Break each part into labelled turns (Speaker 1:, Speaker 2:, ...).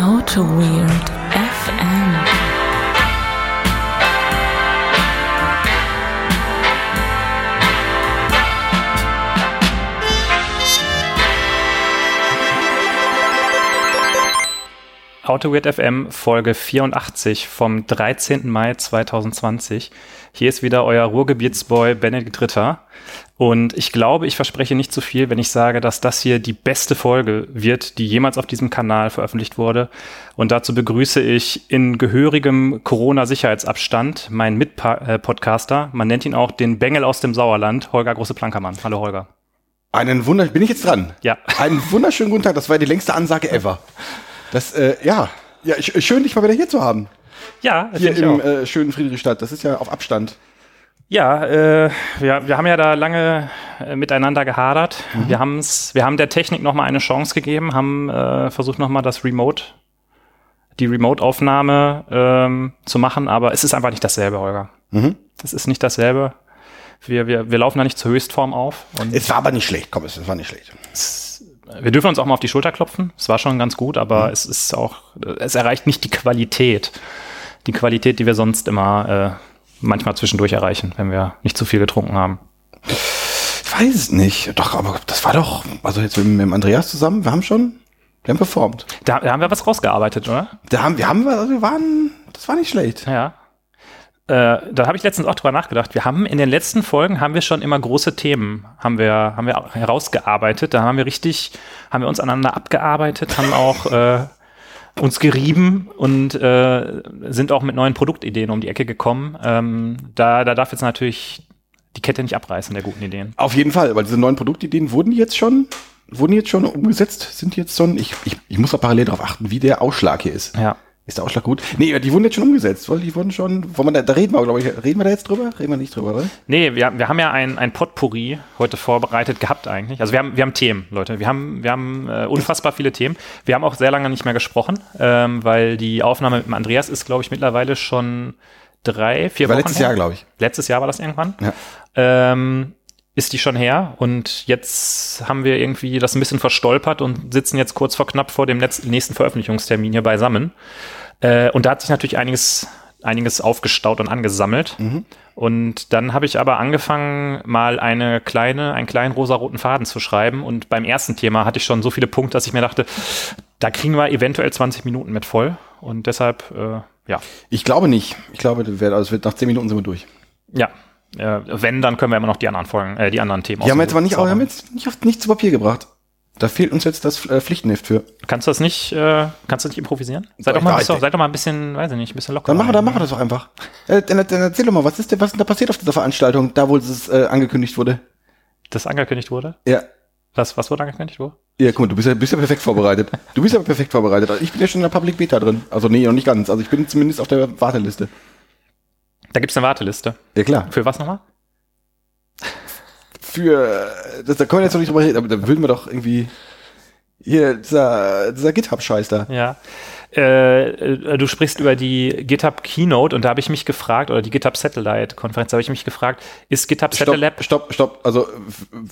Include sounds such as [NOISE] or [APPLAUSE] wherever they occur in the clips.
Speaker 1: Auto Weird FM.
Speaker 2: Auto Weird FM Folge 84 vom 13. Mai 2020. Hier ist wieder euer Ruhrgebietsboy Benedikt Ritter. Und ich glaube, ich verspreche nicht zu viel, wenn ich sage, dass das hier die beste Folge wird, die jemals auf diesem Kanal veröffentlicht wurde. Und dazu begrüße ich in gehörigem Corona-Sicherheitsabstand meinen Mitpodcaster. Man nennt ihn auch den Bengel aus dem Sauerland, Holger Große-Plankermann. Hallo Holger.
Speaker 3: Einen Wunder, bin ich jetzt dran?
Speaker 2: Ja.
Speaker 3: Einen wunderschönen guten Tag, das war die längste Ansage ever. Das, äh, ja, ja, sch- schön, dich mal wieder hier zu haben.
Speaker 2: Ja,
Speaker 3: Hier im äh, schönen Friedrichstadt. Das ist ja auf Abstand.
Speaker 2: Ja, äh, wir, wir haben ja da lange äh, miteinander gehadert. Wir, haben's, wir haben der Technik nochmal eine Chance gegeben, haben äh, versucht nochmal das Remote, die Remote-Aufnahme ähm, zu machen, aber es ist einfach nicht dasselbe, Holger.
Speaker 3: Mhm.
Speaker 2: Es ist nicht dasselbe. Wir, wir, wir laufen da nicht zur Höchstform auf.
Speaker 3: Es war aber nicht schlecht, komm, es war nicht schlecht.
Speaker 2: wir dürfen uns auch mal auf die Schulter klopfen. Es war schon ganz gut, aber es ist auch, es erreicht nicht die Qualität. Die Qualität, die wir sonst immer äh, manchmal zwischendurch erreichen, wenn wir nicht zu viel getrunken haben.
Speaker 3: Ich weiß es nicht. Doch, aber das war doch, also jetzt mit, mit dem Andreas zusammen, wir haben schon, wir haben performt.
Speaker 2: Da, da haben wir was rausgearbeitet, oder?
Speaker 3: Da haben wir, haben wir, also wir waren, das war nicht schlecht.
Speaker 2: Ja. Äh, da habe ich letztens auch drüber nachgedacht. Wir haben in den letzten Folgen haben wir schon immer große Themen haben wir haben wir herausgearbeitet. Da haben wir richtig haben wir uns aneinander abgearbeitet, haben auch äh, uns gerieben und äh, sind auch mit neuen Produktideen um die Ecke gekommen. Ähm, da, da darf jetzt natürlich die Kette nicht abreißen der guten Ideen.
Speaker 3: Auf jeden Fall, weil diese neuen Produktideen wurden jetzt schon, wurden jetzt schon umgesetzt, sind jetzt schon, ich, ich, ich muss auch parallel darauf achten, wie der Ausschlag hier ist.
Speaker 2: Ja.
Speaker 3: Ist der Ausschlag gut? Nee, die wurden jetzt schon umgesetzt, weil die wurden schon, wollen wir da, da reden wir, glaube ich, reden wir da jetzt drüber? Reden wir nicht drüber, oder?
Speaker 2: Nee, wir, wir haben ja ein, ein Potpourri heute vorbereitet gehabt eigentlich. Also wir haben, wir haben Themen, Leute. Wir haben, wir haben äh, unfassbar viele Themen. Wir haben auch sehr lange nicht mehr gesprochen, ähm, weil die Aufnahme mit dem Andreas ist, glaube ich, mittlerweile schon drei, vier
Speaker 3: War
Speaker 2: Wochen
Speaker 3: letztes
Speaker 2: her.
Speaker 3: Jahr, glaube ich.
Speaker 2: Letztes Jahr war das irgendwann.
Speaker 3: Ja.
Speaker 2: Ähm, ist die schon her und jetzt haben wir irgendwie das ein bisschen verstolpert und sitzen jetzt kurz vor knapp vor dem nächsten Veröffentlichungstermin hier beisammen. Äh, und da hat sich natürlich einiges, einiges aufgestaut und angesammelt. Und dann habe ich aber angefangen, mal eine kleine, einen kleinen rosaroten Faden zu schreiben. Und beim ersten Thema hatte ich schon so viele Punkte, dass ich mir dachte, da kriegen wir eventuell 20 Minuten mit voll. Und deshalb, äh, ja,
Speaker 3: Ich glaube nicht. Ich glaube, das wird, also es wird nach zehn Minuten sind wir durch.
Speaker 2: ja. Äh, wenn, dann können wir immer noch die anderen Folgen, äh, die anderen Themen
Speaker 3: Die haben wir jetzt aber nicht, wir haben jetzt nicht, auf, nicht zu Papier gebracht. Da fehlt uns jetzt das äh, Pflichtenheft für.
Speaker 2: Kannst du das nicht, äh, kannst du nicht improvisieren? Seid doch, mal, bisschen,
Speaker 3: nicht.
Speaker 2: seid doch mal ein bisschen, weiß ich nicht, ein bisschen locker.
Speaker 3: Dann machen wir, dann machen wir das doch einfach. Äh, dann, dann erzähl doch mal, was ist denn, was denn da passiert auf dieser Veranstaltung, da wo es äh, angekündigt wurde?
Speaker 2: Das angekündigt wurde?
Speaker 3: Ja.
Speaker 2: Was, was wurde angekündigt? Wo?
Speaker 3: Ja, guck mal, du bist ja, bist ja perfekt vorbereitet. Du bist ja perfekt vorbereitet. Ich bin ja schon in der Public Beta drin. Also nee, noch nicht ganz. Also ich bin zumindest auf der Warteliste.
Speaker 2: Da gibt's eine Warteliste.
Speaker 3: Ja klar.
Speaker 2: Für was nochmal?
Speaker 3: Für das, da können wir jetzt noch nicht drüber reden, aber da würden wir doch irgendwie hier dieser, dieser GitHub-Scheiß da.
Speaker 2: Ja. Äh, äh, du sprichst über die GitHub Keynote und da habe ich mich gefragt, oder die GitHub Satellite Konferenz, da habe ich mich gefragt, ist GitHub
Speaker 3: Stopp,
Speaker 2: Satellite?
Speaker 3: stopp, stopp. Also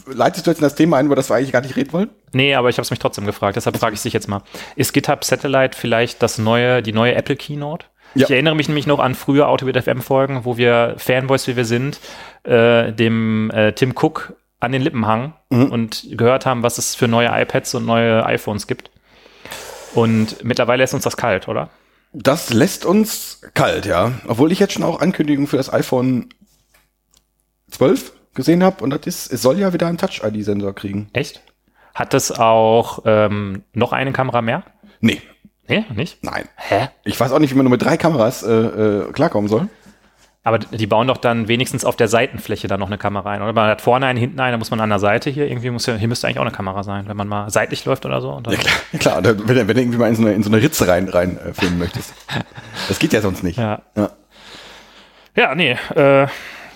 Speaker 3: leitest du jetzt in das Thema ein, über das wir eigentlich gar nicht reden wollen?
Speaker 2: Nee, aber ich habe es mich trotzdem gefragt, deshalb frage ich dich jetzt mal. Ist GitHub Satellite vielleicht das neue, die neue Apple Keynote?
Speaker 3: Ja.
Speaker 2: Ich erinnere mich nämlich noch an frühe Autobit FM Folgen, wo wir Fanboys wie wir sind, äh, dem äh, Tim Cook an den Lippen hangen und gehört haben, was es für neue iPads und neue iPhones gibt. Und mittlerweile ist uns das kalt, oder?
Speaker 3: Das lässt uns kalt, ja. Obwohl ich jetzt schon auch Ankündigungen für das iPhone 12 gesehen habe und das ist, es soll ja wieder einen Touch-ID-Sensor kriegen.
Speaker 2: Echt? Hat das auch ähm, noch eine Kamera mehr?
Speaker 3: Nee,
Speaker 2: Nee, nicht?
Speaker 3: nein.
Speaker 2: Hä?
Speaker 3: Ich weiß auch nicht, wie man nur mit drei Kameras äh, äh, klarkommen soll.
Speaker 2: Aber die bauen doch dann wenigstens auf der Seitenfläche dann noch eine Kamera ein, oder? Man hat vorne einen, hinten einen, da muss man an der Seite hier irgendwie, muss ja, hier müsste eigentlich auch eine Kamera sein, wenn man mal seitlich läuft oder so.
Speaker 3: Ja klar, [LAUGHS] klar wenn, du- wenn du irgendwie mal in so eine, in so eine Ritze rein, rein äh, filmen möchtest. [LAUGHS] Das geht ja sonst nicht.
Speaker 2: Ja.
Speaker 3: Ja.
Speaker 2: Ja, nee, äh,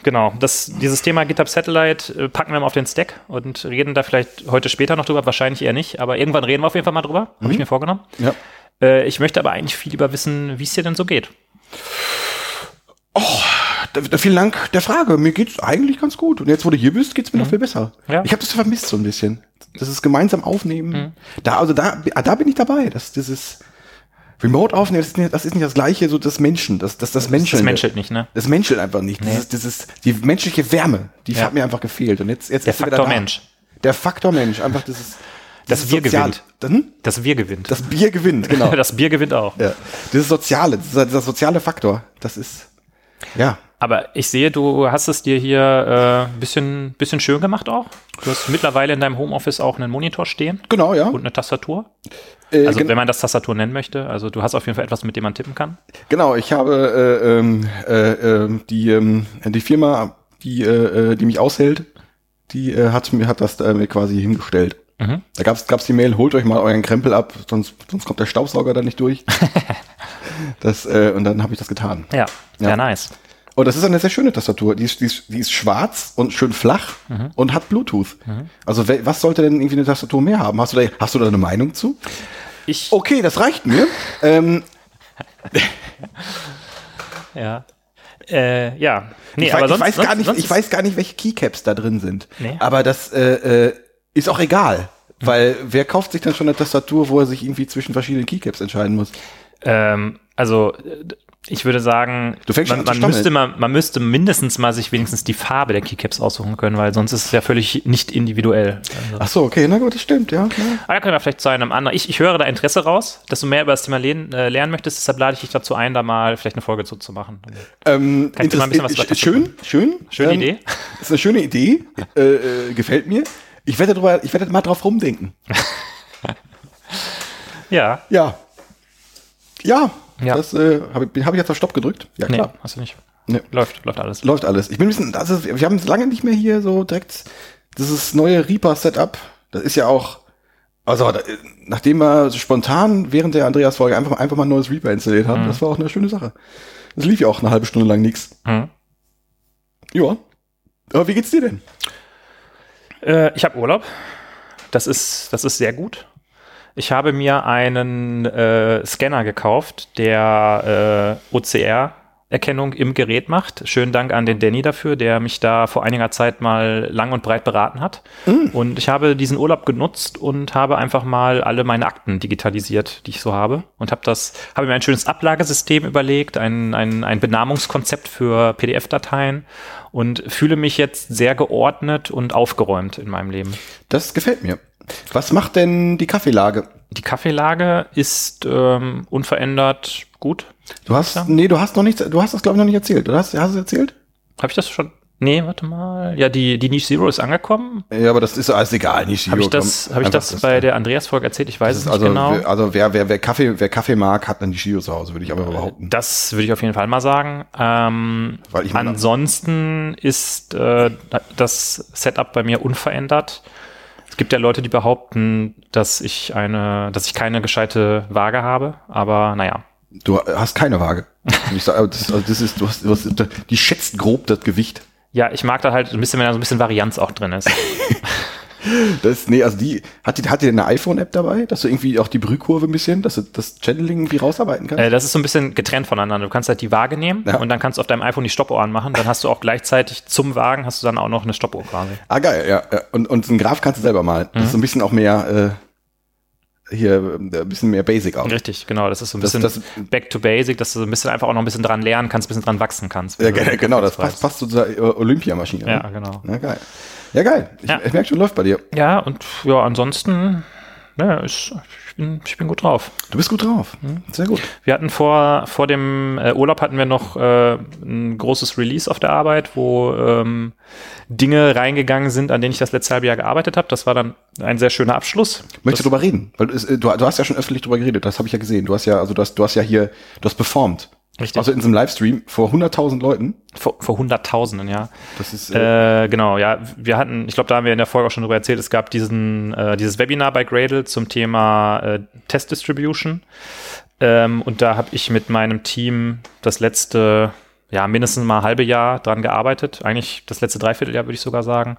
Speaker 2: genau. Das, dieses Thema GitHub Satellite äh, packen wir mal auf den Stack und reden da vielleicht heute später noch drüber, wahrscheinlich eher nicht, aber irgendwann reden wir auf jeden Fall mal drüber, habe ich mir vorgenommen.
Speaker 3: Ja.
Speaker 2: Äh, ich möchte aber eigentlich viel lieber wissen, wie es dir denn so geht.
Speaker 3: Da, da, vielen Dank der Frage. Mir geht's eigentlich ganz gut. Und jetzt, wo du hier bist, geht's mir noch viel besser.
Speaker 2: Ja.
Speaker 3: Ich habe das vermisst so ein bisschen. Das ist gemeinsam aufnehmen. Da, also da, da bin ich dabei. Das, dieses Remote aufnehmen, das ist nicht das, ist nicht das gleiche, so das Menschen, das, das, das Menschen.
Speaker 2: Das menschelt nicht, ne?
Speaker 3: Das menschelt einfach nicht.
Speaker 2: Nee.
Speaker 3: Das, ist, das ist die menschliche Wärme, die
Speaker 2: Ja.
Speaker 3: hat mir einfach gefehlt. Und jetzt, jetzt
Speaker 2: Der
Speaker 3: ist
Speaker 2: Faktor. Mensch.
Speaker 3: Der Faktor Mensch, einfach das ist
Speaker 2: Das
Speaker 3: Sozial-
Speaker 2: gewinnt.
Speaker 3: Hm?
Speaker 2: Das Wir gewinnt.
Speaker 3: Das Bier gewinnt, genau. [LAUGHS]
Speaker 2: das Bier gewinnt auch.
Speaker 3: ja. Dieses Soziale, dieser, dieser soziale Faktor, das ist, ja.
Speaker 2: Aber ich sehe, du hast es dir hier äh, ein bisschen, bisschen schön gemacht auch. Du hast mittlerweile in deinem Homeoffice auch einen Monitor stehen
Speaker 3: Genau, ja.
Speaker 2: und eine Tastatur.
Speaker 3: Äh,
Speaker 2: Also wenn man das Tastatur nennen möchte. Also du hast auf jeden Fall etwas, mit dem man tippen kann.
Speaker 3: Genau, ich habe äh, ähm, äh, ähm, die, ähm, die Firma, die, äh, äh, die mich aushält, die äh, hat mir hat das äh, mir quasi hingestellt.
Speaker 2: Mhm.
Speaker 3: Da gab's gab's die Mail, holt euch mal euren Krempel ab, sonst sonst kommt der Staubsauger da nicht durch. [LAUGHS] das äh, und dann habe ich das getan.
Speaker 2: Ja,
Speaker 3: Ja.
Speaker 2: ja, nice.
Speaker 3: Und das ist eine sehr schöne Tastatur. Die ist, die ist, die ist schwarz und schön flach
Speaker 2: Mhm.
Speaker 3: und hat Bluetooth. Also wel- was sollte denn irgendwie eine Tastatur mehr haben? Hast du da, hast du da eine Meinung zu?
Speaker 2: Ich,
Speaker 3: Okay, das reicht mir. ähm, [LAUGHS]
Speaker 2: ja. Äh, ja. Nee,
Speaker 3: ich,
Speaker 2: aber
Speaker 3: weiß,
Speaker 2: sonst,
Speaker 3: ich weiß gar
Speaker 2: sonst,
Speaker 3: nicht,
Speaker 2: sonst
Speaker 3: ich weiß gar nicht, welche Keycaps da drin sind.
Speaker 2: Nee.
Speaker 3: Aber das äh, äh, ist auch egal. Weil wer kauft sich dann schon eine Tastatur, wo er sich irgendwie zwischen verschiedenen Keycaps entscheiden muss?
Speaker 2: Ähm, also äh, ich würde sagen, man, man, müsste mal, man müsste mindestens mal sich wenigstens die Farbe der Keycaps aussuchen können, weil sonst ist es ja völlig nicht individuell. Also,
Speaker 3: Ach so, okay, na gut, das stimmt, ja. ja.
Speaker 2: aber da können wir vielleicht zu einem anderen. Ich, ich höre da Interesse raus, dass du mehr über das Thema lernen, äh, lernen möchtest, deshalb lade ich dich dazu ein, da mal vielleicht eine Folge zu, zu machen.
Speaker 3: Ähm,
Speaker 2: Kannst du mal ein bisschen was
Speaker 3: schön, schön.
Speaker 2: Schöne
Speaker 3: ähm,
Speaker 2: Idee.
Speaker 3: Ist eine schöne Idee. äh, äh, gefällt mir. Ich werde drüber, ich werde mal drauf rumdenken. [LAUGHS]
Speaker 2: Ja.
Speaker 3: Ja. Ja.
Speaker 2: Ja.
Speaker 3: Das äh, habe ich, hab ich jetzt auf Stopp gedrückt. Ja,
Speaker 2: Nee,
Speaker 3: klar.
Speaker 2: hast du nicht.
Speaker 3: Nee.
Speaker 2: Läuft, läuft alles.
Speaker 3: Läuft alles. Ich bin ein bisschen, also wir haben lange nicht mehr hier so direkt dieses neue Reaper-Setup. Das ist ja auch, also da, nachdem wir spontan während der Andreas-Folge einfach, einfach mal ein neues Reaper installiert haben, das war auch eine schöne Sache. Das lief ja auch eine halbe Stunde lang nix.
Speaker 2: Mhm.
Speaker 3: Ja. Aber wie geht's dir denn?
Speaker 2: Äh, ich habe Urlaub. Das ist, das ist sehr gut. Ich habe mir einen äh, Scanner gekauft, der äh, OCR-Erkennung im Gerät macht. Schönen Dank an den Danny dafür, der mich da vor einiger Zeit mal lang und breit beraten hat. Und ich habe diesen Urlaub genutzt und habe einfach mal alle meine Akten digitalisiert, die ich so habe. Und habe das, habe mir ein schönes Ablagesystem überlegt, ein, ein, ein Benamungskonzept für PDF-Dateien und fühle mich jetzt sehr geordnet und aufgeräumt in meinem Leben.
Speaker 3: Das gefällt mir. Was macht denn die Kaffeelage?
Speaker 2: Die Kaffeelage ist ähm, unverändert gut.
Speaker 3: Du hast, nee, du hast noch nichts, du hast das glaube ich noch nicht erzählt. Du hast, hast du es erzählt?
Speaker 2: Habe ich das schon? Nee, warte mal. Ja, die, die Niche Zero ist angekommen.
Speaker 3: Ja, aber das ist alles egal, nicht
Speaker 2: Habe ich das,
Speaker 3: komm,
Speaker 2: hab ich
Speaker 3: einfach
Speaker 2: das bei der Andreas-Folge erzählt? Ich weiß
Speaker 3: Das
Speaker 2: es nicht
Speaker 3: also,
Speaker 2: genau.
Speaker 3: also wer, wer, wer Kaffee, wer Kaffee mag, hat dann die Shiro zu Hause, würde ich aber behaupten.
Speaker 2: Das würde ich auf jeden Fall mal sagen. Ähm,
Speaker 3: Weil ich
Speaker 2: ansonsten ist äh, das Setup bei mir unverändert. Es gibt ja Leute, die behaupten, dass ich eine, dass ich keine gescheite Waage habe, aber naja.
Speaker 3: Du hast keine Waage. [LAUGHS] Ich sag, das, also das ist, du hast, du hast, die schätzt grob das Gewicht.
Speaker 2: Ja, ich mag da halt ein bisschen, wenn da so ein bisschen Varianz auch drin ist. [LAUGHS]
Speaker 3: Das, nee, also die, hat die, hat die eine iPhone-App dabei, dass du irgendwie auch die Brühkurve ein bisschen, dass du das Channeling irgendwie rausarbeiten kannst?
Speaker 2: Äh, das ist so ein bisschen getrennt voneinander. Du kannst halt die Waage nehmen
Speaker 3: Ja.
Speaker 2: und dann kannst du auf deinem iPhone die Stoppuhren machen. Dann hast du auch gleichzeitig zum Wagen hast du dann auch noch eine Stoppuhr quasi.
Speaker 3: ah, geil, ja, ja. Und, und so einen Graph kannst du selber malen. Das
Speaker 2: Mhm.
Speaker 3: ist so ein bisschen auch mehr, äh, hier, äh, ein bisschen mehr Basic auch.
Speaker 2: Richtig, genau. Das ist so ein
Speaker 3: Das-
Speaker 2: bisschen
Speaker 3: das-
Speaker 2: back to basic, dass du so ein bisschen einfach auch noch ein bisschen dran lernen kannst, ein bisschen dran wachsen kannst.
Speaker 3: Ja, ge- genau, das passt, passt zu dieser äh, Olympiamaschine.
Speaker 2: Ja,
Speaker 3: ne?
Speaker 2: genau.
Speaker 3: Ja, geil. Ja, geil. Ich,
Speaker 2: Ja.
Speaker 3: ich merke schon, läuft bei dir.
Speaker 2: Ja, und ja, ansonsten, ja, ist, ich, bin, ich bin gut drauf.
Speaker 3: Du bist gut drauf.
Speaker 2: Mhm.
Speaker 3: Sehr gut.
Speaker 2: Wir hatten vor, vor dem äh, Urlaub hatten wir noch äh, ein großes Release auf der Arbeit, wo ähm, Dinge reingegangen sind, an denen ich das letzte halbe Jahr gearbeitet habe. Das war dann ein sehr schöner Abschluss.
Speaker 3: Möchtest du drüber reden? Weil es, äh, du, du hast ja schon öffentlich drüber geredet, das habe ich ja gesehen. Du hast ja, also du hast, du hast ja hier, du hast performt.
Speaker 2: Richtig.
Speaker 3: Also in diesem Livestream vor 100.000 Leuten.
Speaker 2: vor, vor Hunderttausenden, ja.
Speaker 3: Das ist, äh,
Speaker 2: Äh, genau, ja. Wir hatten, ich glaube, da haben wir in der Folge auch schon drüber erzählt, es gab diesen, äh, dieses Webinar bei Gradle zum Thema äh, Test Distribution. Ähm, und da habe ich mit meinem Team das letzte, ja, mindestens mal halbe Jahr dran gearbeitet. Eigentlich das letzte Dreivierteljahr, würde ich sogar sagen.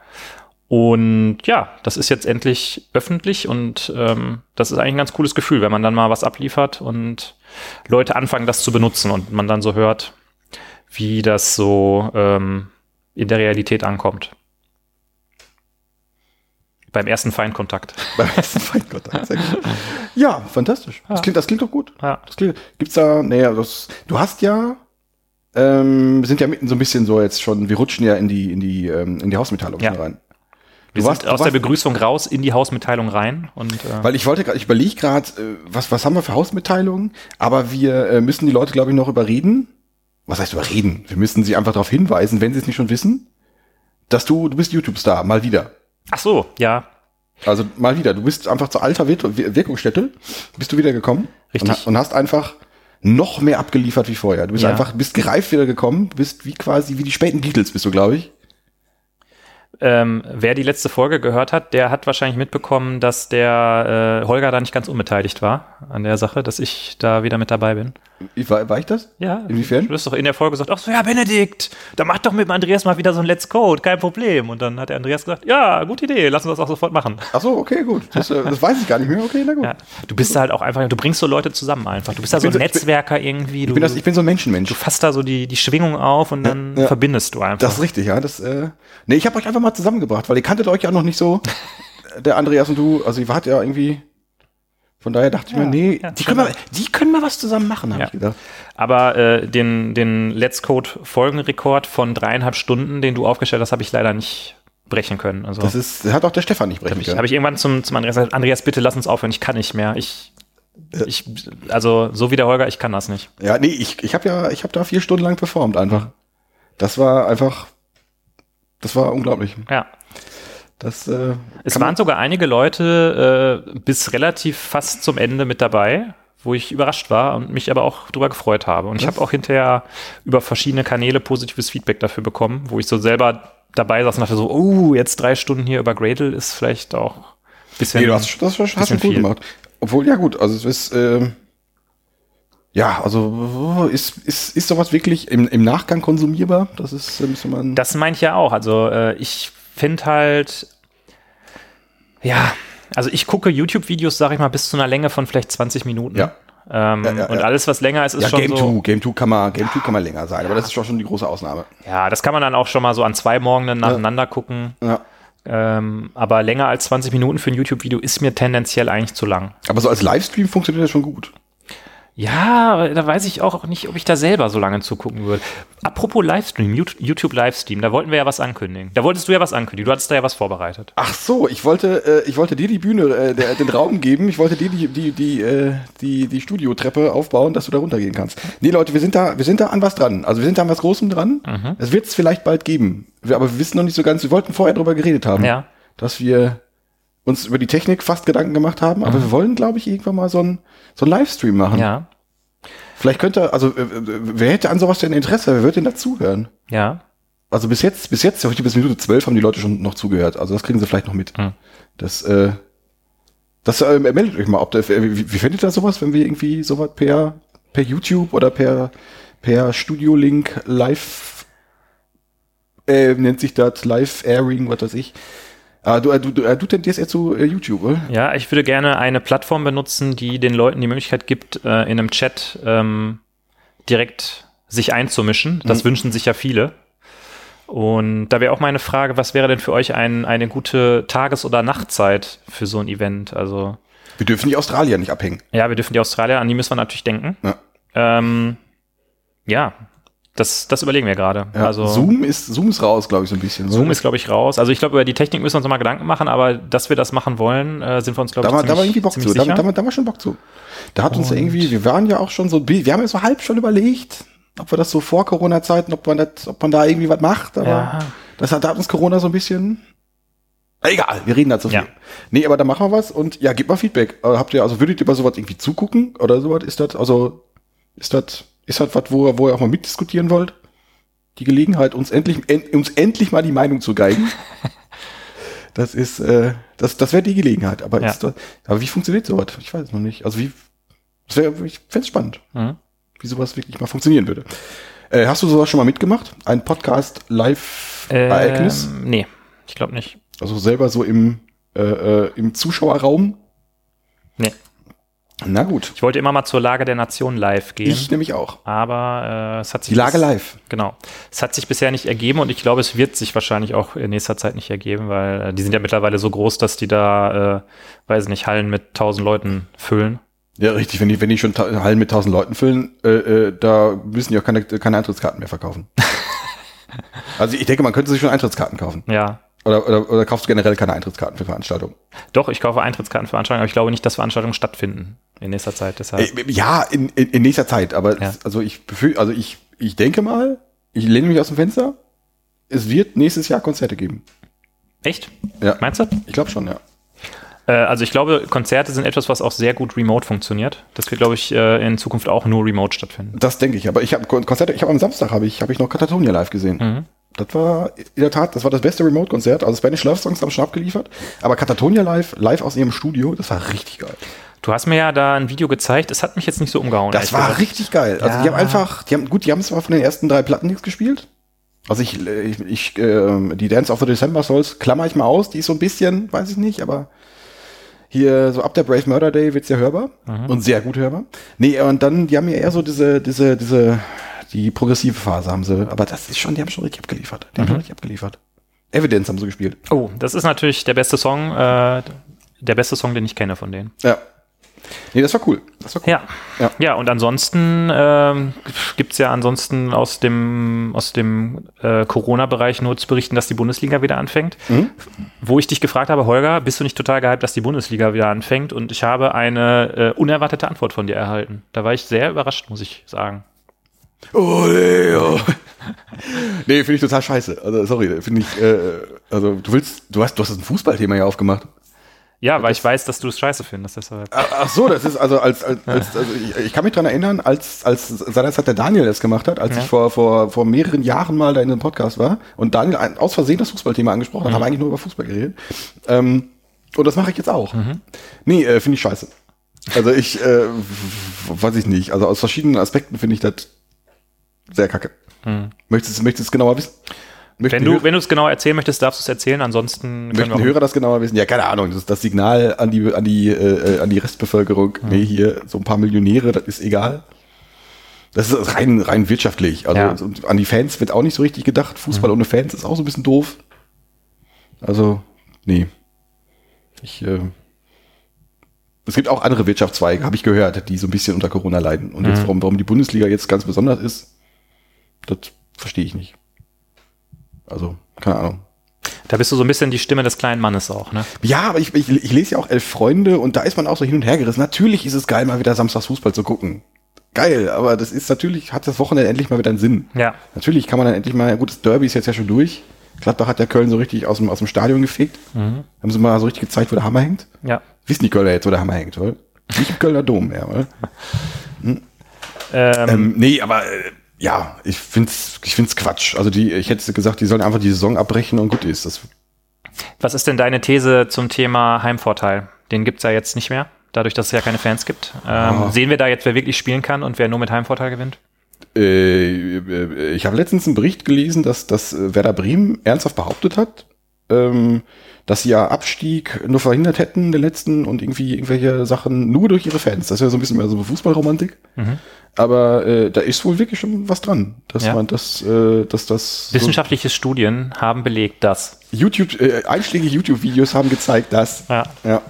Speaker 2: Und ja, das ist jetzt endlich öffentlich und ähm, das ist eigentlich ein ganz cooles Gefühl, wenn man dann mal was abliefert und Leute anfangen, das zu benutzen und man dann so hört, wie das so ähm, in der Realität ankommt. Beim ersten Feindkontakt. [LAUGHS]
Speaker 3: Beim ersten Feindkontakt. Sehr gut. Ja, fantastisch. Das, klingt, das klingt doch gut.
Speaker 2: Ja.
Speaker 3: Das klingt, gibt's da, naja, das, du hast ja, ähm, wir sind ja mitten so ein bisschen so jetzt schon, wir rutschen ja in die, in die, ähm, in die Hausmitteilung
Speaker 2: Ja.
Speaker 3: rein.
Speaker 2: Wir
Speaker 3: Du warst-
Speaker 2: sind aus der
Speaker 3: warst-
Speaker 2: Begrüßung raus in die Hausmitteilung rein und äh,
Speaker 3: Weil ich wollte gerade, ich überlege gerade, äh, was, was haben wir für Hausmitteilungen, aber wir äh, müssen die Leute, glaube ich, noch überreden. Was heißt überreden? Wir müssen sie einfach darauf hinweisen, wenn sie es nicht schon wissen, dass du, du bist YouTube-Star, mal wieder.
Speaker 2: ach so, ja,
Speaker 3: Also mal wieder, du bist einfach zu alter Wir Wir- Wirkungsstätte, bist du wieder gekommen
Speaker 2: Richtig.
Speaker 3: Und, und hast einfach noch mehr abgeliefert wie vorher. Du bist
Speaker 2: Ja.
Speaker 3: einfach, bist gereift wieder gekommen, bist wie quasi wie die späten Beatles bist du, glaube ich.
Speaker 2: Ähm, wer die letzte Folge gehört hat, der hat wahrscheinlich mitbekommen, dass der äh, Holger da nicht ganz unbeteiligt war an der Sache, dass ich da wieder mit dabei bin.
Speaker 3: Wie, war, war ich das?
Speaker 2: Ja.
Speaker 3: Inwiefern?
Speaker 2: Du hast doch in der Folge gesagt, ach so, ja, Benedikt, da mach doch mit dem Andreas mal wieder so ein Let's Code, kein Problem. Und dann hat der Andreas gesagt, ja, gute Idee, lass uns das auch sofort machen.
Speaker 3: Ach so, okay, gut. Das, äh, das weiß ich gar nicht mehr. Okay, na gut.
Speaker 2: Ja. Du bist da halt auch einfach, du bringst so Leute zusammen einfach. Du bist da so ein
Speaker 3: so- ich bin-
Speaker 2: Netzwerker irgendwie.
Speaker 3: Ich
Speaker 2: Du,
Speaker 3: bin, das, ich bin so ein Menschenmensch.
Speaker 2: du fasst da so die, die Schwingung auf und dann
Speaker 3: Ja, ja.
Speaker 2: verbindest du einfach.
Speaker 3: Das ist richtig, ja. Das, äh, nee, ich habe euch einfach mal zusammengebracht, weil ihr kanntet euch ja noch nicht so. [LAUGHS] Der Andreas und du, also ihr wart ja irgendwie. Von daher dachte ich
Speaker 2: Ja,
Speaker 3: mir, nee,
Speaker 2: ja,
Speaker 3: die, können mal, die können mal was zusammen machen, habe
Speaker 2: Ja.
Speaker 3: ich gedacht.
Speaker 2: Aber äh, den, den Let's Code Folgenrekord von dreieinhalb Stunden, den du aufgestellt hast, habe ich leider nicht brechen können. Also
Speaker 3: Das ist, das hat auch der Stefan nicht brechen
Speaker 2: ich,
Speaker 3: können.
Speaker 2: habe ich irgendwann zum, zum Andreas gesagt, Andreas, bitte lass uns aufhören, ich kann nicht mehr. Ich, ich also so wie der Holger, ich kann das nicht.
Speaker 3: Ja, nee, ich, ich habe ja, ich habe da vier Stunden lang performt einfach. Das war einfach, das war unglaublich.
Speaker 2: Ja.
Speaker 3: Das, äh,
Speaker 2: Es waren sogar einige Leute äh, bis relativ fast zum Ende mit dabei, wo ich überrascht war und mich aber auch drüber gefreut habe. Und ich
Speaker 3: Was?
Speaker 2: habe auch hinterher über verschiedene Kanäle positives Feedback dafür bekommen, wo ich so selber dabei saß und dachte so, oh, jetzt drei Stunden hier über Gradle ist vielleicht auch ein bisschen.
Speaker 3: Nee, du hast, das hast, hast du gut
Speaker 2: viel.
Speaker 3: gemacht. Obwohl, ja gut, also es ist, ähm, ja, also ist, ist, ist sowas wirklich im, im Nachgang konsumierbar? Das ist, äh, müsste man.
Speaker 2: Das meine ich ja auch. Also äh, ich finde halt, ja, also ich gucke YouTube-Videos, sage ich mal, bis zu einer Länge von vielleicht 20 Minuten.
Speaker 3: Ja.
Speaker 2: Ähm,
Speaker 3: Ja, ja,
Speaker 2: und alles, was länger ist, ist schon
Speaker 3: Game
Speaker 2: so.
Speaker 3: 2, Game 2 kann man, Game 2 kann man länger sein, aber das ist schon schon die große Ausnahme.
Speaker 2: Ja, das kann man dann auch schon mal so an zwei Morgenen nacheinander gucken.
Speaker 3: Ja.
Speaker 2: Ähm, aber länger als 20 Minuten für ein YouTube-Video ist mir tendenziell eigentlich zu lang.
Speaker 3: Aber so als Livestream funktioniert das schon gut.
Speaker 2: Ja, da weiß ich auch nicht, ob ich da selber so lange zugucken würde. Apropos Livestream, Yout- YouTube Livestream, da wollten wir ja was ankündigen. Da wolltest du ja was ankündigen. Du hattest da ja was vorbereitet.
Speaker 3: Ach so, ich wollte, äh, ich wollte dir die Bühne, äh, der, den Raum geben. Ich wollte dir die, die, die, äh, die, die Studiotreppe aufbauen, dass du da runtergehen kannst. Nee, Leute, wir sind da, wir sind da an was dran. Also wir sind da an was Großem dran. Es wird es vielleicht bald geben. Wir, aber wir wissen noch nicht so ganz, wir wollten vorher drüber geredet haben.
Speaker 2: Ja.
Speaker 3: Dass wir uns über die Technik fast Gedanken gemacht haben, aber wir wollen, glaube ich, irgendwann mal so einen so einen Livestream machen.
Speaker 2: Ja,
Speaker 3: Vielleicht könnte, also äh, äh, wer hätte an sowas denn Interesse? Wer würde denn dazuhören?
Speaker 2: ja.
Speaker 3: Also bis jetzt, bis jetzt, heute bis Minute zwölf haben die Leute schon noch zugehört. Also das kriegen sie vielleicht noch mit.
Speaker 2: Hm.
Speaker 3: Das, äh, das äh, meldet euch mal, ob der, wie, wie findet ihr sowas, wenn wir irgendwie sowas per, per YouTube oder per, per Studio Link live, äh, nennt sich das Live Airing, was weiß ich. Ah, du, äh, du, du, äh, du tendierst eher zu äh, YouTube, oder?
Speaker 2: Ja, ich würde gerne eine Plattform benutzen, die den Leuten die Möglichkeit gibt, in einem Chat ähm, direkt sich einzumischen. Das wünschen sich ja viele. Und da wäre auch meine Frage, was wäre denn für euch ein, eine gute Tages- oder Nachtzeit für so ein Event? Also,
Speaker 3: Wir dürfen die Australier nicht abhängen.
Speaker 2: ja, wir dürfen die Australier, an die müssen wir natürlich denken.
Speaker 3: Ja.
Speaker 2: Ähm, ja, das, das überlegen wir gerade.
Speaker 3: Ja,
Speaker 2: also,
Speaker 3: Zoom ist, Zoom ist raus, glaube ich, so ein bisschen.
Speaker 2: Zoom
Speaker 3: oder?
Speaker 2: ist, glaube ich, raus. Also ich glaube, über die Technik müssen wir uns noch mal Gedanken machen, aber dass wir das machen wollen, äh, sind wir uns, glaube
Speaker 3: Da
Speaker 2: ich,
Speaker 3: war, da war
Speaker 2: ziemlich,
Speaker 3: irgendwie Bock zu. Da,
Speaker 2: sicher.
Speaker 3: da, da war schon Bock zu. Da hat uns
Speaker 2: Und-
Speaker 3: irgendwie, wir waren ja auch schon so, wir haben ja so halb schon überlegt, ob wir das so vor Corona-Zeiten, ob man das, ob man da irgendwie was macht, aber
Speaker 2: Ja.
Speaker 3: das hat, da hat uns Corona so ein bisschen. Egal, wir reden dazu viel.
Speaker 2: Ja.
Speaker 3: Nee, aber da machen wir was und ja, gebt mal Feedback. Äh, habt ihr, also würdet ihr bei sowas irgendwie zugucken oder sowas? Ist das, also, ist das, ist das was, wo, ihr- wo ihr auch mal mitdiskutieren wollt? Die Gelegenheit, uns endlich, en, uns endlich mal die Meinung zu geigen. [LAUGHS] Das ist, äh, das, das wäre die Gelegenheit. Aber,
Speaker 2: Ja.
Speaker 3: ist das, aber wie funktioniert sowas? Ich weiß es noch nicht. Also wie, das wär, ich fände spannend,
Speaker 2: Mhm.
Speaker 3: wie sowas wirklich mal funktionieren würde. Äh, hast du sowas schon mal mitgemacht? Ein Podcast-Live-Ereignis?
Speaker 2: Ähm, nee, ich glaube nicht.
Speaker 3: Also selber so im, äh, äh, im Zuschauerraum?
Speaker 2: Nee.
Speaker 3: Na gut.
Speaker 2: Ich wollte immer mal zur Lage der Nation live gehen.
Speaker 3: Ich nämlich auch.
Speaker 2: aber äh, es hat sich
Speaker 3: Die Lage
Speaker 2: bis-
Speaker 3: live.
Speaker 2: Genau. Es hat sich bisher nicht ergeben und ich glaube, es wird sich wahrscheinlich auch in nächster Zeit nicht ergeben, weil äh, die sind ja mittlerweile so groß, dass die da, äh, weiß nicht, Hallen mit 1000 Leuten füllen.
Speaker 3: Ja, richtig. Wenn die, wenn die schon Hallen mit 1000 Leuten füllen, äh, äh, da müssen die auch keine, keine Eintrittskarten mehr verkaufen. [LAUGHS] also ich denke, man könnte sich schon Eintrittskarten kaufen.
Speaker 2: Ja.
Speaker 3: Oder, oder, oder kaufst du generell keine Eintrittskarten für Veranstaltungen?
Speaker 2: Doch, ich kaufe Eintrittskarten für Veranstaltungen, aber ich glaube nicht, dass Veranstaltungen stattfinden in nächster Zeit. Deshalb.
Speaker 3: Äh, Ja, in, in, in nächster Zeit, aber
Speaker 2: Ja.
Speaker 3: also ich also ich, ich denke mal, ich lehne mich aus dem Fenster, es wird nächstes Jahr Konzerte geben.
Speaker 2: Echt?
Speaker 3: Ja.
Speaker 2: Meinst du?
Speaker 3: Ich glaube schon, ja.
Speaker 2: Äh, also ich glaube, Konzerte sind etwas, was auch sehr gut remote funktioniert. Das wird, glaube ich, äh, in Zukunft auch nur remote stattfinden.
Speaker 3: Das denke ich, aber ich habe Konzerte, ich habe am Samstag habe ich, habe ich noch Katatonia live gesehen.
Speaker 2: Mhm.
Speaker 3: Das war in der Tat, das war das beste Remote-Konzert. Also Spanish Love Songs haben schon abgeliefert, aber Katatonia live, live aus ihrem Studio, das war richtig geil.
Speaker 2: Du hast mir ja da ein Video gezeigt, es hat mich jetzt nicht so umgehauen.
Speaker 3: Das war
Speaker 2: gesagt.
Speaker 3: richtig geil. Also
Speaker 2: Ja.
Speaker 3: die haben einfach, die haben gut, die haben zwar von den ersten drei Platten nichts gespielt. Also ich, ich, ich äh, die Dance of the December Souls klammer ich mal aus, die ist so ein bisschen, weiß ich nicht, aber hier so ab der Brave Murder Day wird's ja hörbar und sehr gut hörbar. Nee, und dann, die haben ja eher so diese, diese, diese, die progressive Phase haben sie, aber das ist schon, die haben schon richtig abgeliefert. Die haben schon richtig abgeliefert. Evidence haben sie gespielt.
Speaker 2: Oh, das ist natürlich der beste Song, äh, der beste Song, den ich kenne von denen.
Speaker 3: Ja. Nee, das war cool. Das war cool.
Speaker 2: Ja.
Speaker 3: Ja.
Speaker 2: Ja, und ansonsten ähm, gibt es ja ansonsten aus dem, aus dem äh, Corona-Bereich nur zu berichten, dass die Bundesliga wieder anfängt.
Speaker 3: Mhm.
Speaker 2: Wo ich dich gefragt habe, Holger, bist du nicht total gehypt, dass die Bundesliga wieder anfängt? Und ich habe eine äh, unerwartete Antwort von dir erhalten. Da war ich sehr überrascht, muss ich sagen.
Speaker 3: Oh, nee, [LAUGHS] oh. nee finde ich total scheiße. Also, sorry, finde ich, äh, also, du willst, du hast, du hast ein Fußballthema ja aufgemacht.
Speaker 2: Ja, weil ich weiß, dass du es scheiße findest. Deshalb.
Speaker 3: Ach so, das ist also als, als, als also ich, ich kann mich dran erinnern, als als seinerzeit der Daniel das gemacht hat, als
Speaker 2: Ja.
Speaker 3: ich vor vor vor mehreren Jahren mal da in einem Podcast war und Daniel ein, aus Versehen das Fußballthema angesprochen hat, haben wir eigentlich nur über Fußball geredet. Ähm, und das mache ich jetzt auch. Nee, äh, finde ich scheiße. Also ich äh, weiß ich nicht. Also aus verschiedenen Aspekten finde ich das sehr kacke. Möchtest du möchtest du es genauer wissen? Möchten
Speaker 2: Wenn du,
Speaker 3: Hörer-
Speaker 2: wenn du es genau erzählen möchtest, darfst du es erzählen. Ansonsten
Speaker 3: Möchten
Speaker 2: wir
Speaker 3: Hörer das genauer wissen? Ja, keine Ahnung. Das ist das Signal an die, an die, äh, an die Restbevölkerung. Nee, hier so ein paar Millionäre, das ist egal. Das ist rein, rein wirtschaftlich. Also
Speaker 2: Ja.
Speaker 3: und an die Fans wird auch nicht so richtig gedacht. Fußball ohne Fans ist auch so ein bisschen doof. Also, nee. Ich, äh, es gibt auch andere Wirtschaftszweige, habe ich gehört, die so ein bisschen unter Corona leiden. Und jetzt, warum, warum die Bundesliga jetzt ganz besonders ist, das verstehe ich nicht. Also, keine Ahnung.
Speaker 2: Da bist du so ein bisschen die Stimme des kleinen Mannes auch, ne?
Speaker 3: Ja, aber ich, ich, ich lese ja auch Elf Freunde und da ist man auch so hin und her gerissen. Natürlich ist es geil, mal wieder Samstags Fußball zu gucken. Geil, aber das ist natürlich, hat das Wochenende endlich mal wieder einen Sinn.
Speaker 2: Ja.
Speaker 3: Natürlich kann man dann endlich mal, gut, das Derby ist jetzt ja schon durch. Gladbach hat ja Köln so richtig aus dem, aus dem Stadion gefegt. Haben sie mal so richtig gezeigt, wo der Hammer hängt.
Speaker 2: Ja.
Speaker 3: Wissen die Kölner jetzt, wo der Hammer hängt, oder? Nicht im Kölner Dom mehr, oder? [LAUGHS]
Speaker 2: Ähm,
Speaker 3: Ähm, nee, aber äh, ja, ich find's, ich find's Quatsch. Also die, ich hätte gesagt, die sollen einfach die Saison abbrechen und gut ist. Das,
Speaker 2: Was ist denn deine These zum Thema Heimvorteil? Den gibt's ja jetzt nicht mehr, dadurch, dass es ja keine Fans gibt. Ähm,
Speaker 3: Oh.
Speaker 2: Sehen wir da jetzt, wer wirklich spielen kann und wer nur mit Heimvorteil gewinnt?
Speaker 3: Äh, äh, ich habe letztens einen Bericht gelesen, dass, dass äh, Werder Bremen ernsthaft behauptet hat, ähm, dass sie ja Abstieg nur verhindert hätten, den letzten, und irgendwie irgendwelche Sachen nur durch ihre Fans. Das ist ja so ein bisschen mehr so Fußballromantik. Aber äh, da ist wohl wirklich schon was dran, dass
Speaker 2: Ja.
Speaker 3: man das, äh, dass das so
Speaker 2: Wissenschaftliche Studien haben belegt, dass.
Speaker 3: YouTube, äh, einschlägige YouTube-Videos haben gezeigt, dass
Speaker 2: Ja.
Speaker 3: ja,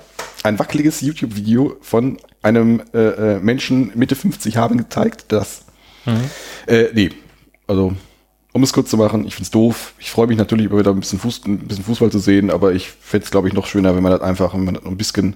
Speaker 3: ein wackeliges YouTube-Video von einem äh, äh, Menschen Mitte 50 haben gezeigt, dass äh, nee, also um es kurz zu machen, ich find's doof. Ich freue mich natürlich über wieder ein bisschen, Fuß, ein bisschen Fußball zu sehen, aber ich fände es, glaube ich, noch schöner, wenn man das einfach wenn man das ein bisschen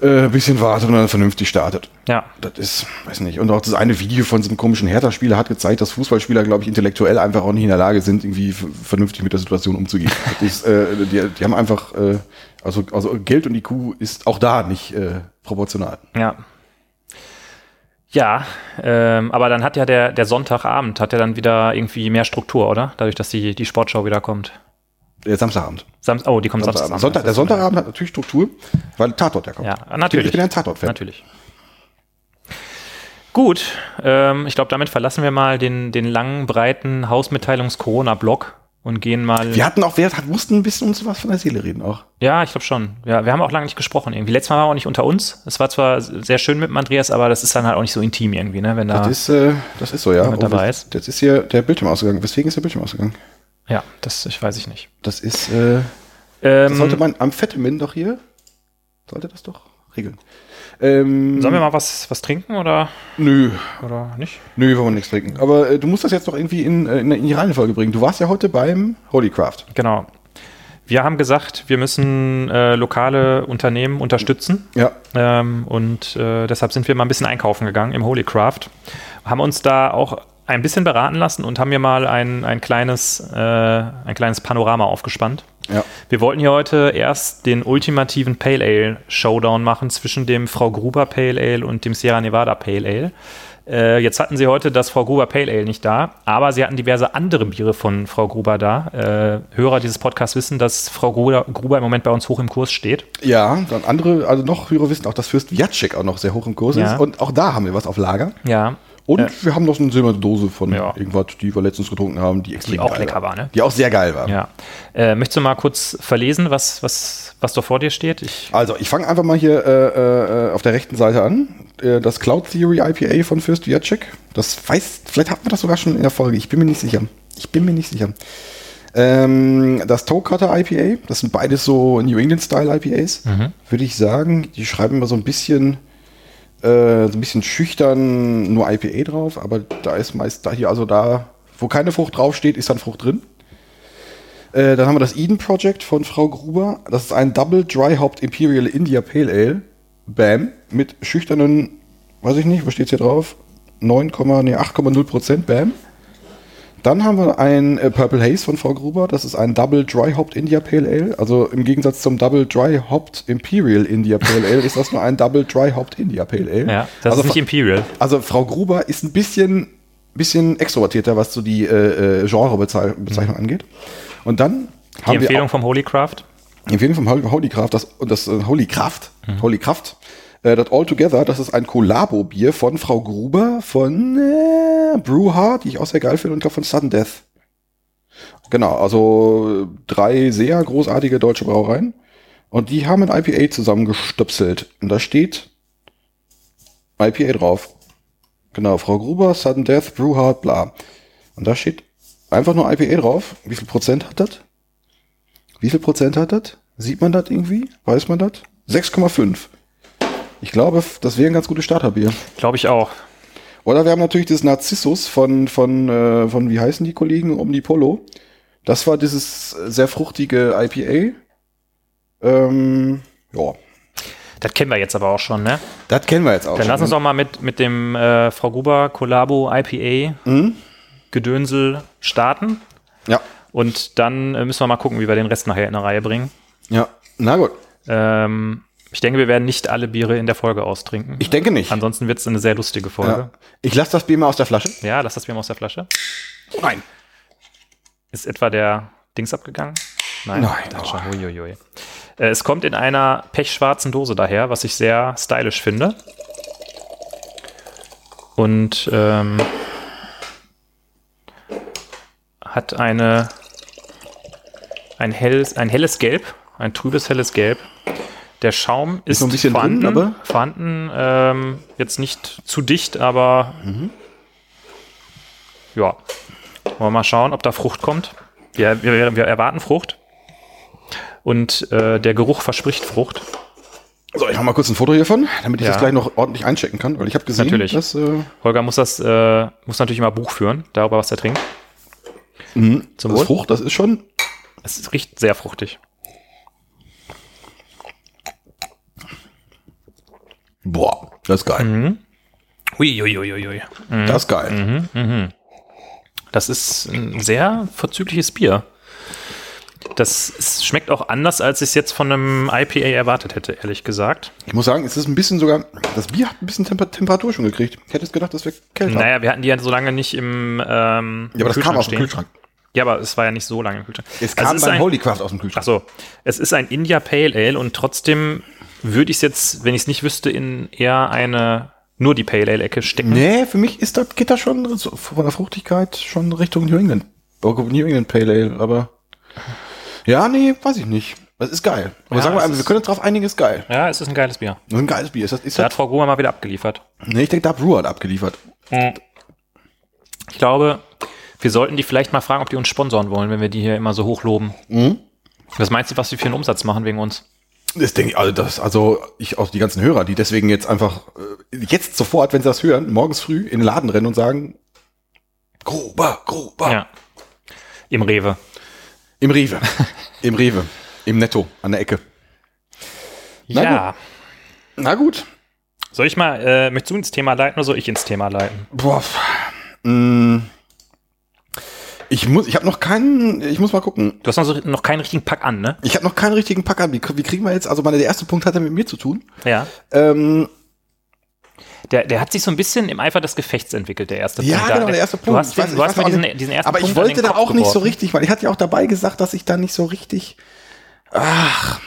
Speaker 3: äh, ein bisschen wartet und dann vernünftig startet.
Speaker 2: Ja.
Speaker 3: Das ist, weiß nicht. Und auch das eine Video von so einem komischen Hertha-Spieler hat gezeigt, dass Fußballspieler, glaube ich, intellektuell einfach auch nicht in der Lage sind, irgendwie vernünftig mit der Situation umzugehen. [LAUGHS] Ist, äh, die, die haben einfach, äh, also, also Geld und IQ ist auch da nicht äh, proportional.
Speaker 2: Ja. Ja, ähm, aber dann hat ja der, der Sonntagabend hat ja dann wieder irgendwie mehr Struktur, oder? Dadurch, dass die, die Sportschau wieder kommt.
Speaker 3: Der Samstagabend.
Speaker 2: Sam oh, die kommt
Speaker 3: Samstagabend.
Speaker 2: Samstagabend.
Speaker 3: Sonntag, der Sonntagabend hat natürlich Struktur, weil Tatort ja kommt.
Speaker 2: Ja, natürlich.
Speaker 3: Ich bin ein Tatort-Fan.
Speaker 2: Natürlich. Gut, ähm, ich glaube, damit verlassen wir mal den, den langen, breiten Hausmitteilungs-Corona-Block und gehen mal.
Speaker 3: Wir hatten auch, wir mussten ein bisschen uns was von der Seele reden auch.
Speaker 2: Ja, ich glaube schon. Ja, wir haben auch lange nicht gesprochen irgendwie. Letztes Mal war er auch nicht unter uns. Es war zwar sehr schön mit dem Andreas, aber das ist dann halt auch nicht so intim irgendwie, ne? Wenn da.
Speaker 3: Das ist, äh, das ist so, ja.
Speaker 2: Mit dabei ist.
Speaker 3: Jetzt ist hier der Bildschirm ausgegangen. Weswegen ist der Bildschirm ausgegangen?
Speaker 2: ja, das ich weiß ich nicht.
Speaker 3: Das ist, äh,
Speaker 2: Ähm,
Speaker 3: das sollte man am Fettemin doch hier, sollte das doch regeln. Ähm,
Speaker 2: sollen wir mal was, was trinken oder,
Speaker 3: Nö,
Speaker 2: oder nicht?
Speaker 3: nö, wir wollen nichts trinken. Aber äh, du musst das jetzt doch irgendwie in, äh, in die Reihenfolge bringen. Du warst ja heute beim Holycraft.
Speaker 2: Genau. Wir haben gesagt, wir müssen äh, lokale Unternehmen unterstützen.
Speaker 3: Ja.
Speaker 2: Ähm, und äh, deshalb sind wir mal ein bisschen einkaufen gegangen im Holy Craft. Haben uns da auch ein bisschen beraten lassen und haben mir mal ein, ein, kleines, äh, ein kleines Panorama aufgespannt.
Speaker 3: Ja.
Speaker 2: Wir wollten hier heute erst den ultimativen Pale Ale Showdown machen zwischen dem Frau Gruber Pale Ale und dem Sierra Nevada Pale Ale. Äh, jetzt hatten sie heute das Frau Gruber Pale Ale nicht da, aber sie hatten diverse andere Biere von Frau Gruber da. Äh, Hörer dieses Podcasts wissen, dass Frau Gruber, Gruber im Moment bei uns hoch im Kurs steht.
Speaker 3: Ja, dann andere, also noch Hörer wissen auch, dass Fürst Jacek auch noch sehr hoch im Kurs
Speaker 2: Ja.
Speaker 3: ist. Und auch da haben wir was auf Lager.
Speaker 2: Ja,
Speaker 3: Und
Speaker 2: Äh.
Speaker 3: wir haben noch eine silberne Dose von
Speaker 2: Ja.
Speaker 3: irgendwas, die wir letztens getrunken haben, die extrem
Speaker 2: auch lecker war, ne?
Speaker 3: Die auch sehr geil war.
Speaker 2: Ja. Äh, möchtest du mal kurz verlesen, was, was, was da vor dir steht? Ich,
Speaker 3: Also, ich fange einfach mal hier äh, äh, auf der rechten Seite an. Äh, das Cloud Theory IPA von Fürst Jacek. Das weiß, vielleicht hat man das sogar schon in der Folge. Ich bin mir nicht sicher. Ich bin mir nicht sicher. Ähm, das Toe Cutter IPA, das sind beides so New England Style IPAs, würde ich sagen. Die schreiben immer so ein bisschen, äh, so ein bisschen schüchtern nur IPA drauf, aber da ist meist da hier, also da, wo keine Frucht draufsteht, ist dann Frucht drin. Äh, dann haben wir das Eden Project von Frau Gruber. Das ist ein Double Dry Hopped Imperial India Pale Ale. Bam. Mit schüchternen, weiß ich nicht, was steht hier drauf? 9, nee, 8,0 Prozent. Bam. Dann haben wir ein äh, Purple Haze von Frau Gruber. Das ist ein Double Dry Hopped India Pale Ale. Also im Gegensatz zum Double Dry Hopped Imperial India Pale Ale ist das nur ein Double Dry Hopped India Pale Ale.
Speaker 2: ja, das
Speaker 3: also,
Speaker 2: ist nicht Imperial.
Speaker 3: also Frau Gruber ist ein bisschen, bisschen extrovertierter, was so die äh, äh, Genrebezeichnung angeht. Und dann
Speaker 2: Mhm. Die
Speaker 3: haben wir
Speaker 2: Empfehlung
Speaker 3: auch,
Speaker 2: vom Holycraft.
Speaker 3: die Empfehlung vom Holy, Holy Craft, das, und das äh, Holy Kraft,
Speaker 2: Mhm.
Speaker 3: Holy Kraft, äh, das All Together, das ist ein Collabo-Bier von Frau Gruber von äh, Brewhard, die ich auch sehr geil finde, und von Sudden Death. Genau, also drei sehr großartige deutsche Brauereien. Und die haben ein IPA zusammengestöpselt. Und da steht IPA drauf. Genau, Frau Gruber, Sudden Death, Brewhard, bla. Und da steht einfach nur IPA drauf. Wie viel Prozent hat das? Wie viel Prozent hat das? Sieht man das irgendwie? Weiß man das? 6,5. Ich glaube, das wäre ein ganz gutes Starterbier.
Speaker 2: Glaube ich auch.
Speaker 3: Oder wir haben natürlich das Narzissus von, von, äh, von, wie heißen die Kollegen um die Polo? Das war dieses sehr fruchtige IPA. Ähm, ja.
Speaker 2: Das kennen wir jetzt aber auch schon, ne?
Speaker 3: Das kennen wir jetzt auch
Speaker 2: Dann
Speaker 3: schon.
Speaker 2: lass uns doch mal mit, mit dem äh, Frau Gruber Collabo IPA
Speaker 3: Mhm.
Speaker 2: Gedönsel starten.
Speaker 3: Ja.
Speaker 2: Und dann äh, müssen wir mal gucken, wie wir den Rest nachher in eine Reihe bringen.
Speaker 3: Ja. Na gut.
Speaker 2: Ähm, ich denke, wir werden nicht alle Biere in der Folge austrinken.
Speaker 3: Ich denke nicht.
Speaker 2: Ansonsten wird es eine sehr lustige Folge.
Speaker 3: Ja. Ich lasse das Bier mal aus der Flasche.
Speaker 2: Ja, lass das Bier mal aus der Flasche.
Speaker 3: Nein.
Speaker 2: Ist etwa der Dings abgegangen? Nein,
Speaker 3: Nein,
Speaker 2: das
Speaker 3: oh.
Speaker 2: schon. Huiuiui. Äh, es kommt in einer pechschwarzen Dose daher, was ich sehr stylisch finde. Und ähm, hat eine ein helles, ein helles Gelb, ein trübes helles Gelb. Der Schaum ist,
Speaker 3: noch ein bisschen
Speaker 2: vorhanden,
Speaker 3: drin, aber-
Speaker 2: vorhanden ähm, jetzt nicht zu dicht, aber ja. Wollen wir mal schauen, ob da Frucht kommt. Wir, wir, wir erwarten Frucht. Und äh, der Geruch verspricht Frucht.
Speaker 3: So, ich mache mal kurz ein Foto hiervon, damit ich
Speaker 2: Ja.
Speaker 3: das gleich noch ordentlich einchecken kann, weil ich habe gesehen,
Speaker 2: Natürlich.
Speaker 3: dass äh,
Speaker 2: Holger muss das äh, muss natürlich immer Buch führen, darüber, was er trinkt. Zum
Speaker 3: das
Speaker 2: Wohl.
Speaker 3: Frucht, das ist schon
Speaker 2: Es riecht sehr fruchtig.
Speaker 3: Boah, das ist geil.
Speaker 2: Mhm. Uiuiuiui.
Speaker 3: Das ist geil.
Speaker 2: Das ist ein sehr vorzügliches Bier. Das schmeckt auch anders, als ich es jetzt von einem IPA erwartet hätte, ehrlich gesagt.
Speaker 3: Ich muss sagen, es ist ein bisschen sogar, das Bier hat ein bisschen Temper Temperatur schon gekriegt. Ich hätte es gedacht, das wäre kälter.
Speaker 2: Naja, wir hatten die ja so lange nicht im ähm,
Speaker 3: ja, aber das kam aus dem Kühlschrank.
Speaker 2: Ja, aber es war ja nicht so lange im Kühlschrank.
Speaker 3: Es
Speaker 2: Also
Speaker 3: kam
Speaker 2: ist
Speaker 3: beim
Speaker 2: ein-
Speaker 3: Holy Craft aus dem Kühlschrank.
Speaker 2: Ach so, es ist ein India Pale Ale und trotzdem würde ich es jetzt, wenn ich es nicht wüsste, in eher eine nur die Pale Ale Ecke stecken.
Speaker 3: Nee, für mich ist das, geht das schon so von der Fruchtigkeit schon Richtung New England. Of New England Pale Ale, aber ja, nee, weiß ich nicht. Das ist geil. Aber
Speaker 2: Ja,
Speaker 3: sagen wir, einfach, wir können uns drauf einigen, ist geil.
Speaker 2: Ja, es ist ein geiles Bier.
Speaker 3: Das ist ein geiles Bier. Ist das, ist
Speaker 2: Da
Speaker 3: das,
Speaker 2: hat Frau Gruber mal wieder abgeliefert.
Speaker 3: nee, ich denke, da hat Brewer abgeliefert.
Speaker 2: Ich glaube, wir sollten die vielleicht mal fragen, ob die uns sponsoren wollen, wenn wir die hier immer so hoch loben.
Speaker 3: Mhm.
Speaker 2: Was meinst du, was die für einen Umsatz machen wegen uns?
Speaker 3: Das denke ich, also das, also ich auch die ganzen Hörer, die deswegen jetzt einfach äh, jetzt sofort, wenn sie das hören, morgens früh in den Laden rennen und sagen, Gruber, Gruber.
Speaker 2: Ja. Im Rewe.
Speaker 3: Im Rewe. Im Rewe. Im Netto, an der Ecke. Na
Speaker 2: ja.
Speaker 3: Na gut.
Speaker 2: Soll ich mal, äh, möchtest du ins Thema leiten oder soll ich ins Thema leiten?
Speaker 3: Boah. Mm. Ich muss, ich habe noch keinen, ich muss mal gucken.
Speaker 2: Du hast noch, so, noch keinen richtigen Pack an, ne?
Speaker 3: Ich habe noch keinen richtigen Pack an. Wie, wie kriegen wir jetzt, also meine, der erste Punkt hat ja mit mir zu tun.
Speaker 2: Ja.
Speaker 3: Ähm,
Speaker 2: Der, der hat sich so ein bisschen im Eifer des Gefechts entwickelt, der erste
Speaker 3: ja,
Speaker 2: Punkt.
Speaker 3: genau,
Speaker 2: Da-
Speaker 3: der erste Punkt.
Speaker 2: Du hast,
Speaker 3: Ich weiß-
Speaker 2: den,
Speaker 3: ich
Speaker 2: du
Speaker 3: weiß
Speaker 2: hast mir
Speaker 3: auch
Speaker 2: diesen, diesen ersten
Speaker 3: Aber ich
Speaker 2: Punkt an
Speaker 3: wollte
Speaker 2: den
Speaker 3: da auch nicht so
Speaker 2: geworfen.
Speaker 3: richtig, weil ich hatte ja auch dabei gesagt, dass ich da nicht so richtig. Ach.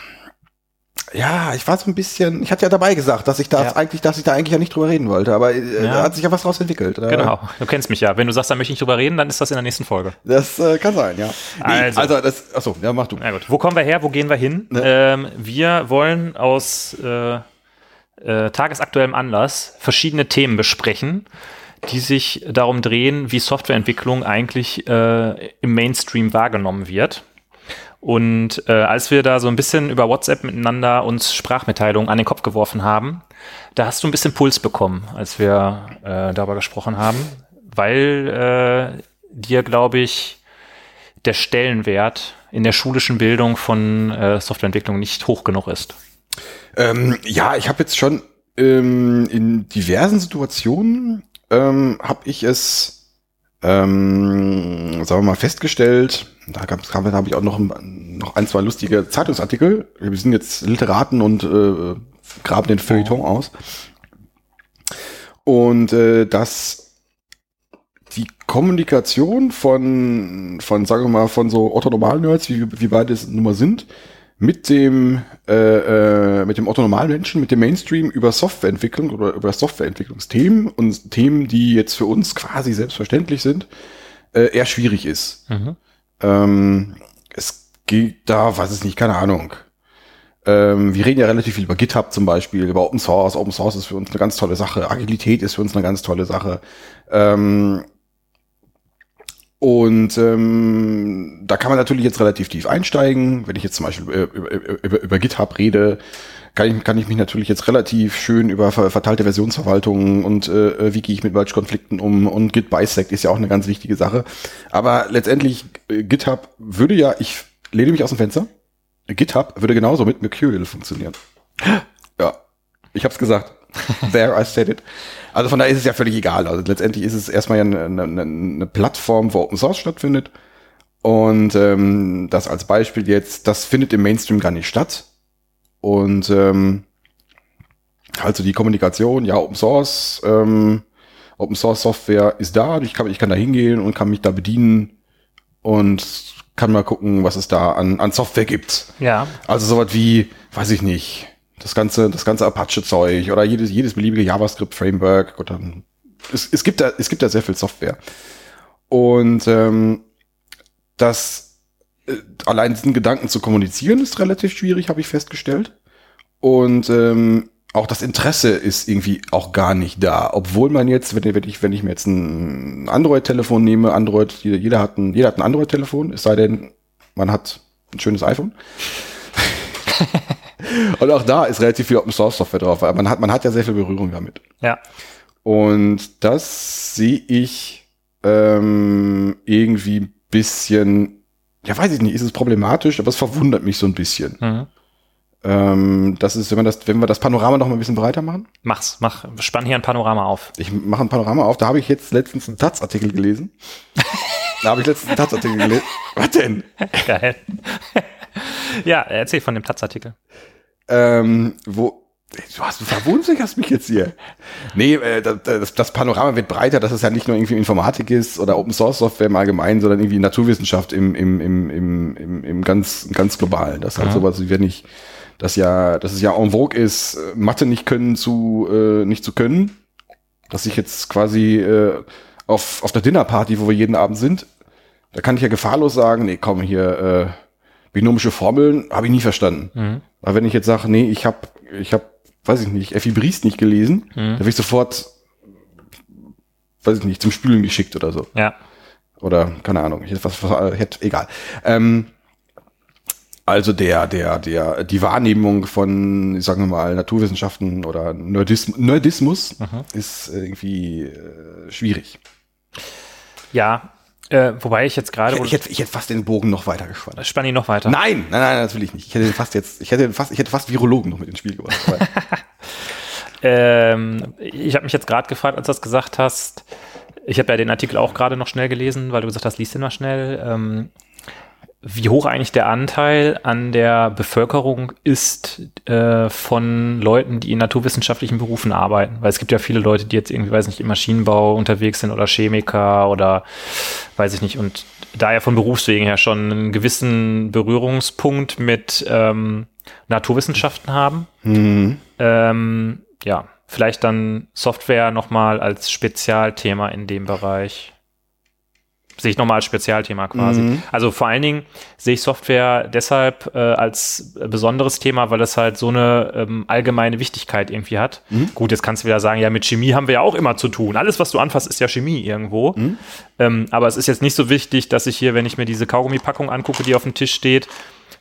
Speaker 3: Ja, ich war so ein bisschen, ich hatte ja dabei gesagt, dass ich da
Speaker 2: Ja.
Speaker 3: eigentlich, dass ich da eigentlich ja nicht drüber reden wollte, aber äh,
Speaker 2: Ja.
Speaker 3: da hat sich ja was draus entwickelt. Äh,
Speaker 2: Genau, du kennst mich ja. Wenn du sagst, da möchte ich nicht drüber reden, dann ist das in der nächsten Folge.
Speaker 3: Das äh, kann sein, ja. Nee,
Speaker 2: Also.
Speaker 3: also. das, achso, ja, mach du.
Speaker 2: Na gut, wo kommen wir her? Wo gehen wir hin?
Speaker 3: Ne.
Speaker 2: Ähm, wir wollen aus äh, äh, tagesaktuellem Anlass verschiedene Themen besprechen, die sich darum drehen, wie Softwareentwicklung eigentlich äh, im Mainstream wahrgenommen wird. Und äh, als wir da so ein bisschen über WhatsApp miteinander uns Sprachmitteilungen an den Kopf geworfen haben, da hast du ein bisschen Puls bekommen, als wir äh, darüber gesprochen haben, weil äh, dir, glaube ich, der Stellenwert in der schulischen Bildung von äh, Softwareentwicklung nicht hoch genug ist.
Speaker 3: Ähm, ja, ich habe jetzt schon ähm, in diversen Situationen ähm, habe ich es, ähm, sagen wir mal, festgestellt. Da gab es, habe ich auch noch, ein- noch ein, zwei lustige Zeitungsartikel. Wir sind jetzt Literaten und äh, graben den Feuilleton aus. Und äh, dass die Kommunikation von, von, sagen wir mal, von so Otto-Normal-Nerds, wie, wie beide es nun mal sind, mit dem, äh, äh, mit dem Otto-Normal-Menschen, mit dem Mainstream über Softwareentwicklung oder über Softwareentwicklungsthemen und Themen, die jetzt für uns quasi selbstverständlich sind, äh, eher schwierig ist. Ähm, es geht da, weiß ich nicht, keine Ahnung. Ähm, wir reden ja relativ viel über GitHub zum Beispiel, über Open Source. Open Source ist für uns eine ganz tolle Sache. Agilität ist für uns eine ganz tolle Sache. Ähm, und ähm, da kann man natürlich jetzt relativ tief einsteigen. Wenn ich jetzt zum Beispiel über, über, über, über GitHub rede, kann ich, kann ich mich natürlich jetzt relativ schön über ver verteilte Versionsverwaltung und äh, wie gehe ich mit Merge-Konflikten um und Git bisect ist ja auch eine ganz wichtige Sache. Aber letztendlich, äh, GitHub würde ja, ich lehne mich aus dem Fenster, GitHub würde genauso mit Mercurial funktionieren. Ja, ich hab's gesagt. [LAUGHS] There, I said it. Also von daher ist es ja völlig egal. Also letztendlich ist es erstmal ja eine, eine, eine Plattform, wo Open Source stattfindet. Und ähm, das als Beispiel jetzt, das findet im Mainstream gar nicht statt. Und ähm, also die Kommunikation, ja, Open Source, ähm, Open Source Software ist da, ich kann, ich kann da hingehen und kann mich da bedienen und kann mal gucken, was es da an, an Software gibt.
Speaker 2: Ja.
Speaker 3: Also sowas wie, weiß ich nicht, das ganze, das ganze Apache-Zeug oder jedes, jedes beliebige JavaScript-Framework oder es, es gibt da, es gibt da sehr viel Software. Und ähm, das allein diesen Gedanken zu kommunizieren ist relativ schwierig, habe ich festgestellt. Und ähm, auch das Interesse ist irgendwie auch gar nicht da, obwohl man jetzt, wenn, wenn ich wenn ich mir jetzt ein Android-Telefon nehme, Android, jeder, jeder hat ein jeder hat ein Android-Telefon, es sei denn, man hat ein schönes iPhone. [LAUGHS] Und auch da ist relativ viel Open Source Software drauf, weil man hat man hat ja sehr viel Berührung damit.
Speaker 2: Ja.
Speaker 3: Und das sehe ich ähm, irgendwie ein bisschen, ja weiß ich nicht, ist es problematisch, aber es verwundert mich so ein bisschen.
Speaker 2: Mhm.
Speaker 3: Ähm, das ist, wenn wir das, wenn wir das Panorama noch mal ein bisschen breiter machen.
Speaker 2: Mach's, mach, spann hier ein Panorama auf.
Speaker 3: Ich mache ein Panorama auf, da habe ich jetzt letztens einen Taz-Artikel gelesen. da habe ich letztens einen Taz-Artikel gelesen. Was denn?
Speaker 2: Geil. [LAUGHS] ja, erzähl von dem Taz-Artikel.
Speaker 3: ähm, wo du hast du verwunsicherst mich jetzt hier. Nee, äh, das, das, Panorama wird breiter, dass es ja nicht nur irgendwie Informatik ist oder Open Source Software im Allgemeinen, sondern irgendwie Naturwissenschaft im, im, im, im, im, im ganz, ganz globalen. Das ist halt
Speaker 2: Mhm.
Speaker 3: sowas, wie wenn ich, das ja, dass es ja en vogue ist, äh, Mathe nicht können zu, äh, nicht zu können. Dass ich jetzt quasi äh, auf, auf der Dinnerparty, wo wir jeden Abend sind, Da kann ich ja gefahrlos sagen, nee, komm, hier, äh, binomische Formeln habe ich nie verstanden.
Speaker 2: Mhm.
Speaker 3: Aber wenn ich jetzt sage, nee, ich habe, ich habe, weiß ich nicht, Effi Briest nicht gelesen,
Speaker 2: Mhm.
Speaker 3: dann werde ich sofort, weiß ich nicht, zum Spülen geschickt oder so.
Speaker 2: Ja.
Speaker 3: Oder, keine Ahnung, ich hätte was, was hätte, egal. Ähm, also der, der, der, die Wahrnehmung von, sagen wir mal, Naturwissenschaften oder Nerdism, Nerdismus
Speaker 2: Mhm.
Speaker 3: ist irgendwie äh, schwierig.
Speaker 2: Ja. Äh, wobei ich jetzt gerade.
Speaker 3: Ich hätte, ich hätte fast den Bogen noch weiter gespannt.
Speaker 2: Spann ihn noch weiter.
Speaker 3: Nein, nein, nein, das will ich nicht. Ich hätte fast jetzt, ich hätte fast, ich hätte fast Virologen noch mit ins Spiel gebracht. [LAUGHS]
Speaker 2: Ähm, ich habe mich jetzt gerade gefragt, als du das gesagt hast. Ich habe ja den Artikel auch gerade noch schnell gelesen, weil du gesagt hast, liest den mal schnell. Ähm, wie hoch eigentlich der Anteil an der Bevölkerung ist äh, von Leuten, die in naturwissenschaftlichen Berufen arbeiten. Weil es gibt ja viele Leute, die jetzt irgendwie, weiß nicht, im Maschinenbau unterwegs sind oder Chemiker oder weiß ich nicht. Und da ja von Berufswegen her schon einen gewissen Berührungspunkt mit ähm, Naturwissenschaften haben. Ähm, ja, vielleicht dann Software nochmal als Spezialthema in dem Bereich. Sehe ich nochmal als Spezialthema quasi. Also vor allen Dingen sehe ich Software deshalb äh, als besonderes Thema, weil es halt so eine ähm, allgemeine Wichtigkeit irgendwie hat. Gut, jetzt kannst du wieder sagen, ja, mit Chemie haben wir ja auch immer zu tun. Alles, was du anfasst, ist ja Chemie irgendwo. Ähm, aber es ist jetzt nicht so wichtig, dass ich hier, wenn ich mir diese Kaugummipackung angucke, die auf dem Tisch steht,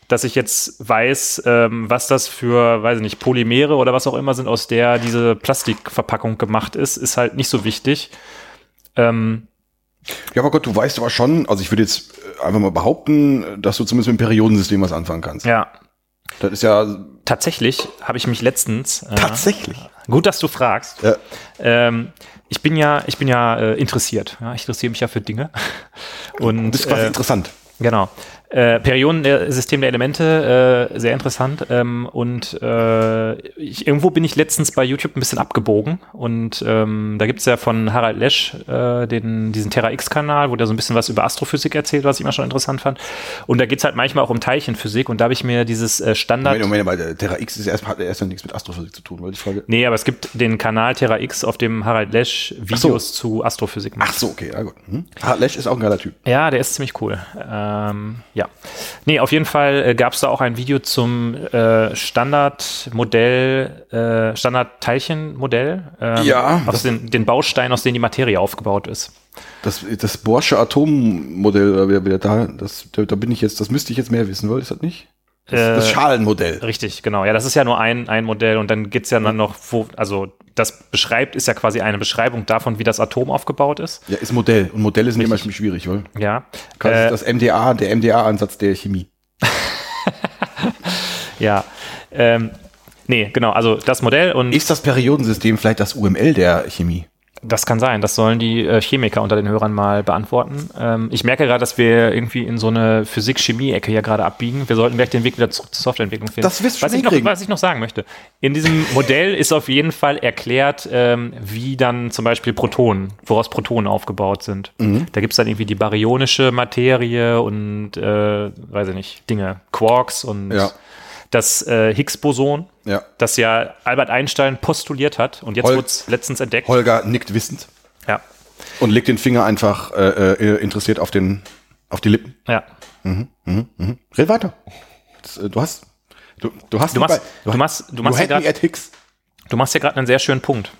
Speaker 2: dass ich jetzt weiß, ähm, was das für, weiß ich nicht, Polymere oder was auch immer sind, aus der diese Plastikverpackung gemacht ist, ist halt nicht so wichtig. Ähm,
Speaker 3: ja, aber Gott, du weißt aber schon, also ich würde jetzt äh, einfach mal behaupten, dass du zumindest mit dem Periodensystem was anfangen kannst.
Speaker 2: ja,
Speaker 3: Das ist ja
Speaker 2: tatsächlich habe ich mich letztens. Äh,
Speaker 3: tatsächlich.
Speaker 2: Gut, dass du fragst.
Speaker 3: Ja.
Speaker 2: Ähm, ich bin ja, ich bin ja äh, interessiert. Ja, ich interessiere mich ja für Dinge. [LAUGHS] Und
Speaker 3: Das ist quasi
Speaker 2: äh,
Speaker 3: interessant.
Speaker 2: Genau. Äh, Periodensystem der Elemente, äh, sehr interessant. Ähm, und äh, ich, irgendwo bin ich letztens bei YouTube ein bisschen abgebogen. Und ähm, da gibt's ja von Harald Lesch äh, den, diesen Terra X-Kanal, wo der so ein bisschen was über Astrophysik erzählt, was ich immer schon interessant fand. Und da geht's halt manchmal auch um Teilchenphysik. Und da habe ich mir dieses äh, Standard.
Speaker 3: Moment, Moment, weil Terra X ist erst, hat erst nichts mit Astrophysik zu tun, weil ich frage.
Speaker 2: Nee, aber es gibt den Kanal Terra X, auf dem Harald Lesch Videos zu Astrophysik macht.
Speaker 3: Ach so, okay, ja gut. Hm? Harald Lesch ist auch ein geiler Typ.
Speaker 2: Ja, der ist ziemlich cool. Ähm, ja. Nee, auf jeden Fall äh, gab es da auch ein Video zum äh, Standardmodell, äh, Standard-Teilchenmodell. Ähm,
Speaker 3: Ja,
Speaker 2: Aus den, den Bausteinen, aus denen die Materie aufgebaut ist.
Speaker 3: Das, das Borsche Atommodell, oder wieder, wieder da, das, da, da bin ich jetzt, das müsste ich jetzt mehr wissen, wollte ist das nicht? Das, das
Speaker 2: Äh,
Speaker 3: Schalenmodell.
Speaker 2: Richtig, genau. Ja, das ist ja nur ein, ein Modell und dann geht's ja dann noch, wo, also das beschreibt, ist ja quasi eine Beschreibung davon, wie das Atom aufgebaut ist.
Speaker 3: Ja, ist Modell. Und Modelle sind immer ziemlich schwierig, oder?
Speaker 2: Ja.
Speaker 3: Quasi
Speaker 2: Äh,
Speaker 3: das MDA, der MDA-Ansatz der Chemie. [LAUGHS]
Speaker 2: ja. Ähm, nee, genau, also das Modell und
Speaker 3: Ist das Periodensystem vielleicht das UML der Chemie?
Speaker 2: Das kann sein. Das sollen die äh, Chemiker unter den Hörern mal beantworten. Ähm, ich merke gerade, dass wir irgendwie in so eine Physik-Chemie-Ecke hier gerade abbiegen. Wir sollten gleich den Weg wieder zurück zur Softwareentwicklung finden.
Speaker 3: Das wirst du
Speaker 2: was
Speaker 3: schon
Speaker 2: ich, noch, was ich noch sagen möchte. In diesem Modell ist auf jeden Fall erklärt, ähm, wie dann zum Beispiel Protonen, woraus Protonen aufgebaut sind.
Speaker 3: Mhm.
Speaker 2: Da gibt es dann irgendwie die baryonische Materie und, äh, weiß ich nicht, Dinge, Quarks und
Speaker 3: Ja.
Speaker 2: Das äh, Higgs-Boson,
Speaker 3: Ja.
Speaker 2: das ja Albert Einstein postuliert hat und jetzt
Speaker 3: Hol-
Speaker 2: wurde es letztens entdeckt.
Speaker 3: Holger nickt wissend
Speaker 2: Ja.
Speaker 3: und legt den Finger einfach äh, äh, interessiert auf, den, auf die Lippen.
Speaker 2: Ja.
Speaker 3: Red weiter. Das, äh, du hast. Du, du hast
Speaker 2: Du machst,
Speaker 3: bei-
Speaker 2: du machst, du machst, grad, du machst hier gerade einen sehr schönen Punkt.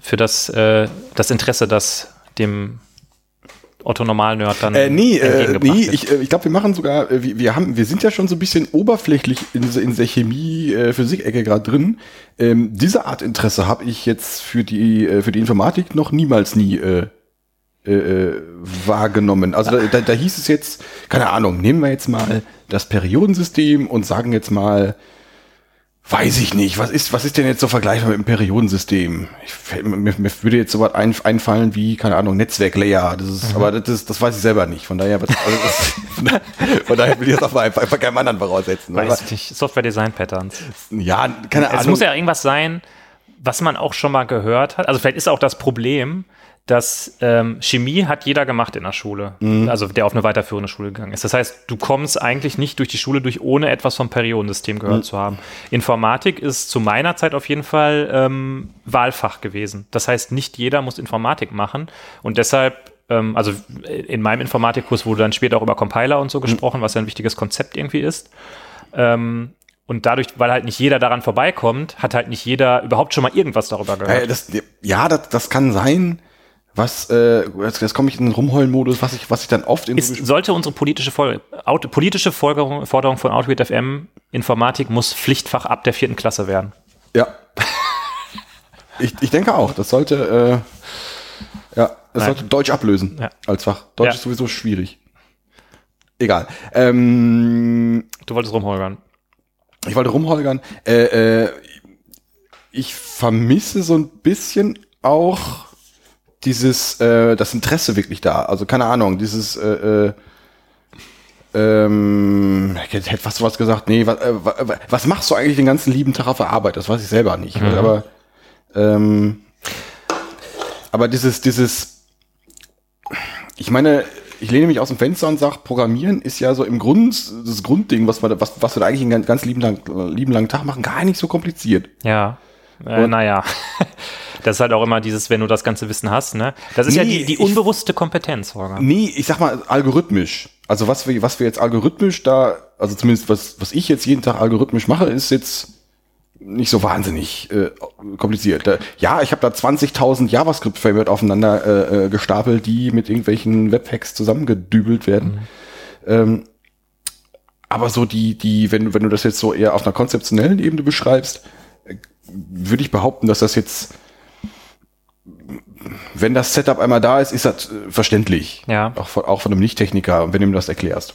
Speaker 2: Für das, äh, das Interesse, das dem Otto Normal-Nerd dann
Speaker 3: Äh, nee, äh, nee, ich, äh, ich glaube, wir machen sogar, äh, wir, wir haben, wir sind ja schon so ein bisschen oberflächlich in, in der Chemie-Physik-Ecke gerade drin. Ähm, diese Art Interesse habe ich jetzt für die, äh, für die Informatik noch niemals nie äh, äh, äh, wahrgenommen. Also da, da, da hieß es jetzt, keine Ahnung, nehmen wir jetzt mal das Periodensystem und sagen jetzt mal, weiß ich nicht, was ist, was ist denn jetzt so vergleichbar mit dem Periodensystem? Ich, mir, mir würde jetzt sowas ein, einfallen wie, keine Ahnung, Netzwerklayer. Das ist, aber das, ist, das weiß ich selber nicht. Von daher, also das, [LAUGHS] von daher will ich das auch mal einfach, einfach keinem anderen voraussetzen. Aber,
Speaker 2: Weiß ich nicht, Software-Design-Patterns.
Speaker 3: ja, keine
Speaker 2: Es
Speaker 3: Ahnung.
Speaker 2: muss ja irgendwas sein, was man auch schon mal gehört hat. Also vielleicht ist auch das Problem, dass ähm, Chemie hat jeder gemacht in der Schule,
Speaker 3: Mhm.
Speaker 2: also der auf eine weiterführende Schule gegangen ist. Das heißt, du kommst eigentlich nicht durch die Schule durch, ohne etwas vom Periodensystem gehört
Speaker 3: Mhm.
Speaker 2: zu haben. Informatik ist zu meiner Zeit auf jeden Fall ähm, Wahlfach gewesen. Das heißt, nicht jeder muss Informatik machen und deshalb ähm, also in meinem Informatikkurs wurde dann später auch über Compiler und so gesprochen, was ja ein wichtiges Konzept irgendwie ist. Ähm, und dadurch, weil halt nicht jeder daran vorbeikommt, hat halt nicht jeder überhaupt schon mal irgendwas darüber gehört.
Speaker 3: Ja, das, ja das, das kann sein. Was, äh, jetzt, jetzt komme ich in den Rumheulen-Modus, was ich, was ich dann oft in
Speaker 2: ist, sollte unsere politische, Fol Auto, politische Forderung, Forderung von Outwit FM, Informatik muss Pflichtfach ab der vierten Klasse werden.
Speaker 3: Ja. [LAUGHS] ich, ich denke auch, das sollte, äh, ja, das sollte Deutsch ablösen
Speaker 2: Ja.
Speaker 3: als Fach. Deutsch
Speaker 2: Ja.
Speaker 3: ist sowieso schwierig. Egal. Ähm,
Speaker 2: Du wolltest rumholgern.
Speaker 3: ich wollte rumholgern. Äh, äh, ich vermisse so ein bisschen auch dieses, äh, das Interesse wirklich da. Also keine Ahnung, dieses, äh, äh, ähm, hätte fast was gesagt, nee, was, äh, wa- wa- was machst du eigentlich den ganzen lieben Tag auf der Arbeit? Das weiß ich selber nicht. Aber, ähm, aber dieses, dieses, ich meine, ich lehne mich aus dem Fenster und sage, Programmieren ist ja so im Grund das Grundding, was wir, da- was, was wir da eigentlich einen ganz, lieben, lang, lieben langen Tag machen, gar nicht so kompliziert.
Speaker 2: Ja. Äh, naja. [LAUGHS] Das ist halt auch immer dieses, wenn du das ganze Wissen hast, ne? Das ist ja
Speaker 3: Nee,
Speaker 2: die, die
Speaker 3: ich-
Speaker 2: unbewusste Kompetenz, Holger.
Speaker 3: Nee, ich sag mal algorithmisch. Also was wir, was wir jetzt algorithmisch da, also zumindest was, was ich jetzt jeden Tag algorithmisch mache, ist jetzt nicht so wahnsinnig äh, kompliziert. Ja, ich habe da 20.000 JavaScript-Framework aufeinander äh, äh, gestapelt, die mit irgendwelchen Webhacks zusammengedübelt werden. Ähm, aber so die, die, wenn, du- wenn du das jetzt so eher auf einer konzeptionellen Ebene beschreibst, äh, würde ich behaupten, dass das jetzt, wenn das Setup einmal da ist, ist das äh, verständlich.
Speaker 2: Ja.
Speaker 3: Auch von, auch von einem Nicht-Techniker, wenn du ihm das erklärst.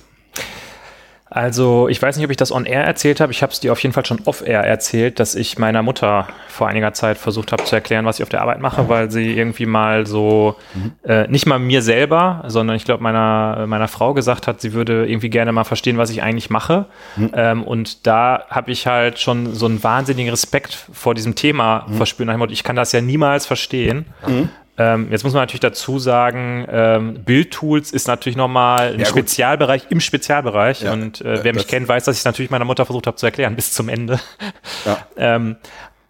Speaker 2: Also, ich weiß nicht, ob ich das on-air erzählt habe. Ich habe es dir auf jeden Fall schon off-air erzählt, dass ich meiner Mutter vor einiger Zeit versucht habe zu erklären, was ich auf der Arbeit mache, weil sie irgendwie mal so, äh, nicht mal mir selber, sondern ich glaube meiner, meiner Frau gesagt hat, sie würde irgendwie gerne mal verstehen, was ich eigentlich mache. Ähm, und da habe ich halt schon so einen wahnsinnigen Respekt vor diesem Thema verspürt. Dem Motto, Ich kann das ja niemals verstehen. Ähm, jetzt muss man natürlich dazu sagen, ähm, Bildtools ist natürlich nochmal ein
Speaker 3: Ja.
Speaker 2: Spezialbereich im Spezialbereich.
Speaker 3: Ja,
Speaker 2: und äh,
Speaker 3: äh,
Speaker 2: wer mich kennt, weiß, dass ich es natürlich meiner Mutter versucht habe zu erklären bis zum Ende.
Speaker 3: Ja. [LAUGHS]
Speaker 2: ähm,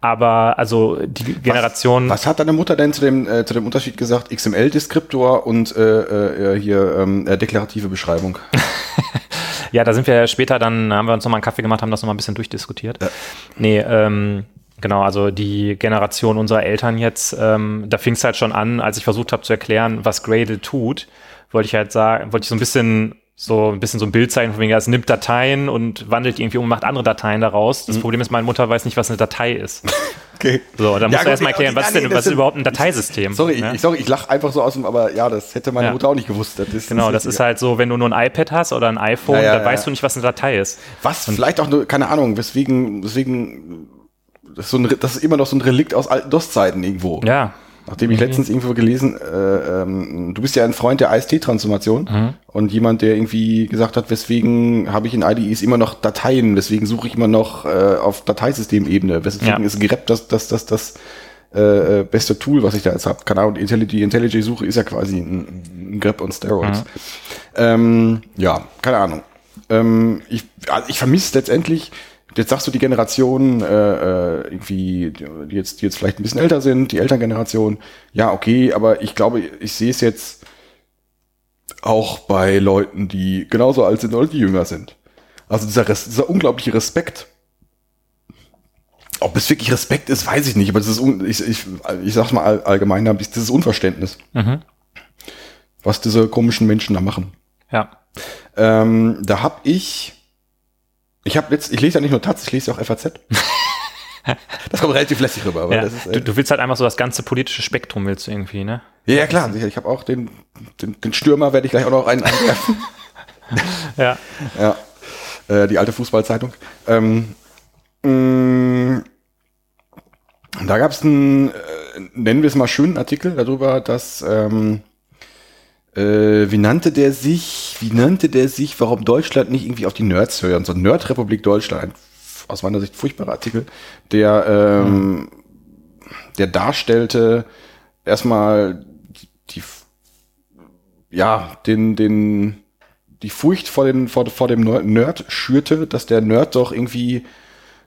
Speaker 2: aber also die Generation,
Speaker 3: Was hat deine Mutter denn zu dem, äh, zu dem Unterschied gesagt? XML-Deskriptor und äh, äh, hier ähm, äh, deklarative Beschreibung. [LAUGHS]
Speaker 2: ja, da sind wir ja später, dann haben wir uns nochmal einen Kaffee gemacht, haben das nochmal ein bisschen durchdiskutiert. Nee, ähm, genau, also die Generation unserer Eltern jetzt, ähm, da fing es halt schon an, als ich versucht habe zu erklären, was Gradle tut, wollte ich halt sagen, wollte ich so ein bisschen so ein bisschen so ein Bild zeigen, von wegen, es nimmt Dateien und wandelt die irgendwie um, und macht andere Dateien daraus. Das Problem ist, meine Mutter weiß nicht, was eine Datei ist. [LAUGHS]
Speaker 3: Okay.
Speaker 2: So, dann
Speaker 3: Ja,
Speaker 2: musst du erstmal erklären, was ist
Speaker 3: ja,
Speaker 2: denn,
Speaker 3: nee,
Speaker 2: was
Speaker 3: das
Speaker 2: ist überhaupt ein Dateisystem?
Speaker 3: Sorry,
Speaker 2: ne?
Speaker 3: ich, sorry, ich lache einfach so aus dem, aber ja, das hätte meine
Speaker 2: Ja.
Speaker 3: Mutter auch nicht gewusst. Das ist,
Speaker 2: Genau, das ist halt so, wenn du nur ein iPad hast oder ein iPhone,
Speaker 3: Ja,
Speaker 2: dann weißt du nicht, was eine Datei ist.
Speaker 3: Was vielleicht auch, nur, keine Ahnung, weswegen, weswegen, das ist, so ein, das ist immer noch so ein Relikt aus alten DOS-Zeiten irgendwo.
Speaker 2: Ja,
Speaker 3: Nachdem ich letztens irgendwo gelesen, äh, ähm, du bist ja ein Freund der AST-Transformation
Speaker 2: Mhm.
Speaker 3: und jemand, der irgendwie gesagt hat, weswegen habe ich in IDEs immer noch Dateien, weswegen suche ich immer noch äh, auf Dateisystemebene, weswegen
Speaker 2: Ja.
Speaker 3: ist grep das, das, das, das äh, äh, beste Tool, was ich da jetzt habe. Keine Ahnung, die Intelli- die IntelliJ-Suche ist ja quasi ein, ein grep on Steroids.
Speaker 2: Mhm.
Speaker 3: Ähm, ja, keine Ahnung. Ähm, ich, also ich vermisse letztendlich, jetzt sagst du die Generation, äh, äh, irgendwie, die jetzt, die jetzt vielleicht ein bisschen älter sind, die Elterngeneration, ja, okay, aber ich glaube, ich sehe es jetzt auch bei Leuten, die genauso alt sind oder die jünger sind. Also dieser, Res dieser unglaubliche Respekt. Ob es wirklich Respekt ist, weiß ich nicht, aber das ist, ich, ich, ich sag's mal all, allgemein, dieses Unverständnis,
Speaker 2: Mhm.
Speaker 3: was diese komischen Menschen da machen.
Speaker 2: ja.
Speaker 3: Ähm, da hab ich, ich habe jetzt, ich lese ja nicht nur Taz, ich lese ja auch FAZ. [LAUGHS] das kommt relativ lässig rüber, aber
Speaker 2: ja.
Speaker 3: das ist,
Speaker 2: du,
Speaker 3: äh,
Speaker 2: du willst halt einfach so das ganze politische Spektrum willst du irgendwie, ne?
Speaker 3: ja, ja, klar, sicher. Ich habe auch den, den, den Stürmer werde ich gleich auch noch rein einwerfen. [LAUGHS]
Speaker 2: Ja.
Speaker 3: ja, äh, die alte Fußballzeitung. Ähm, mh, da gab es einen, äh, nennen wir es mal schönen Artikel darüber, dass ähm, äh, wie nannte der sich, wie nannte der sich, warum Deutschland nicht irgendwie auf die Nerds hören, so Nerdrepublik Deutschland, ein aus meiner Sicht furchtbarer Artikel, der, ähm, der darstellte erstmal die, ja, den, den, die Furcht vor, den, vor, vor dem Nerd schürte, dass der Nerd doch irgendwie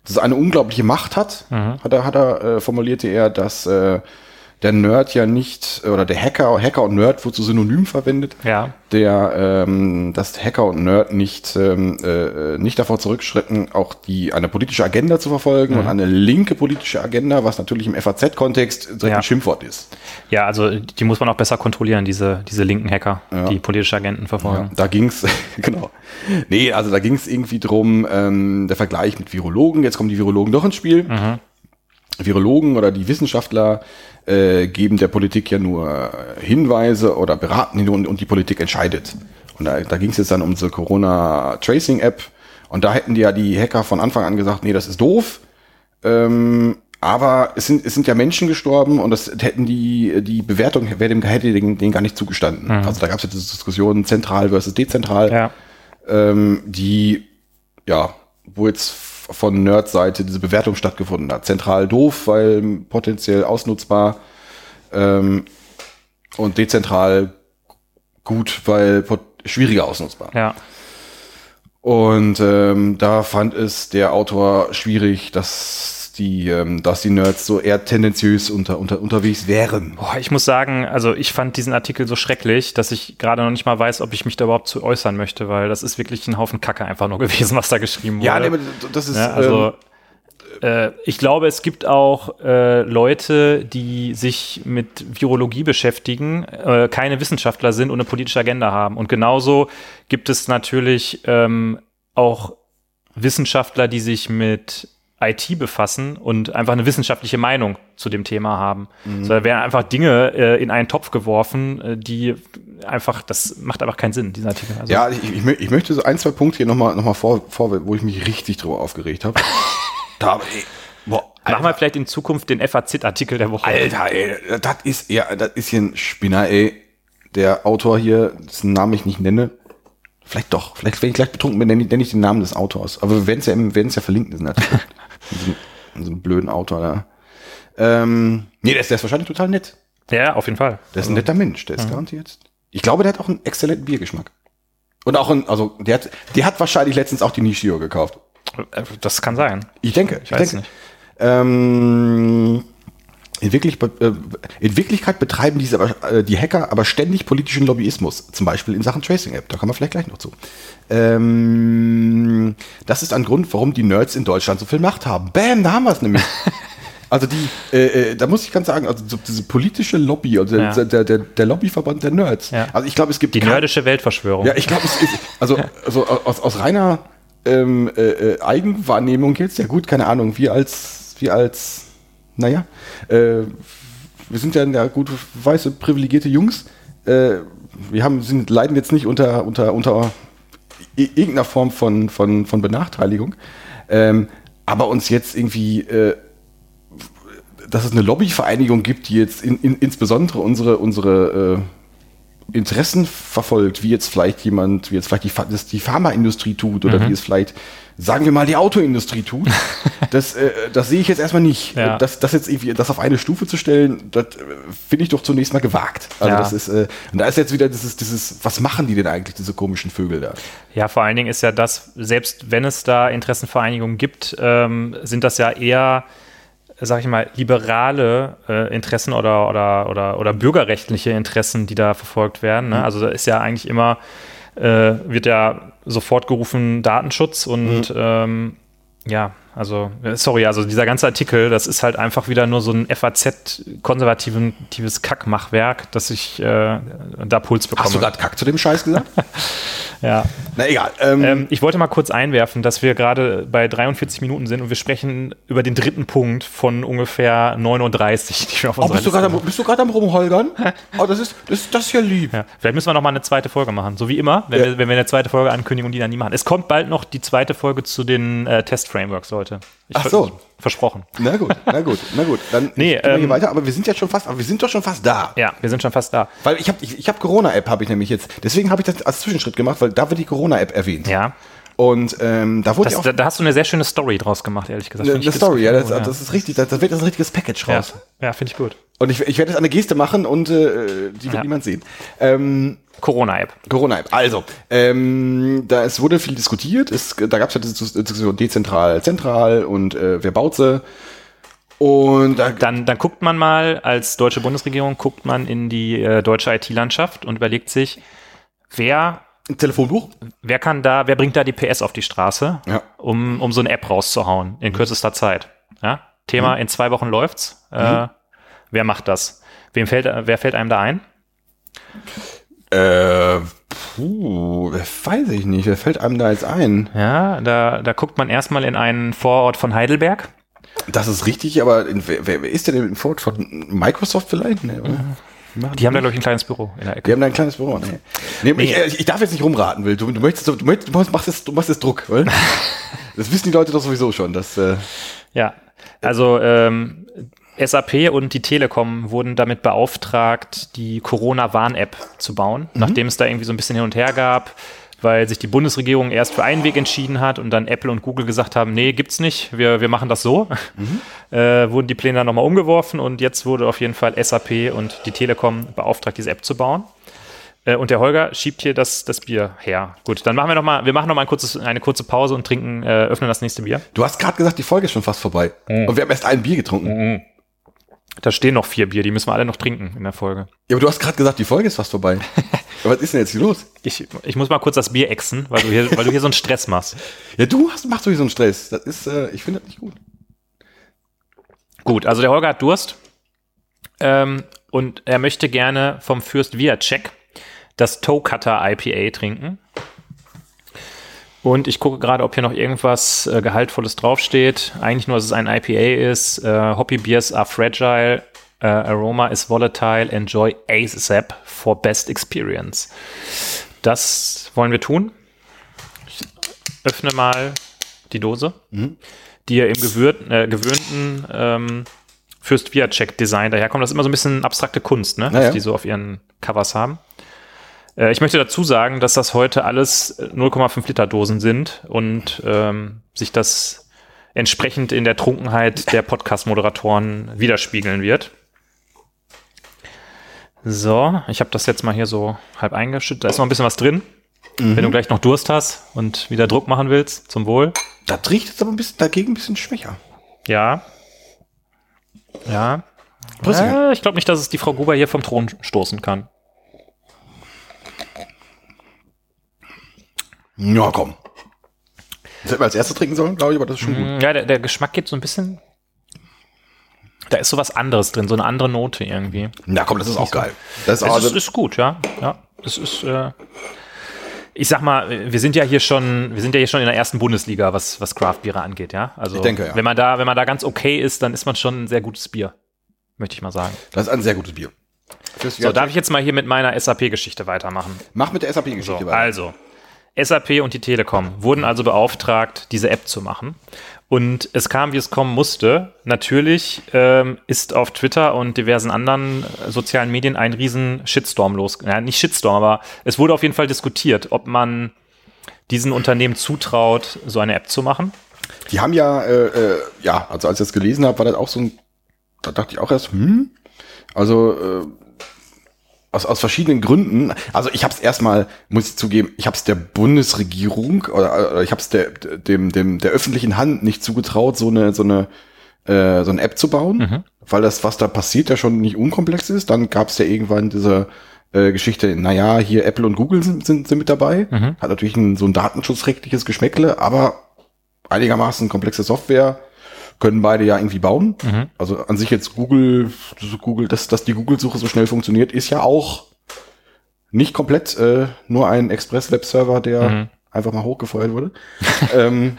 Speaker 3: dass er eine unglaubliche Macht hat, hat er, hat er äh, formulierte er, dass, äh, der Nerd ja nicht, oder der Hacker, Hacker und Nerd wird so synonym verwendet,
Speaker 2: Ja.
Speaker 3: der, ähm, dass Hacker und Nerd nicht, ähm, äh, nicht davor zurückschreiten, auch die, eine politische Agenda zu verfolgen
Speaker 2: Mhm.
Speaker 3: und eine linke politische Agenda, was natürlich im FAZ-Kontext direkt
Speaker 2: Ja.
Speaker 3: ein Schimpfwort ist.
Speaker 2: Ja, also die muss man auch besser kontrollieren, diese, diese linken Hacker,
Speaker 3: Ja.
Speaker 2: die politische Agenten verfolgen.
Speaker 3: Ja, da ging's [LAUGHS] genau. Nee, also da ging's irgendwie drum, ähm, der Vergleich mit Virologen. Jetzt kommen die Virologen doch ins Spiel. Virologen oder die Wissenschaftler äh, geben der Politik ja nur Hinweise oder beraten ihn und, und die Politik entscheidet. Und da, da ging's jetzt dann um diese Corona-Tracing-App. Und da hätten die ja die Hacker von Anfang an gesagt, nee, das ist doof. Ähm, aber es sind, es sind ja Menschen gestorben und das hätten die, die Bewertung wäre dem, hätte den, den gar nicht zugestanden. Also da gab es ja diese Diskussion zentral versus dezentral,
Speaker 2: Ja.
Speaker 3: ähm, die, ja, wo jetzt von Nerd-Seite diese Bewertung stattgefunden hat. Zentral doof, weil potenziell ausnutzbar ähm, und dezentral gut, weil schwieriger ausnutzbar.
Speaker 2: ja.
Speaker 3: Und ähm, da fand es der Autor schwierig, dass die, ähm, dass die Nerds so eher tendenziös unter, unter, unterwegs wären.
Speaker 2: Boah, ich muss sagen, also ich fand diesen Artikel so schrecklich, dass ich gerade noch nicht mal weiß, ob ich mich da überhaupt zu äußern möchte, weil das ist wirklich ein Haufen Kacke einfach nur [LAUGHS] gewesen, was da geschrieben wurde.
Speaker 3: Ja, nee, aber das ist
Speaker 2: Ja, also
Speaker 3: ähm,
Speaker 2: äh, ich glaube, es gibt auch äh, Leute, die sich mit Virologie beschäftigen, äh, keine Wissenschaftler sind und eine politische Agenda haben. Und genauso gibt es natürlich ähm, auch Wissenschaftler, die sich mit IT befassen und einfach eine wissenschaftliche Meinung zu dem Thema haben.
Speaker 3: Mhm.
Speaker 2: So, da werden einfach Dinge äh, in einen Topf geworfen, äh, die einfach, das macht einfach keinen Sinn, dieser Artikel. Also,
Speaker 3: ja, ich, ich, ich möchte so ein, zwei Punkte hier nochmal noch mal vor, vor, wo ich mich richtig drüber aufgeregt habe. [LAUGHS] da, ey, boah,
Speaker 2: Machen wir vielleicht in Zukunft den FAZ-Artikel der Woche.
Speaker 3: Alter, ey, das ist ja, das ist hier ein Spinner, ey. Der Autor hier, dessen Namen ich nicht nenne. Vielleicht doch, vielleicht, wenn ich gleich betrunken bin, nenne ich, nenne ich den Namen des Autors. Aber wir werden es ja, im- werden es ja verlinken, Artikel. [LAUGHS] in, diesem, in diesem blöden Autor da. Ähm, nee, der ist, der ist wahrscheinlich total nett.
Speaker 2: Ja, auf jeden Fall.
Speaker 3: Der ist ein netter Mensch, der ist garantiert. Ich glaube, der hat auch einen exzellenten Biergeschmack. Und auch ein, also, der hat, der hat wahrscheinlich letztens auch die Nishio gekauft.
Speaker 2: Äh, Das kann sein.
Speaker 3: Ich denke, ich,
Speaker 2: weiß
Speaker 3: denke.
Speaker 2: nicht.
Speaker 3: Ähm, in, wirklich, äh, in Wirklichkeit betreiben diese aber, äh, die Hacker aber ständig politischen Lobbyismus, zum Beispiel in Sachen Tracing App. Da kommen wir vielleicht gleich noch zu. Ähm, das ist ein Grund, warum die Nerds in Deutschland so viel Macht haben. Bam, da haben wir es nämlich. [LAUGHS] Also die, äh, äh, da muss ich ganz sagen, also so diese politische Lobby, also
Speaker 2: Ja.
Speaker 3: der, der, der, Lobbyverband der Nerds.
Speaker 2: Ja.
Speaker 3: Also ich glaube, es gibt
Speaker 2: Die nerdische Weltverschwörung.
Speaker 3: ja, ich glaube, es ist, also, also aus, aus reiner ähm, äh, äh, Eigenwahrnehmung jetzt, ja gut, keine Ahnung, wir als, wir als, naja, äh, wir sind ja, ja gut, weiße, privilegierte Jungs, äh, wir haben, sind, leiden jetzt nicht unter, unter, unter irgendeiner Form von, von, von Benachteiligung, ähm, aber uns jetzt irgendwie, äh, dass es eine Lobbyvereinigung gibt, die jetzt in, in, insbesondere unsere, unsere äh, Interessen verfolgt, wie jetzt vielleicht jemand, wie jetzt vielleicht die, die Pharmaindustrie tut oder wie es vielleicht, sagen wir mal, die Autoindustrie tut, [LAUGHS] das, äh, das sehe ich jetzt erstmal nicht.
Speaker 2: Ja.
Speaker 3: Das, das jetzt irgendwie, das auf eine Stufe zu stellen, das äh, finde ich doch zunächst mal gewagt. Also
Speaker 2: Ja.
Speaker 3: das ist, äh, und da ist jetzt wieder dieses, dieses, was machen die denn eigentlich, diese komischen Vögel da?
Speaker 2: Ja, vor allen Dingen ist ja das, selbst wenn es da Interessenvereinigungen gibt, ähm, sind das ja eher, sag ich mal, liberale äh, Interessen oder, oder, oder, oder bürgerrechtliche Interessen, die da verfolgt werden. Ne? Also da ist ja eigentlich immer, äh, wird ja sofort gerufen Datenschutz und ähm, ja, also, äh, sorry, also dieser ganze Artikel, das ist halt einfach wieder nur so ein FAZ-konservatives Kackmachwerk, dass ich äh, da Puls bekomme.
Speaker 3: Hast du gerade Kack zu dem Scheiß gesagt? [LAUGHS]
Speaker 2: ja.
Speaker 3: Na egal. Ähm,
Speaker 2: Ähm, ich wollte mal kurz einwerfen, dass wir gerade bei 43 Minuten sind und wir sprechen über den dritten Punkt von ungefähr 39, die wir auf
Speaker 3: oh, bist du am, bist du gerade am rumholgern? [LAUGHS] Oh, das ist, das, das ist ja lieb.
Speaker 2: ja. Vielleicht müssen wir noch mal eine zweite Folge machen. So wie immer, wenn,
Speaker 3: Ja.
Speaker 2: wir, wenn wir eine zweite Folge ankündigen und die dann nie machen. Es kommt bald noch die zweite Folge zu den äh, Test-Frameworks, Leute. Ich
Speaker 3: Ach so.
Speaker 2: Versprochen.
Speaker 3: Na gut, na gut, na gut. Dann [LAUGHS]
Speaker 2: Nee,
Speaker 3: gehen wir hier
Speaker 2: ähm,
Speaker 3: weiter, aber wir sind ja schon fast, aber wir sind doch schon fast da.
Speaker 2: Ja, wir sind schon fast da.
Speaker 3: Weil ich habe ich, ich hab Corona-App, habe ich nämlich jetzt. Deswegen habe ich das als Zwischenschritt gemacht, weil da wird die Corona-App erwähnt.
Speaker 2: Ja.
Speaker 3: Und ähm, da wurde
Speaker 2: Das,
Speaker 3: ja auch
Speaker 2: da, da hast du eine sehr schöne Story draus gemacht, ehrlich gesagt.
Speaker 3: eine,
Speaker 2: gut.
Speaker 3: Story, ja das,
Speaker 2: ja.
Speaker 3: das ist richtig, das, das wird ein richtiges Package
Speaker 2: ja,
Speaker 3: raus.
Speaker 2: ja finde ich gut.
Speaker 3: Und ich, ich werde jetzt eine Geste machen und äh, die wird
Speaker 2: Ja.
Speaker 3: niemand sehen. Ähm,
Speaker 2: Corona-App.
Speaker 3: Corona-App. Also, ähm, da es wurde viel diskutiert. Es, da gab es ja diese Diskussion dezentral, zentral und äh, wer baut sie. Und da,
Speaker 2: Dann, dann guckt man mal, als deutsche Bundesregierung, guckt man in die äh, deutsche IT-Landschaft und überlegt sich, wer,
Speaker 3: ein Telefonbuch?
Speaker 2: wer kann da, wer bringt da die PS auf die Straße,
Speaker 3: Ja.
Speaker 2: um, um so eine App rauszuhauen in kürzester Zeit. Ja? Thema, in zwei Wochen läuft's. Äh, wer macht das? Wem fällt, wer fällt einem da ein?
Speaker 3: Äh, puh, weiß ich nicht. Wer fällt einem da jetzt ein?
Speaker 2: Ja, da, da guckt man erstmal in einen Vorort von Heidelberg.
Speaker 3: Das ist richtig, aber in, wer, wer wer ist denn im Vorort von Microsoft vielleicht? Nee, oder?
Speaker 2: Die haben da, glaube ich, ein kleines Büro in der Ecke.
Speaker 3: Wir haben da ein kleines Büro. Nee. Nee, Ich, äh, ich darf jetzt nicht rumraten, Will. Du, du möchtest, du, möchtest, du machst jetzt, du machst jetzt Druck, oder? [LAUGHS] Das wissen die Leute doch sowieso schon. Dass, äh,
Speaker 2: Ja, also ähm, SAP und die Telekom wurden damit beauftragt, die Corona-Warn-App zu bauen, nachdem es da irgendwie so ein bisschen hin und her gab, weil sich die Bundesregierung erst für einen Weg entschieden hat und dann Apple und Google gesagt haben, nee, gibt's nicht, wir, wir machen das so. [LAUGHS] Äh, wurden die Pläne dann nochmal umgeworfen und jetzt wurde auf jeden Fall SAP und die Telekom beauftragt, diese App zu bauen. Äh, Und der Holger schiebt hier das, das Bier her. Gut, dann machen wir noch mal, wir machen noch mal ein kurzes, eine kurze Pause und trinken, äh, öffnen das nächste Bier.
Speaker 3: du hast gerade gesagt, die Folge ist schon fast vorbei. Und wir haben erst ein Bier getrunken.
Speaker 2: Da stehen noch vier Bier, die müssen wir alle noch trinken in der Folge.
Speaker 3: Ja, aber du hast gerade gesagt, die Folge ist fast vorbei. [LAUGHS] was ist denn jetzt hier los?
Speaker 2: Ich, ich muss mal kurz das Bier exen, weil du hier, weil du hier so einen Stress machst. [LAUGHS]
Speaker 3: Ja, du hast, machst sowieso einen Stress. Das ist, äh, ich finde das nicht gut.
Speaker 2: Gut, also der Holger hat Durst ähm, und er möchte gerne vom Fürst Viacek das Toe Cutter IPA trinken. Und ich gucke gerade, ob hier noch irgendwas äh, Gehaltvolles draufsteht. Eigentlich nur, dass es ein IPA ist. Äh, Hoppy Beers are fragile, äh, Aroma is volatile, enjoy ASAP for best experience. Das wollen wir tun. Ich öffne mal die Dose, die ja im gewürt, äh, gewöhnten ähm, Fürst Viacek Design daherkommt. Das ist immer so ein bisschen abstrakte Kunst, ne?
Speaker 3: Naja.
Speaker 2: was die so auf ihren Covers haben. Äh, Ich möchte dazu sagen, dass das heute alles äh, 0,5 Liter Dosen sind und ähm, sich das entsprechend in der Trunkenheit der Podcast-Moderatoren widerspiegeln wird. So, ich habe das jetzt mal hier so halb eingeschüttet. Da ist noch ein bisschen was drin. Wenn du gleich noch Durst hast und wieder Druck machen willst, zum Wohl.
Speaker 3: Das riecht jetzt aber ein bisschen dagegen ein bisschen schwächer.
Speaker 2: Ja. Ja.
Speaker 3: Prost,
Speaker 2: Äh, ich glaube nicht, dass es die Frau Gruber hier vom Thron stoßen kann.
Speaker 3: Ja, komm. Das hätten wir als erstes trinken sollen, glaube ich, aber das ist schon gut.
Speaker 2: Mm, Ja, der, der Geschmack geht so ein bisschen. Da ist so was anderes drin, so eine andere Note irgendwie.
Speaker 3: Ja, komm, das ist auch geil. Das ist, auch,
Speaker 2: ist, ist gut, ja. Ja, es ist. Äh, ich sag mal, wir sind ja hier schon, wir sind ja hier schon in der ersten Bundesliga, was was Craft-Biere angeht, ja. Also
Speaker 3: Ich denke, ja.
Speaker 2: wenn man da, wenn man da ganz okay ist, dann ist man schon ein sehr gutes Bier, möchte ich mal sagen.
Speaker 3: das ist ein sehr gutes Bier.
Speaker 2: So, darf ich jetzt mal hier mit meiner SAP-Geschichte weitermachen?
Speaker 3: Mach mit der SAP-Geschichte
Speaker 2: So,
Speaker 3: weiter.
Speaker 2: also, SAP und die Telekom wurden also beauftragt, diese App zu machen. Und es kam, wie es kommen musste. Natürlich ähm, ist auf Twitter und diversen anderen äh, sozialen Medien ein riesen Shitstorm los. Ja, nicht Shitstorm, aber es wurde auf jeden Fall diskutiert, ob man diesen Unternehmen zutraut, so eine App zu machen.
Speaker 3: Die haben ja, äh, äh, ja, also als ich das gelesen habe, war das auch so ein, da dachte ich auch erst, hm, also äh, aus, aus verschiedenen Gründen. Also ich habe es erstmal, muss ich zugeben, ich habe es der Bundesregierung oder, oder ich habe es der, dem, dem, der öffentlichen Hand nicht zugetraut, so eine, so eine, äh, so eine App zu bauen, weil das, was da passiert, ja schon nicht unkomplex ist. Dann gab es ja irgendwann diese äh, Geschichte, naja, hier Apple und Google sind, sind, sind mit dabei. Hat natürlich ein, so ein datenschutzrechtliches Geschmäckle, aber einigermaßen komplexe Software können beide ja irgendwie bauen. Also an sich jetzt Google, Google, dass, dass die Google-Suche so schnell funktioniert, ist ja auch nicht komplett äh, nur ein Express-Web-Server, der einfach mal hochgefeuert wurde. [LAUGHS] ähm,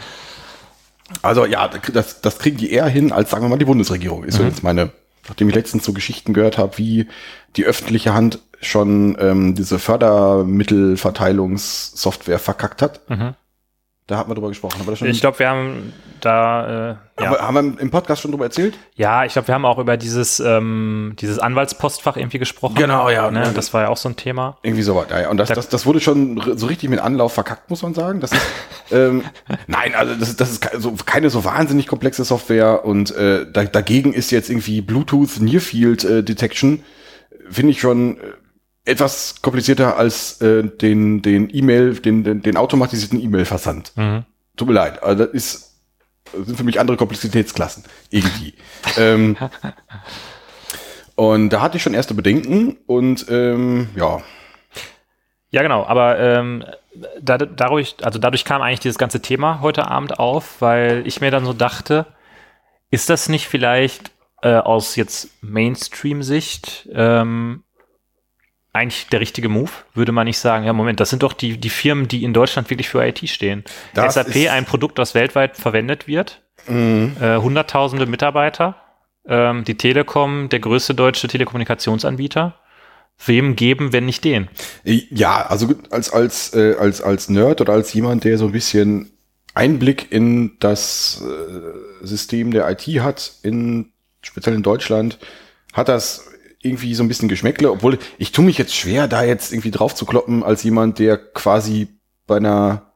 Speaker 3: also ja, das, das kriegen die eher hin, als sagen wir mal die Bundesregierung. Ist so jetzt meine, nachdem ich letztens so Geschichten gehört habe, wie die öffentliche Hand schon ähm, diese Fördermittelverteilungssoftware verkackt hat. Da hatten wir drüber gesprochen. Haben wir, das schon,
Speaker 2: Ich glaube, wir haben da, äh,
Speaker 3: haben,
Speaker 2: ja.
Speaker 3: wir, haben wir im Podcast schon drüber erzählt?
Speaker 2: ja, ich glaube, wir haben auch über dieses, ähm, dieses Anwaltspostfach irgendwie gesprochen.
Speaker 3: Genau, ja.
Speaker 2: Ne? Das war ja auch so ein Thema.
Speaker 3: Irgendwie sowas, ja, ja. Und das, das, das wurde schon so richtig mit Anlauf verkackt, muss man sagen. Das ist, [LAUGHS] ähm, nein, also das, ist- das ist so, keine so wahnsinnig komplexe Software und äh, da, dagegen ist jetzt irgendwie Bluetooth Near Field äh, Detection, finde ich schon äh, etwas komplizierter als äh, den den E-Mail, den, den den automatisierten E-Mail-Versand. Tut mir leid, also das ist sind für mich andere Komplexitätsklassen. Irgendwie. [LAUGHS] ähm, und da hatte ich schon erste Bedenken und ähm, ja.
Speaker 2: Ja, genau, aber ähm, da, dadurch, also dadurch kam eigentlich dieses ganze Thema heute Abend auf, weil ich mir dann so dachte, ist das nicht vielleicht äh, aus jetzt Mainstream-Sicht ähm, eigentlich der richtige Move? Würde man nicht sagen, ja, Moment, das sind doch die, die Firmen, die in Deutschland wirklich für IT stehen.
Speaker 3: Das
Speaker 2: SAP, ein Produkt, das weltweit verwendet wird,
Speaker 3: Mhm.
Speaker 2: äh, hunderttausende Mitarbeiter, ähm, die Telekom, der größte deutsche Telekommunikationsanbieter. Wem geben, wenn nicht den?
Speaker 3: Ja, also als, als, äh, als, als Nerd oder als jemand, der so ein bisschen Einblick in das äh, System der IT hat, in, speziell in Deutschland, hat das irgendwie so ein bisschen Geschmäckle, obwohl ich tue mich jetzt schwer, da jetzt irgendwie drauf zu kloppen, als jemand, der quasi bei einer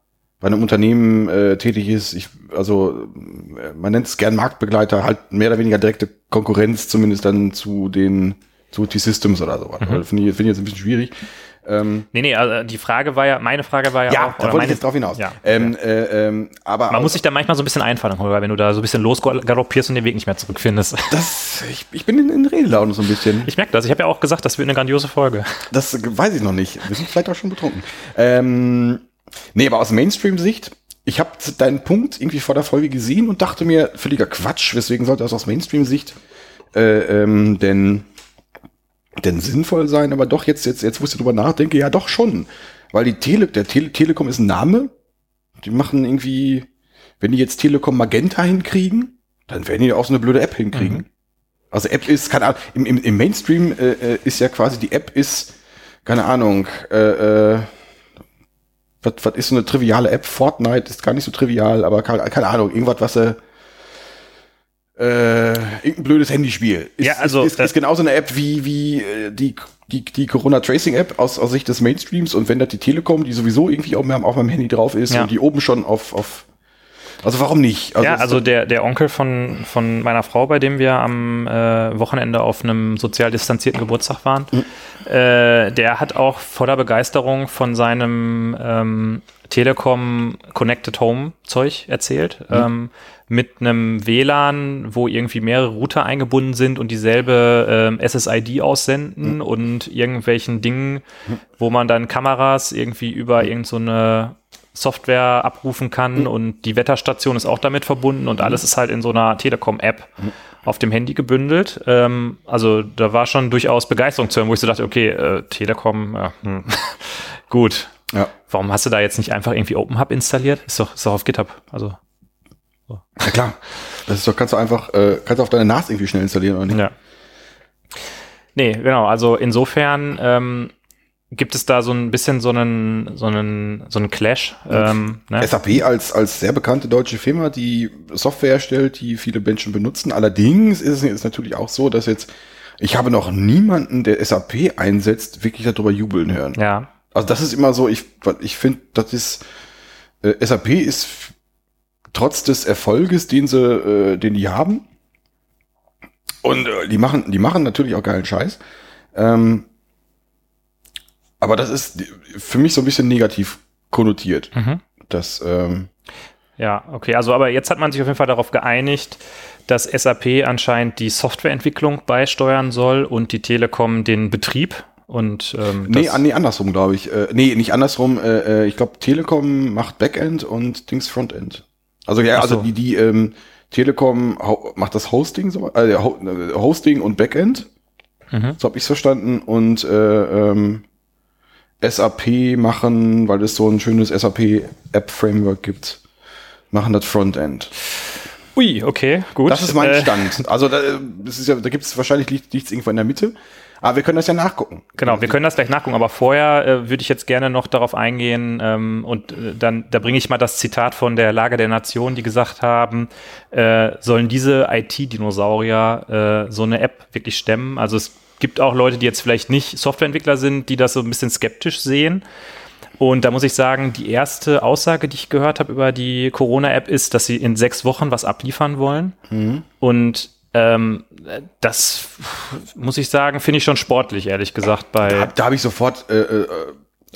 Speaker 3: bei einem Unternehmen äh, tätig ist, ich, also äh, man nennt es gern Marktbegleiter, halt mehr oder weniger direkte Konkurrenz, zumindest dann zu den zu T-Systems oder sowas.
Speaker 2: Mhm.
Speaker 3: Also Finde ich, finde ich jetzt ein bisschen schwierig. Ähm,
Speaker 2: Nee, nee, also die Frage war ja, meine Frage war ja,
Speaker 3: ja,
Speaker 2: auch,
Speaker 3: da
Speaker 2: oder
Speaker 3: wollte
Speaker 2: meine,
Speaker 3: ich jetzt drauf hinaus.
Speaker 2: Ja,
Speaker 3: ähm, äh, ähm, aber
Speaker 2: Man muss sich da manchmal so ein bisschen einfallen, Holger, wenn du da so ein bisschen losgaloppierst und den Weg nicht mehr zurückfindest. [LAUGHS]
Speaker 3: das, ich, ich bin in, in Redelaune so ein bisschen.
Speaker 2: Ich merke das. Ich habe ja auch gesagt, das wird eine grandiose Folge.
Speaker 3: Das weiß ich noch nicht. Wir sind vielleicht auch schon betrunken. Ähm, nee, aber aus Mainstream-Sicht, ich habe deinen Punkt irgendwie vor der Folge gesehen und dachte mir, völliger Quatsch, weswegen sollte das aus Mainstream-Sicht äh, ähm, denn, denn sinnvoll sein, aber doch jetzt, jetzt, jetzt, wo ich drüber nachdenke, ja doch schon. Weil die Tele, der Tele, Telekom ist ein Name. Die machen irgendwie, wenn die jetzt Telekom Magenta hinkriegen, dann werden die auch so eine blöde App hinkriegen.
Speaker 2: Mhm.
Speaker 3: Also App ist, keine Ahnung, im, im, im Mainstream äh, äh, ist ja quasi die App ist, keine Ahnung, äh, äh, was, was ist so eine triviale App? Fortnite ist gar nicht so trivial, aber keine, keine Ahnung, irgendwas, was äh, äh, irgendein blödes Handyspiel. Ist,
Speaker 2: Ja, also,
Speaker 3: ist, ist, ist genauso eine App wie, wie äh, die, die, die Corona-Tracing-App aus, aus Sicht des Mainstreams und wenn das die Telekom, die sowieso irgendwie auch, auf meinem Handy drauf ist
Speaker 2: Ja.
Speaker 3: und die oben schon auf, auf also warum nicht?
Speaker 2: ja,
Speaker 3: es-
Speaker 2: also der, der Onkel von, von meiner Frau, bei dem wir am äh, Wochenende auf einem sozial distanzierten Geburtstag waren, äh, der hat auch voller Begeisterung von seinem ähm, Telekom Connected Home Zeug erzählt. Ähm, mit einem WLAN, wo irgendwie mehrere Router eingebunden sind und dieselbe ähm, SSID aussenden und irgendwelchen Dingen, wo man dann Kameras irgendwie über irgend so eine Software abrufen kann und die Wetterstation ist auch damit verbunden und alles ist halt in so einer Telekom-App auf dem Handy gebündelt. Ähm, also da war schon durchaus Begeisterung zu hören, wo ich so dachte, okay, äh, Telekom, ja, hm. [LAUGHS] gut.
Speaker 3: Ja.
Speaker 2: Warum hast du da jetzt nicht einfach irgendwie OpenHub installiert? Ist doch, ist doch auf GitHub. Also,
Speaker 3: ja klar. Das ist doch, kannst du einfach, äh, kannst du auf deine NAS irgendwie schnell installieren oder nicht?
Speaker 2: ja. Nee, genau. Also insofern ähm, gibt es da so ein bisschen so einen, so einen, so einen Clash. Ähm, ne?
Speaker 3: SAP als, als sehr bekannte deutsche Firma, die Software erstellt, die viele Menschen benutzen. Allerdings ist es natürlich auch so, dass jetzt, ich habe noch niemanden, der SAP einsetzt, wirklich darüber jubeln hören.
Speaker 2: Ja.
Speaker 3: Also das ist immer so, ich, ich finde, das ist, äh, SAP ist trotz des Erfolges, den sie, äh, den die haben, und äh, die machen, die machen natürlich auch geilen Scheiß. Ähm, aber das ist für mich so ein bisschen negativ konnotiert.
Speaker 2: Mhm.
Speaker 3: Das, ähm,
Speaker 2: Ja, okay. Also, aber jetzt hat man sich auf jeden Fall darauf geeinigt, dass SAP anscheinend die Softwareentwicklung beisteuern soll und die Telekom den Betrieb. Und ähm,
Speaker 3: nee, an, nee, andersrum, glaube ich. Äh, nee, nicht andersrum. Äh, äh, ich glaube, Telekom macht Backend und Dings Frontend. Also ja, also
Speaker 2: so.
Speaker 3: die, die ähm, Telekom macht das Hosting so, äh, äh, Hosting und Backend.
Speaker 2: Mhm.
Speaker 3: So habe ich verstanden. Und äh, ähm, SAP machen, weil es so ein schönes SAP App Framework gibt, machen das Frontend.
Speaker 2: Ui, okay, gut.
Speaker 3: Das ist mein
Speaker 2: Äh,
Speaker 3: Stand. [LAUGHS] Also da, das ist ja, da gibt es wahrscheinlich liegt liegt's irgendwo in der Mitte. Aber wir können das ja nachgucken.
Speaker 2: Genau, wir können das gleich nachgucken, aber vorher äh, würde ich jetzt gerne noch darauf eingehen ähm, und äh, dann, da bringe ich mal das Zitat von der Lage der Nation, die gesagt haben, äh, sollen diese IT-Dinosaurier äh, so eine App wirklich stemmen? Also es gibt auch Leute, die jetzt vielleicht nicht Softwareentwickler sind, die das so ein bisschen skeptisch sehen. Und da muss ich sagen, die erste Aussage, die ich gehört habe über die Corona-App, ist, dass sie in sechs Wochen was abliefern wollen. Und ähm, das muss ich sagen, finde ich schon sportlich, ehrlich gesagt.
Speaker 3: Da,
Speaker 2: Bei
Speaker 3: hab- da habe ich sofort, äh, äh,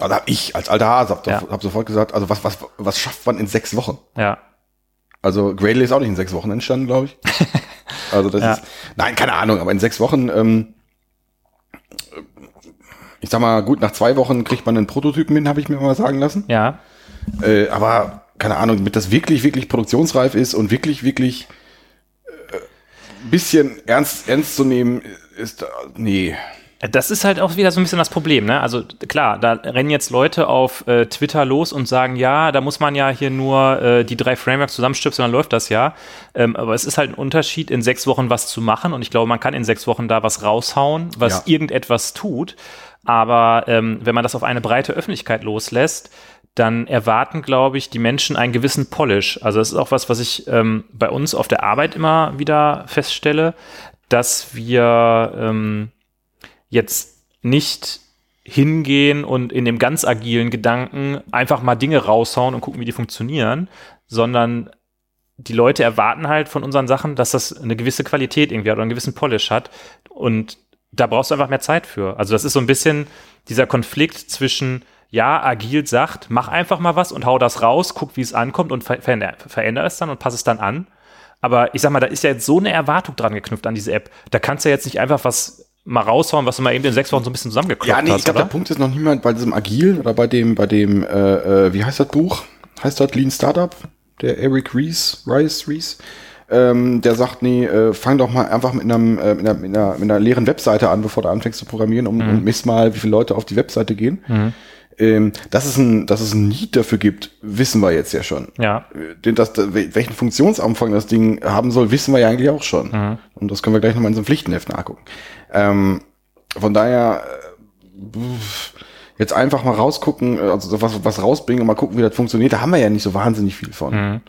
Speaker 3: also ich als alter Hase hab,
Speaker 2: Ja.
Speaker 3: hab sofort gesagt, also was, was, was schafft man in sechs Wochen?
Speaker 2: ja,
Speaker 3: Also Gradle ist auch nicht in sechs Wochen entstanden, glaube ich. [LAUGHS] Also das
Speaker 2: Ja.
Speaker 3: ist, nein, keine Ahnung, aber in sechs Wochen, ähm, ich sag mal, gut, nach zwei Wochen kriegt man einen Prototypen hin, habe ich mir mal sagen lassen.
Speaker 2: Ja.
Speaker 3: Äh, aber keine Ahnung, damit das wirklich, wirklich produktionsreif ist und wirklich, wirklich äh, bisschen ernst, ernst zu nehmen, ist, nee.
Speaker 2: Das ist halt auch wieder so ein bisschen das Problem, ne? Also klar, da rennen jetzt Leute auf äh, Twitter los und sagen, ja, da muss man ja hier nur äh, die drei Frameworks zusammenstöpseln, dann läuft das ja. Ähm, aber es ist halt ein Unterschied, in sechs Wochen was zu machen und ich glaube, man kann in sechs Wochen da was raushauen, was
Speaker 3: Ja.
Speaker 2: irgendetwas tut. Aber ähm, wenn man das auf eine breite Öffentlichkeit loslässt, dann erwarten, glaube ich, die Menschen einen gewissen Polish. Also das ist auch was, was ich ähm, bei uns auf der Arbeit immer wieder feststelle, dass wir ähm, jetzt nicht hingehen und in dem ganz agilen Gedanken einfach mal Dinge raushauen und gucken, wie die funktionieren, sondern die Leute erwarten halt von unseren Sachen, dass das eine gewisse Qualität irgendwie hat oder einen gewissen Polish hat. Und da brauchst du einfach mehr Zeit für. Also das ist so ein bisschen dieser Konflikt zwischen, ja, agil sagt, mach einfach mal was und hau das raus, guck, wie es ankommt und ver veränder, veränder es dann und pass es dann an. Aber ich sag mal, da ist ja jetzt so eine Erwartung dran geknüpft an diese App. Da kannst du ja jetzt nicht einfach was mal raushauen, was du mal eben in sechs Wochen so ein bisschen zusammengekloppt
Speaker 3: Ja, nee,
Speaker 2: hast,
Speaker 3: ich glaube, der? Punkt ist noch niemand bei diesem Agil oder bei dem, bei dem, äh, äh, wie heißt das Buch? Heißt das Lean Startup? Der Eric Ries, Rice, Ries, ähm, der sagt, nee, äh, fang doch mal einfach mit, einem, äh, mit, einer, mit, einer, mit einer leeren Webseite an, bevor du anfängst zu programmieren um, und misst mal, wie viele Leute auf die Webseite gehen. Ähm, dass, es ein, dass es ein Need dafür gibt, wissen wir jetzt ja schon.
Speaker 2: Ja.
Speaker 3: Den, das, welchen Funktionsumfang das Ding haben soll, wissen wir ja eigentlich auch schon. Und das können wir gleich nochmal in so einem Pflichtenheft nachgucken. Ähm, von daher, äh, jetzt einfach mal rausgucken, äh, also so was, was rausbringen und mal gucken, wie das funktioniert, da haben wir ja nicht so wahnsinnig viel von.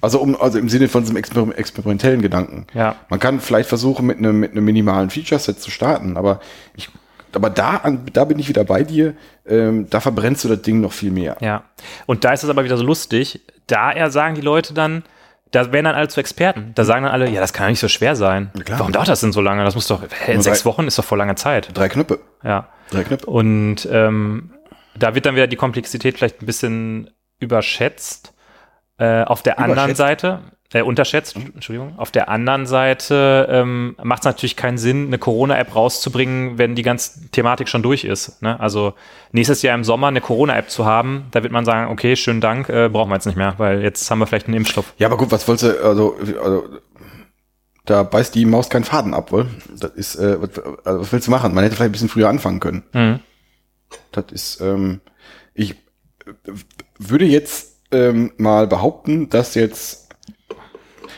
Speaker 3: Also, um, also im Sinne von diesem exper experimentellen Gedanken.
Speaker 2: Ja.
Speaker 3: Man kann vielleicht versuchen, mit einem, mit einem minimalen Feature-Set zu starten, aber ich, aber da, da bin ich wieder bei dir, ähm, da verbrennst du das Ding noch viel mehr.
Speaker 2: Ja. Und da ist es aber wieder so lustig. Da er sagen die Leute dann, da werden dann alle zu Experten. Da sagen dann alle, ja, das kann ja nicht so schwer sein.
Speaker 3: klar.
Speaker 2: Warum dauert das denn so lange? Das muss doch, hä, in
Speaker 3: Nur
Speaker 2: sechs
Speaker 3: drei-
Speaker 2: Wochen ist doch vor lange Zeit.
Speaker 3: Drei Knöpfe.
Speaker 2: Ja.
Speaker 3: Drei Knöpfe.
Speaker 2: Und ähm, da wird dann wieder die Komplexität vielleicht ein bisschen überschätzt. Äh, auf der anderen
Speaker 3: Überschätzt?
Speaker 2: Seite, äh, unterschätzt, Entschuldigung, auf der anderen Seite ähm, macht es natürlich keinen Sinn, eine Corona-App rauszubringen, wenn die ganze Thematik schon durch ist. Ne? Also nächstes Jahr im Sommer eine Corona-App zu haben, da wird man sagen, okay, schönen Dank, äh, brauchen wir jetzt nicht mehr, weil jetzt haben wir vielleicht einen Impfstoff.
Speaker 3: Ja, aber gut, was wolltest du, also, also da beißt die Maus keinen Faden ab, wohl. Das ist, äh, was, also, was willst du machen? Man hätte vielleicht ein bisschen früher anfangen können.
Speaker 2: Mhm.
Speaker 3: Das ist, ähm, ich äh, würde jetzt ähm, mal behaupten, dass jetzt,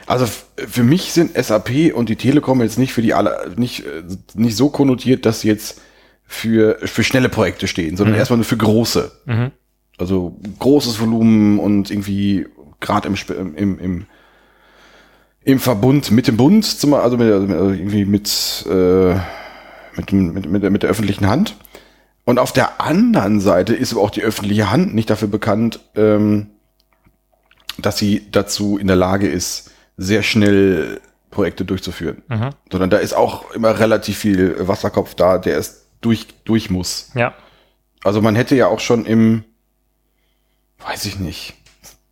Speaker 3: also für mich sind SAP und die Telekom jetzt nicht für die alle, nicht, äh, nicht so konnotiert, dass sie jetzt für, für schnelle Projekte stehen, sondern erstmal nur für große.
Speaker 2: Mhm.
Speaker 3: Also großes Volumen und irgendwie gerade im, im, im, im Verbund mit dem Bund, zum, also, mit, also irgendwie mit, äh, mit, mit, mit, der- mit der öffentlichen Hand. Und auf der anderen Seite ist aber auch die öffentliche Hand nicht dafür bekannt, ähm, dass sie dazu in der Lage ist, sehr schnell Projekte durchzuführen.
Speaker 2: Mhm.
Speaker 3: Sondern da ist auch immer relativ viel Wasserkopf da, der es durch, durch muss.
Speaker 2: Ja.
Speaker 3: Also man hätte ja auch schon im, weiß ich nicht,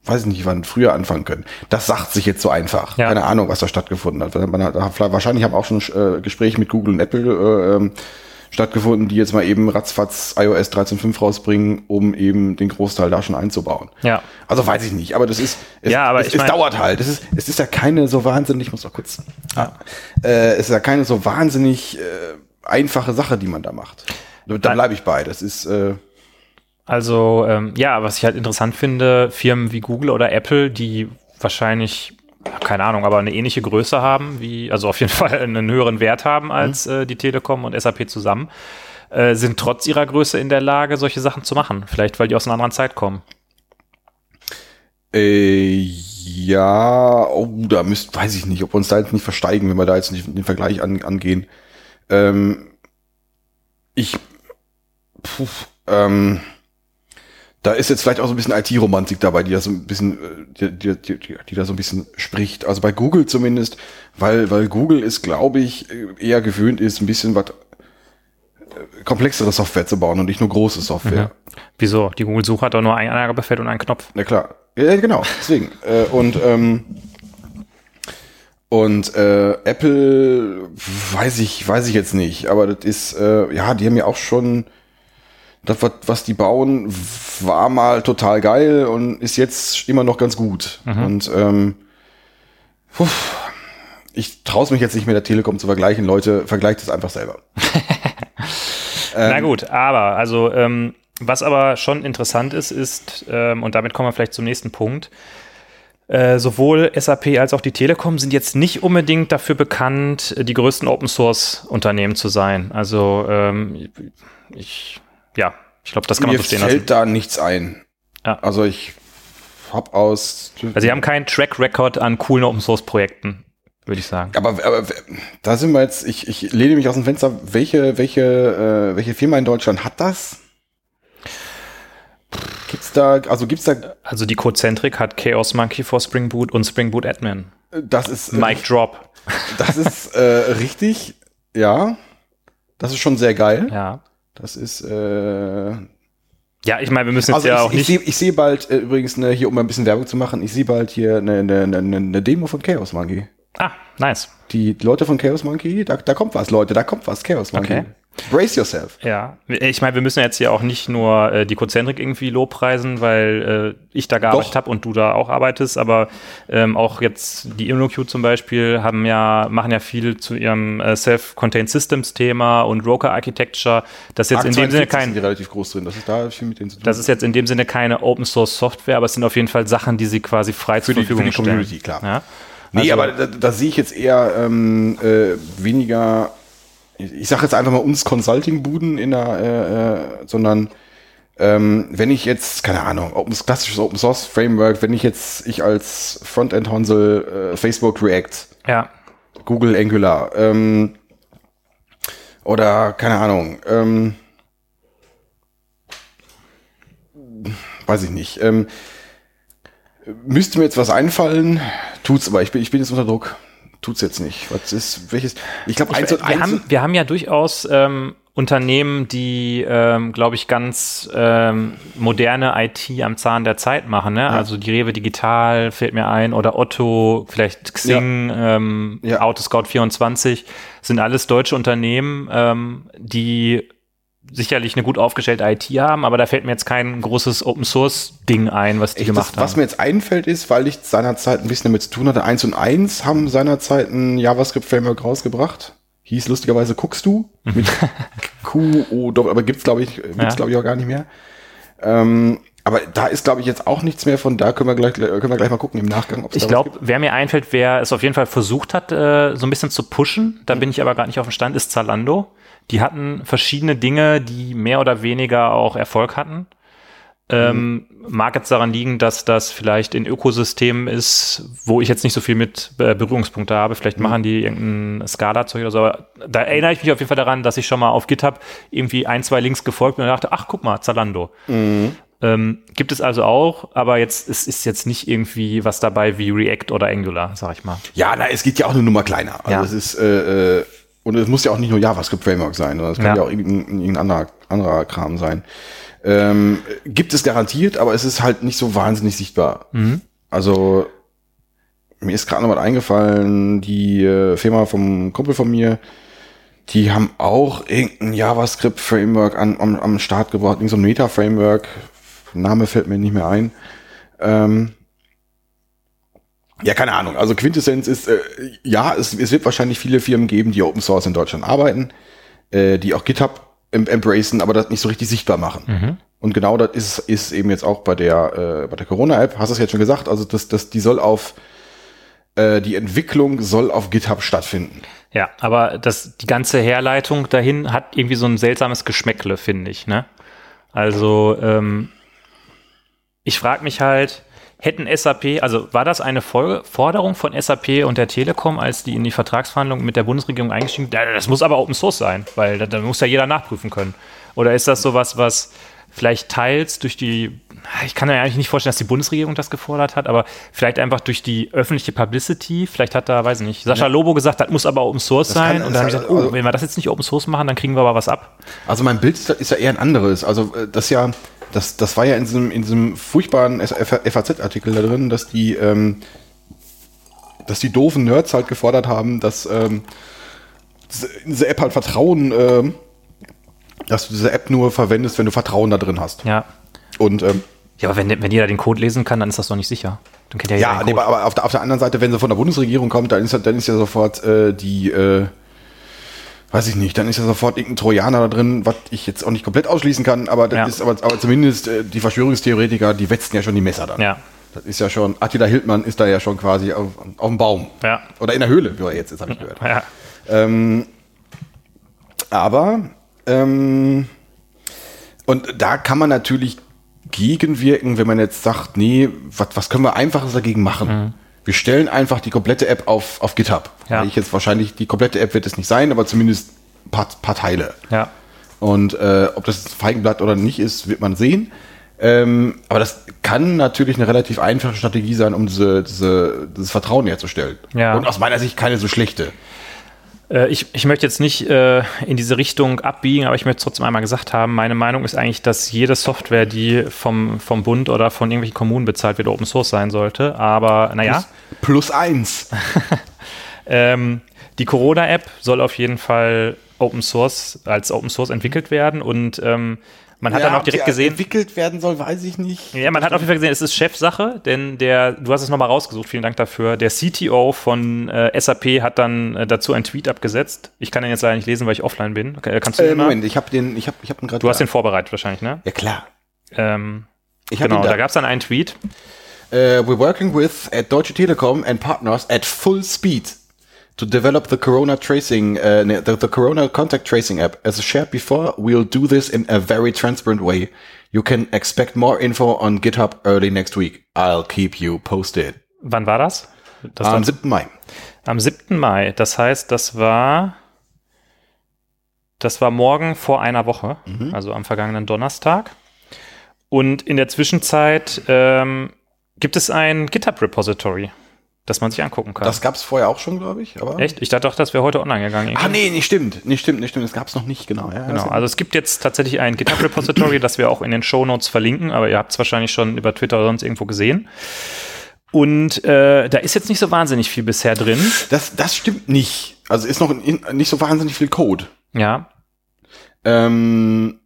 Speaker 3: weiß ich nicht, wann früher anfangen können. Das sagt sich jetzt so einfach.
Speaker 2: Ja.
Speaker 3: Keine Ahnung, was da stattgefunden hat. Man hat wahrscheinlich haben auch schon äh, Gespräche mit Google und Apple äh, ähm, stattgefunden, die jetzt mal eben ratzfatz iOS 13.5 rausbringen, um eben den Großteil da schon einzubauen.
Speaker 2: Ja.
Speaker 3: Also weiß ich nicht, aber das ist, es,
Speaker 2: Ja, aber
Speaker 3: es,
Speaker 2: ich
Speaker 3: es
Speaker 2: mein-
Speaker 3: dauert halt. Es ist, es ist ja keine so wahnsinnig, ich muss noch kurz, ah, äh, es ist ja keine so wahnsinnig äh, einfache Sache, die man da macht. Da
Speaker 2: Nein.
Speaker 3: bleibe ich bei. Das ist, äh,
Speaker 2: Also, ähm, ja, was ich halt interessant finde, Firmen wie Google oder Apple, die wahrscheinlich, keine Ahnung, aber eine ähnliche Größe haben, wie, also auf jeden [LAUGHS] Fall einen höheren Wert haben als äh, die Telekom und SAP zusammen, äh, sind trotz ihrer Größe in der Lage, solche Sachen zu machen. Vielleicht, weil die aus einer anderen Zeit kommen.
Speaker 3: Äh, ja, oh, da müsst, weiß ich nicht, ob wir uns da jetzt nicht versteigen, wenn wir da jetzt nicht den Vergleich an, angehen. Ähm, ich, puh, ähm, da ist jetzt vielleicht auch so ein bisschen IT-Romantik dabei, die da so ein bisschen, äh, die, die, die, die, da so ein bisschen spricht. Also bei Google zumindest, weil, weil Google ist, glaube ich, eher gewöhnt ist, ein bisschen was äh, komplexere Software zu bauen und nicht nur große Software.
Speaker 2: Wieso? Die Google-Suche hat doch nur ein Eingabefeld und einen Knopf.
Speaker 3: Na klar. Ja, genau, deswegen. [LAUGHS] äh, und ähm, und äh, Apple weiß ich, weiß ich jetzt nicht, aber das ist, äh, ja, die haben ja auch schon das, was, die bauen, war mal total geil und ist jetzt immer noch ganz gut. Und ähm, puh, ich traue mich jetzt nicht mit der Telekom zu vergleichen. Leute, vergleicht es einfach selber. [LAUGHS]
Speaker 2: Na gut, aber also ähm, was aber schon interessant ist, ist, ähm, und damit kommen wir vielleicht zum nächsten Punkt, äh, sowohl SAP als auch die Telekom sind jetzt nicht unbedingt dafür bekannt, die größten Open Source Unternehmen zu sein. Also ähm, ich, ja, ich glaube, das kann man
Speaker 3: Mir
Speaker 2: so stehen
Speaker 3: fällt
Speaker 2: lassen.
Speaker 3: da nichts ein.
Speaker 2: Ja.
Speaker 3: Also ich hab aus.
Speaker 2: Also sie haben keinen Track Record an coolen Open Source Projekten, würde ich sagen.
Speaker 3: aber, aber da sind wir jetzt, ich, ich lehne mich aus dem Fenster, welche, welche, äh, welche Firma in Deutschland hat das? Gibt's da, also gibt's da,
Speaker 2: Also die Codecentric hat Chaos Monkey for Spring Boot und Spring Boot Admin.
Speaker 3: das ist,
Speaker 2: Mic Drop.
Speaker 3: das ist äh, richtig, ja. Das ist schon sehr geil.
Speaker 2: Ja.
Speaker 3: Das ist, äh,
Speaker 2: Ja, ich meine, wir müssen jetzt
Speaker 3: also
Speaker 2: ja
Speaker 3: ich,
Speaker 2: auch
Speaker 3: ich
Speaker 2: nicht.
Speaker 3: sehe ich seh bald äh, übrigens eine, hier, um ein bisschen Werbung zu machen, ich sehe bald hier eine, eine, eine Demo von Chaos Monkey.
Speaker 2: ah, nice.
Speaker 3: Die Leute von Chaos Monkey, da, da kommt was, Leute, da kommt was, Chaos Monkey.
Speaker 2: Okay.
Speaker 3: Brace yourself.
Speaker 2: Ja, ich meine, wir müssen jetzt hier auch nicht nur äh, die Codecentric irgendwie lobpreisen, weil äh, ich da gearbeitet habe und du da auch arbeitest, aber ähm, auch jetzt die InnoQ zum Beispiel haben ja, machen ja viel zu ihrem äh, Self-Contained Systems Thema und Broker Architecture. Das ist jetzt in dem Sinne
Speaker 3: sind
Speaker 2: kein,
Speaker 3: die relativ groß drin. Das ist da viel mit denen zu tun.
Speaker 2: das ist jetzt in dem Sinne keine Open Source Software, aber es sind auf jeden Fall Sachen, die sie quasi frei zur
Speaker 3: die- für
Speaker 2: Verfügung
Speaker 3: die
Speaker 2: stellen.
Speaker 3: Community, klar.
Speaker 2: Ja?
Speaker 3: nee,
Speaker 2: also-
Speaker 3: aber da, da sehe ich jetzt eher ähm, äh, weniger, ich sage jetzt einfach mal uns Consulting-Buden in der, äh, äh, sondern ähm, wenn ich jetzt, keine Ahnung, Open, klassisches Open Source Framework, wenn ich jetzt, ich als Frontend-Honsel, äh, Facebook React,
Speaker 2: Ja,
Speaker 3: Google Angular, ähm, oder keine Ahnung, ähm, weiß ich nicht. Ähm, müsste mir jetzt was einfallen, tut's aber. Ich bin, ich bin jetzt unter Druck. Tut's jetzt nicht. Was ist, welches? Ich glaube, eins und
Speaker 2: wir,
Speaker 3: eins.
Speaker 2: haben, wir haben ja durchaus ähm, Unternehmen, die, ähm, glaube ich, ganz ähm, moderne IT am Zahn der Zeit machen. Ne? Also die Rewe Digital fällt mir ein oder Otto, vielleicht Xing, ähm,
Speaker 3: Ja.
Speaker 2: Autoscout24 sind alles deutsche Unternehmen, ähm, die sicherlich eine gut aufgestellte IT haben, aber da fällt mir jetzt kein großes Open Source Ding ein, was die
Speaker 3: Echt,
Speaker 2: gemacht
Speaker 3: das, was
Speaker 2: haben.
Speaker 3: mir jetzt einfällt, ist, weil ich seinerzeit ein bisschen damit zu tun hatte, eins und eins haben seinerzeit ein JavaScript-Framework rausgebracht. Hieß lustigerweise Guckst du [LAUGHS] mit Q O -Doppel- aber gibt's glaube ich gibt's
Speaker 2: Ja.
Speaker 3: glaube ich auch gar nicht mehr. Ähm, aber da ist glaube ich jetzt auch nichts mehr von da können wir gleich können wir gleich mal gucken im Nachgang. ob's
Speaker 2: Ich
Speaker 3: was
Speaker 2: glaube, wer mir einfällt, wer es auf jeden Fall versucht hat, äh, so ein bisschen zu pushen, da bin ich aber gar nicht auf dem Stand, ist Zalando. Die hatten verschiedene Dinge, die mehr oder weniger auch Erfolg hatten. Ähm, mag jetzt daran liegen, dass das vielleicht in Ökosystemen ist, wo ich jetzt nicht so viel mit äh, Berührungspunkte habe. Vielleicht machen die irgendein Scala-Zeug oder so. Aber da erinnere ich mich auf jeden Fall daran, dass ich schon mal auf GitHub irgendwie ein, zwei Links gefolgt bin und dachte, ach, guck mal, Zalando. Ähm, gibt es also auch, aber jetzt es ist jetzt nicht irgendwie was dabei wie React oder Angular, sag ich mal.
Speaker 3: Ja, na, es geht ja auch eine Nummer kleiner. Also
Speaker 2: Ja.
Speaker 3: es ist äh, äh, und es muss ja auch nicht nur JavaScript-Framework sein, sondern es kann
Speaker 2: Ja.
Speaker 3: ja, auch irgendein, irgendein anderer, anderer Kram sein. Ähm, gibt es garantiert, aber es ist halt nicht so wahnsinnig sichtbar. Also mir ist gerade noch was eingefallen, die äh, Firma vom Kumpel von mir, die haben auch irgendein JavaScript-Framework an, am, am Start gebracht, irgendein so Meta-Framework. Name fällt mir nicht mehr ein. Ähm, ja, keine Ahnung. Also Quintessenz ist, äh, ja, es, es wird wahrscheinlich viele Firmen geben, die Open Source in Deutschland arbeiten, äh, die auch GitHub em embracen, aber das nicht so richtig sichtbar machen. Und genau das ist, ist eben jetzt auch bei der, äh, bei der Corona-App, hast du es jetzt schon gesagt, also das, das, die soll auf, äh, die Entwicklung soll auf GitHub stattfinden.
Speaker 2: Ja, aber das, die ganze Herleitung dahin hat irgendwie so ein seltsames Geschmäckle, finde ich. Ne? Also ähm, ich frage mich halt, hätten SAP, also war das eine Folge, Forderung von SAP und der Telekom, als die in die Vertragsverhandlungen mit der Bundesregierung eingestiegen sind? Ja, Das muss aber Open Source sein, weil da, da muss ja jeder nachprüfen können. Oder ist das sowas, was vielleicht teils durch die, ich kann mir eigentlich nicht vorstellen, dass die Bundesregierung das gefordert hat, aber vielleicht einfach durch die öffentliche Publicity, vielleicht hat da, weiß ich nicht, Sascha Lobo gesagt, das muss aber Open Source sein.
Speaker 3: kann-
Speaker 2: und dann habe ich
Speaker 3: das-
Speaker 2: gesagt, oh,
Speaker 3: also-
Speaker 2: wenn wir das jetzt nicht Open Source machen, dann kriegen wir aber was ab.
Speaker 3: Also mein Bild ist, ist ja eher ein anderes. Also äh, das ja, das, das war ja in diesem, in diesem furchtbaren FAZ-Artikel da drin, dass die, ähm, dass die doofen Nerds halt gefordert haben, dass ähm, diese, App halt Vertrauen, ähm, dass du diese App nur verwendest, wenn du Vertrauen da drin hast.
Speaker 2: Ja.
Speaker 3: Und ähm,
Speaker 2: Ja, aber wenn, wenn jeder den Code lesen kann, dann ist das doch nicht sicher. Dann kennt ja
Speaker 3: ja, nee, aber auf der, auf der anderen Seite, wenn sie von der Bundesregierung kommt, dann ist, ja- dann ist ja sofort äh, die, äh, weiß ich nicht, dann ist ja sofort irgendein Trojaner da drin, was ich jetzt auch nicht komplett ausschließen kann, aber das
Speaker 2: Ja.
Speaker 3: ist aber, aber zumindest äh, die Verschwörungstheoretiker, die wetzen ja schon die Messer dann.
Speaker 2: ja,
Speaker 3: Das ist ja schon, Attila Hildmann ist da ja schon quasi auf, auf dem Baum.
Speaker 2: ja,
Speaker 3: Oder in der Höhle, wie er jetzt ist, habe ich gehört.
Speaker 2: ja.
Speaker 3: Ähm, aber, ähm, und da kann man natürlich gegenwirken, wenn man jetzt sagt, nee, was, was können wir Einfaches dagegen machen? Wir stellen einfach die komplette App auf, auf GitHub.
Speaker 2: Ja.
Speaker 3: Ich jetzt wahrscheinlich, die komplette App wird es nicht sein, aber zumindest ein paar, paar Teile.
Speaker 2: ja.
Speaker 3: Und äh, ob das ein Feigenblatt oder nicht ist, wird man sehen. Ähm, aber das kann natürlich eine relativ einfache Strategie sein, um diese, diese, dieses Vertrauen herzustellen.
Speaker 2: Ja.
Speaker 3: Und aus meiner Sicht keine so schlechte.
Speaker 2: Äh, Ich, ich möchte jetzt nicht äh, in diese Richtung abbiegen, aber ich möchte trotzdem einmal gesagt haben, meine Meinung ist eigentlich, dass jede Software, die vom, vom Bund oder von irgendwelchen Kommunen bezahlt wird, Open Source sein sollte. Aber naja,
Speaker 3: Plus eins. [LAUGHS]
Speaker 2: ähm, die Corona-App soll auf jeden Fall Open Source als Open Source entwickelt werden und ähm, man hat dann auch direkt gesehen,
Speaker 3: entwickelt werden soll, weiß ich nicht.
Speaker 2: Ja, man hat auf jeden Fall gesehen, es ist Chefsache, denn der, du hast es nochmal rausgesucht, vielen Dank dafür. Der CTO von äh, SAP hat dann äh, dazu einen Tweet abgesetzt. Ich kann den jetzt leider nicht lesen, weil ich offline bin. Äh, Kannst du
Speaker 3: Äh,
Speaker 2: den mal?
Speaker 3: Moment, ich habe den, ich habe, ich habe den gerade.
Speaker 2: Du hast den vorbereitet wahrscheinlich, ne?
Speaker 3: Ja klar.
Speaker 2: Ähm,
Speaker 3: Ich
Speaker 2: genau,
Speaker 3: da.
Speaker 2: da gab es dann einen Tweet.
Speaker 3: Uh, we're working with at Deutsche Telekom and partners at full speed to develop the Corona tracing, uh, the, the Corona contact tracing app. As shared before, we'll do this in a very transparent way. You can expect more info on GitHub early next week. I'll keep you posted.
Speaker 2: Wann war das? das
Speaker 3: Am
Speaker 2: war
Speaker 3: 7. Mai.
Speaker 2: am 7. Mai. Das heißt, das war das war morgen vor einer Woche,
Speaker 3: Mhm.
Speaker 2: also am vergangenen Donnerstag. Und in der Zwischenzeit ähm, gibt es ein GitHub-Repository, das man sich angucken kann.
Speaker 3: Das gab's vorher auch schon, glaube ich. Aber
Speaker 2: Echt? Ich dachte doch, das wäre heute online gegangen.
Speaker 3: Ah nee, nicht stimmt, nicht stimmt, nicht stimmt. Das gab's noch nicht genau. Ja,
Speaker 2: Genau, also es gibt jetzt tatsächlich ein GitHub-Repository, das wir auch in den Shownotes verlinken, aber ihr habt es wahrscheinlich schon über Twitter oder sonst irgendwo gesehen. Und äh, da ist jetzt nicht so wahnsinnig viel bisher drin.
Speaker 3: das, das stimmt nicht. Also ist noch in, nicht so wahnsinnig viel Code.
Speaker 2: Ja,
Speaker 3: Ähm,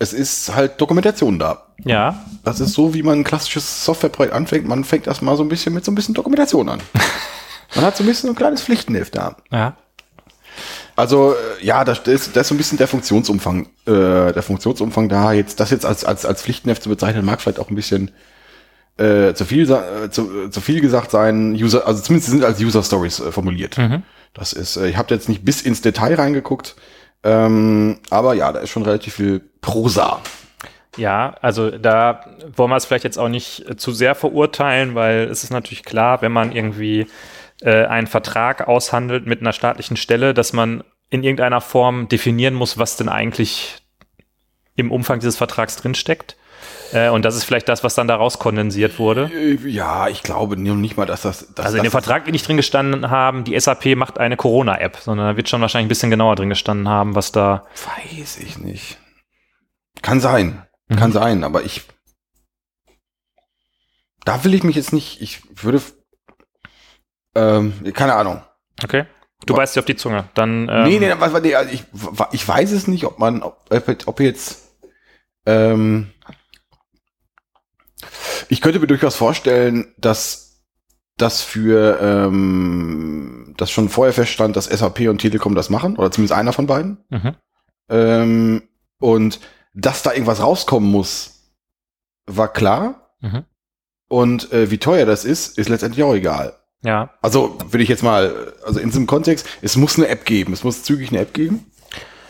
Speaker 3: es ist halt Dokumentation da.
Speaker 2: ja,
Speaker 3: Das ist so, wie man ein klassisches Softwareprojekt anfängt. Man fängt erstmal so ein bisschen mit so ein bisschen Dokumentation an. [LAUGHS] Man hat so ein bisschen so ein kleines Pflichtenheft da.
Speaker 2: ja,
Speaker 3: Also äh, ja, da ist, da ist so ein bisschen der Funktionsumfang, äh, der Funktionsumfang da. Jetzt das jetzt als als als Pflichtenheft zu bezeichnen, mag vielleicht auch ein bisschen äh, zu viel äh, zu, äh, zu viel gesagt sein. User, also zumindest sind als User Stories äh, formuliert.
Speaker 2: Mhm.
Speaker 3: Das ist, äh, ich habe jetzt nicht bis ins Detail reingeguckt, ähm, aber ja, da ist schon relativ viel Prosa.
Speaker 2: ja. Also da wollen wir es vielleicht jetzt auch nicht äh, zu sehr verurteilen, weil es ist natürlich klar, wenn man irgendwie äh, einen Vertrag aushandelt mit einer staatlichen Stelle, dass man in irgendeiner Form definieren muss, was denn eigentlich im Umfang dieses Vertrags drinsteckt. Äh, und das ist vielleicht das, was dann daraus kondensiert wurde.
Speaker 3: Äh, Ja, ich glaube nicht mal, dass das. Dass
Speaker 2: Also in dem Vertrag wird nicht drin gestanden haben, die SAP macht eine Corona-App, sondern da wird schon wahrscheinlich ein bisschen genauer drin gestanden haben, was da.
Speaker 3: Weiß ich nicht. Kann sein.
Speaker 2: Mhm.
Speaker 3: Kann sein, aber ich. Da will ich mich jetzt nicht. Ich würde. Ähm, keine Ahnung.
Speaker 2: Okay. Du beißt dir auf die Zunge. Dann. Ähm,
Speaker 3: nee, nee, was, was, nee, also ich, ich weiß es nicht, ob man, ob, ob jetzt. Ähm, ich könnte mir durchaus vorstellen, dass das für ähm, das schon vorher feststand, dass SAP und Telekom das machen, oder zumindest einer von beiden.
Speaker 2: Mhm.
Speaker 3: Ähm, und dass da irgendwas rauskommen muss, war klar.
Speaker 2: Mhm.
Speaker 3: Und äh, wie teuer das ist, ist letztendlich auch egal.
Speaker 2: Ja.
Speaker 3: Also würde ich jetzt mal, also in diesem Kontext, es muss eine App geben, es muss zügig eine App geben.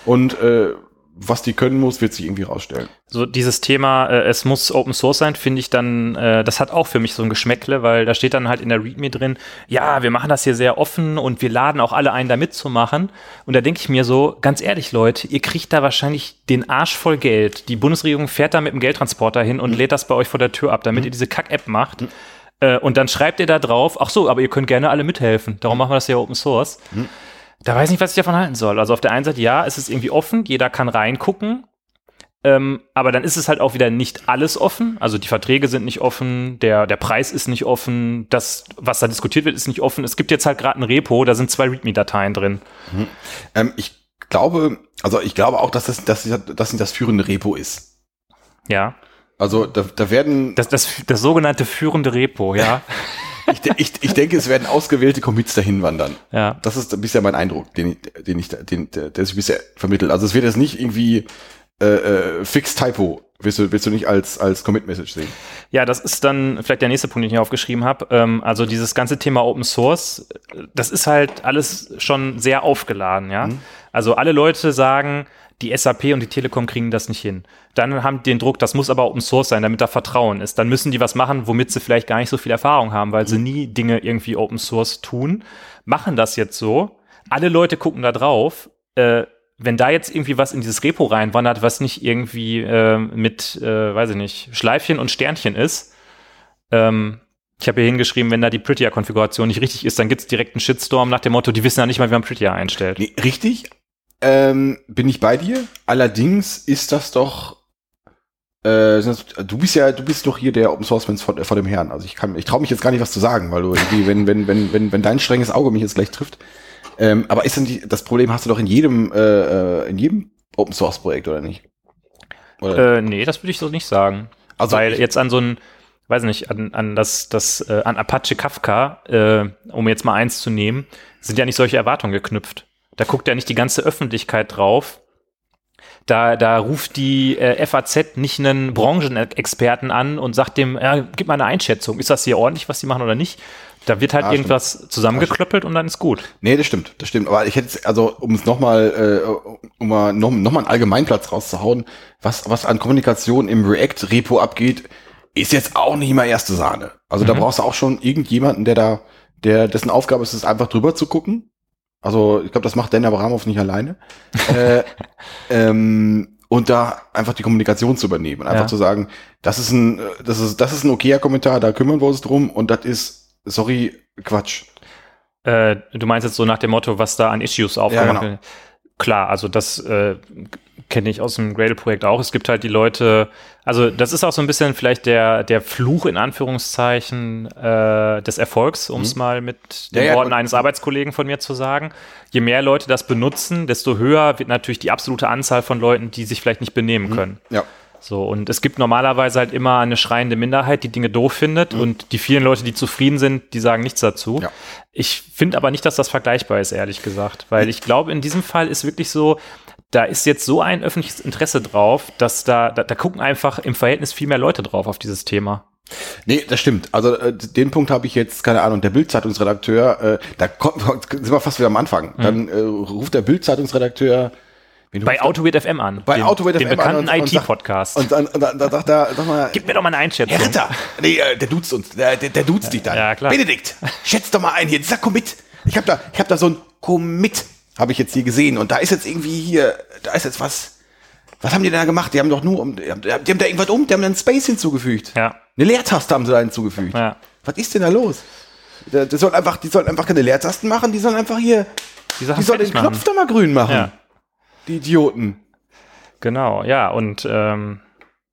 Speaker 3: Und äh, was die können muss, wird sich irgendwie rausstellen.
Speaker 2: So dieses Thema, äh, es muss Open Source sein, finde ich dann, äh, das hat auch für mich so ein Geschmäckle, weil da steht dann halt in der README drin, ja, wir machen das hier sehr offen und wir laden auch alle ein, da mitzumachen. Und da denke ich mir so, ganz ehrlich, Leute, ihr kriegt da wahrscheinlich den Arsch voll Geld. Die Bundesregierung fährt da mit dem Geldtransporter hin und lädt das bei euch vor der Tür ab, damit ihr diese Kack-App macht. Äh, und dann schreibt ihr da drauf, ach so, aber ihr könnt gerne alle mithelfen. Darum machen wir das ja Open Source. Da weiß ich nicht, was ich davon halten soll. Also auf der einen Seite, ja, es ist irgendwie offen, jeder kann reingucken. Ähm, aber dann ist es halt auch wieder nicht alles offen. Also die Verträge sind nicht offen, der, der Preis ist nicht offen, das, was da diskutiert wird, ist nicht offen. Es gibt jetzt halt gerade ein Repo, da sind zwei README-Dateien drin.
Speaker 3: Ähm, ich glaube, also ich glaube auch, dass das, dass das, dass das führende Repo ist.
Speaker 2: Ja.
Speaker 3: Also da, da werden,
Speaker 2: Das, das, das sogenannte führende Repo, ja. [LAUGHS]
Speaker 3: ich, ich, ich denke, es werden ausgewählte Commits dahin wandern.
Speaker 2: ja.
Speaker 3: Das ist bisher mein Eindruck, den ich, den ich, den, der, der sich bisher vermittelt. Also es wird jetzt nicht irgendwie äh, äh, fix Typo, willst du, willst du nicht als, als Commit-Message sehen.
Speaker 2: Ja, das ist dann vielleicht der nächste Punkt, den ich hier aufgeschrieben habe. Ähm, also dieses ganze Thema Open Source, das ist halt alles schon sehr aufgeladen, ja. Also alle Leute sagen, die SAP und die Telekom kriegen das nicht hin. Dann haben die den Druck, das muss aber Open Source sein, damit da Vertrauen ist. Dann müssen die was machen, womit sie vielleicht gar nicht so viel Erfahrung haben, weil sie nie Dinge irgendwie Open Source tun. Machen das jetzt so. Alle Leute gucken da drauf. Äh, wenn da jetzt irgendwie was in dieses Repo reinwandert, was nicht irgendwie äh, mit, äh, weiß ich nicht, Schleifchen und Sternchen ist, ähm, ich habe hier hingeschrieben, wenn da die Prettier-Konfiguration nicht richtig ist, dann gibt's direkt einen Shitstorm nach dem Motto, die wissen ja nicht mal, wie man Prettier einstellt.
Speaker 3: Nee, richtig, ähm, bin ich bei dir. Allerdings ist das doch, äh, du bist ja, du bist doch hier der Open Source Mensch vor, vor dem Herrn. Also ich kann, ich traue mich jetzt gar nicht was zu sagen, weil du irgendwie, [LAUGHS] wenn, wenn, wenn, wenn, wenn dein strenges Auge mich jetzt gleich trifft. Ähm, aber ist denn die, das Problem hast du doch in jedem, äh, äh, in jedem Open Source Projekt oder nicht? Oder?
Speaker 2: Äh, nee, das würde ich so nicht sagen.
Speaker 3: Also
Speaker 2: Weil jetzt an so ein, weiß nicht, an, an das, das, äh, an Apache Kafka, äh, um jetzt mal eins zu nehmen, sind ja nicht solche Erwartungen geknüpft. Da guckt ja nicht die ganze Öffentlichkeit drauf. Da, da ruft die äh, FAZ nicht einen Branchenexperten an und sagt dem, ja, gib mal eine Einschätzung. Ist das hier ordentlich, was die machen oder nicht? Da wird halt
Speaker 3: Ah,
Speaker 2: irgendwas zusammengeklöppelt und dann ist gut.
Speaker 3: Nee, das stimmt, das stimmt. Aber ich hätte jetzt, also um es nochmal, äh, um mal noch, noch mal einen Allgemeinplatz rauszuhauen, was, was an Kommunikation im React-Repo abgeht, ist jetzt auch nicht mal erste Sahne. Also da
Speaker 2: Mhm.
Speaker 3: brauchst du auch schon irgendjemanden, der da, der, dessen Aufgabe ist es, einfach drüber zu gucken. Also ich glaube, das macht Dan Abramov nicht alleine. [LAUGHS] äh, ähm, und da einfach die Kommunikation zu übernehmen und einfach
Speaker 2: Ja.
Speaker 3: zu sagen, das ist ein, das ist, das ist ein okayer Kommentar, da kümmern wir uns drum und das ist, sorry, Quatsch.
Speaker 2: Äh, du meinst jetzt so nach dem Motto, was da an Issues aufgemacht
Speaker 3: genau.
Speaker 2: Klar, also das äh, kenne ich aus dem Gradle-Projekt auch. Es gibt halt die Leute, also das ist auch so ein bisschen vielleicht der, der Fluch in Anführungszeichen äh, des Erfolgs, um es mal mit den
Speaker 3: Mhm. Ja, ja,
Speaker 2: Worten
Speaker 3: und-
Speaker 2: eines Arbeitskollegen von mir zu sagen. Je mehr Leute das benutzen, desto höher wird natürlich die absolute Anzahl von Leuten, die sich vielleicht nicht benehmen
Speaker 3: Mhm.
Speaker 2: können.
Speaker 3: Ja.
Speaker 2: So, und es gibt normalerweise halt immer eine schreiende Minderheit, die Dinge doof findet und die vielen Leute, die zufrieden sind, die sagen nichts dazu.
Speaker 3: Mhm. Ja.
Speaker 2: Ich finde aber nicht, dass das vergleichbar ist, ehrlich gesagt, weil ich glaube, in diesem Fall ist wirklich so, da ist jetzt so ein öffentliches Interesse drauf, dass da, da, da gucken einfach im Verhältnis viel mehr Leute drauf auf dieses Thema.
Speaker 3: Nee, das stimmt. Also äh, den Punkt habe ich jetzt, keine Ahnung, der Bild-Zeitungsredakteur, äh, da kommt, [LAUGHS] sind wir fast wieder am Anfang. Dann äh, ruft der Bild-Zeitungsredakteur wen
Speaker 2: Bei? Autowit FM an.
Speaker 3: Bei
Speaker 2: den
Speaker 3: FM an
Speaker 2: bekannten IT-Podcast.
Speaker 3: und dann, dann sagt er, sag mal,
Speaker 2: Gib mir doch mal eine Einschätzung.
Speaker 3: Herr Ritter, nee, äh, der duzt uns, der, der, der duzt dich dann.
Speaker 2: Ja, klar.
Speaker 3: Benedikt, schätz doch mal ein hier, dieser Commit. Ich habe da, ich habe da so ein Commit, habe ich jetzt hier gesehen und da ist jetzt irgendwie hier, da ist jetzt was. Was haben die denn da gemacht? Die haben doch nur, um, die haben, die haben da irgendwas um, die haben da einen Space hinzugefügt.
Speaker 2: Ja,
Speaker 3: Eine Leertaste haben sie da hinzugefügt.
Speaker 2: ja.
Speaker 3: Was ist denn da los? Die, die, sollen einfach, die sollen einfach keine Leertasten machen, die sollen einfach hier,
Speaker 2: Die,
Speaker 3: die sollen den
Speaker 2: machen.
Speaker 3: Knopf da mal grün machen.
Speaker 2: Ja.
Speaker 3: Die Idioten.
Speaker 2: Genau, ja, und ähm,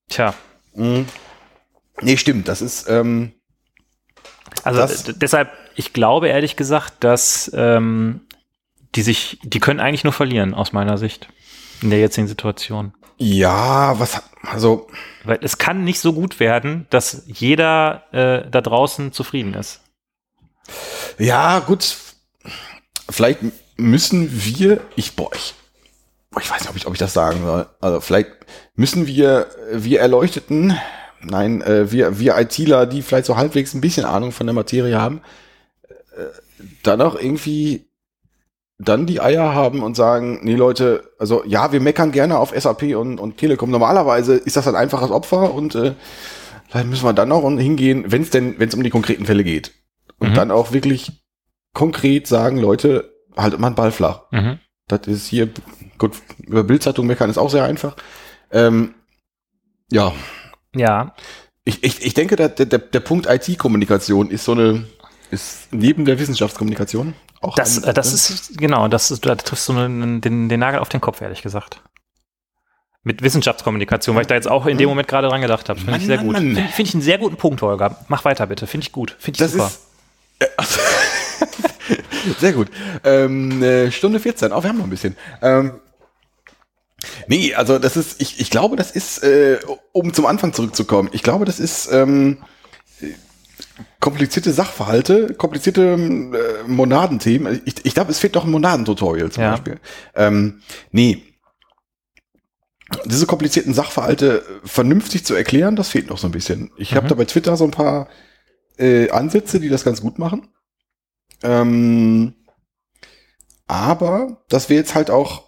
Speaker 2: tja,
Speaker 3: Nee, stimmt, das ist, ähm,
Speaker 2: Also
Speaker 3: Das-
Speaker 2: deshalb, ich glaube ehrlich gesagt, dass ähm, die sich, die können eigentlich nur verlieren aus meiner Sicht in der jetzigen Situation.
Speaker 3: ja, was, also,
Speaker 2: Weil es kann nicht so gut werden, dass jeder äh, da draußen zufrieden ist.
Speaker 3: ja, gut, vielleicht müssen wir, ich, boah, ich, ich weiß nicht, ob ich, ob ich das sagen soll, also vielleicht müssen wir, wir Erleuchteten, nein, äh, wir, wir ITler, die vielleicht so halbwegs ein bisschen Ahnung von der Materie haben, äh, dann auch irgendwie dann die Eier haben und sagen, nee Leute, also ja, wir meckern gerne auf SAP und, und Telekom. Normalerweise ist das ein einfaches Opfer und äh, vielleicht müssen wir dann auch hingehen, wenn es denn, wenn es um die konkreten Fälle geht. Und
Speaker 2: Mhm.
Speaker 3: dann auch wirklich konkret sagen, Leute, haltet mal einen Ball flach.
Speaker 2: Mhm.
Speaker 3: Das ist hier, gut, über Bildzeitung meckern ist auch sehr einfach. Ähm, ja,
Speaker 2: Ja,
Speaker 3: ich, ich, ich denke, der, der, der Punkt IT-Kommunikation ist so eine, ist neben der Wissenschaftskommunikation auch
Speaker 2: das,
Speaker 3: ein-
Speaker 2: äh, das ist, genau, das ist, da triffst du einen, den, den Nagel auf den Kopf, ehrlich gesagt. Mit Wissenschaftskommunikation, weil ich da jetzt auch in dem Moment gerade dran gedacht habe. Finde ich sehr gut. Finde find ich einen sehr guten Punkt, Holger. Mach weiter bitte. Finde ich gut. Finde ich
Speaker 3: Das
Speaker 2: super.
Speaker 3: ist. Äh, [LAUGHS] Sehr gut. Ähm, äh, Stunde 14. Oh, wir haben noch ein bisschen. Ähm, nee, also das ist, ich, ich glaube, das ist, äh, um zum Anfang zurückzukommen, ich glaube, das ist ähm, äh, komplizierte Sachverhalte, komplizierte äh, Monadenthemen. Ich, ich glaube, es fehlt doch ein Monadentutorial zum
Speaker 2: Ja.
Speaker 3: Beispiel. Ähm, nee. Diese komplizierten Sachverhalte vernünftig zu erklären, das fehlt noch so ein bisschen. Ich habe
Speaker 2: Mhm.
Speaker 3: da bei Twitter so ein paar äh, Ansätze, die das ganz gut machen. Ähm, aber das wäre jetzt halt auch,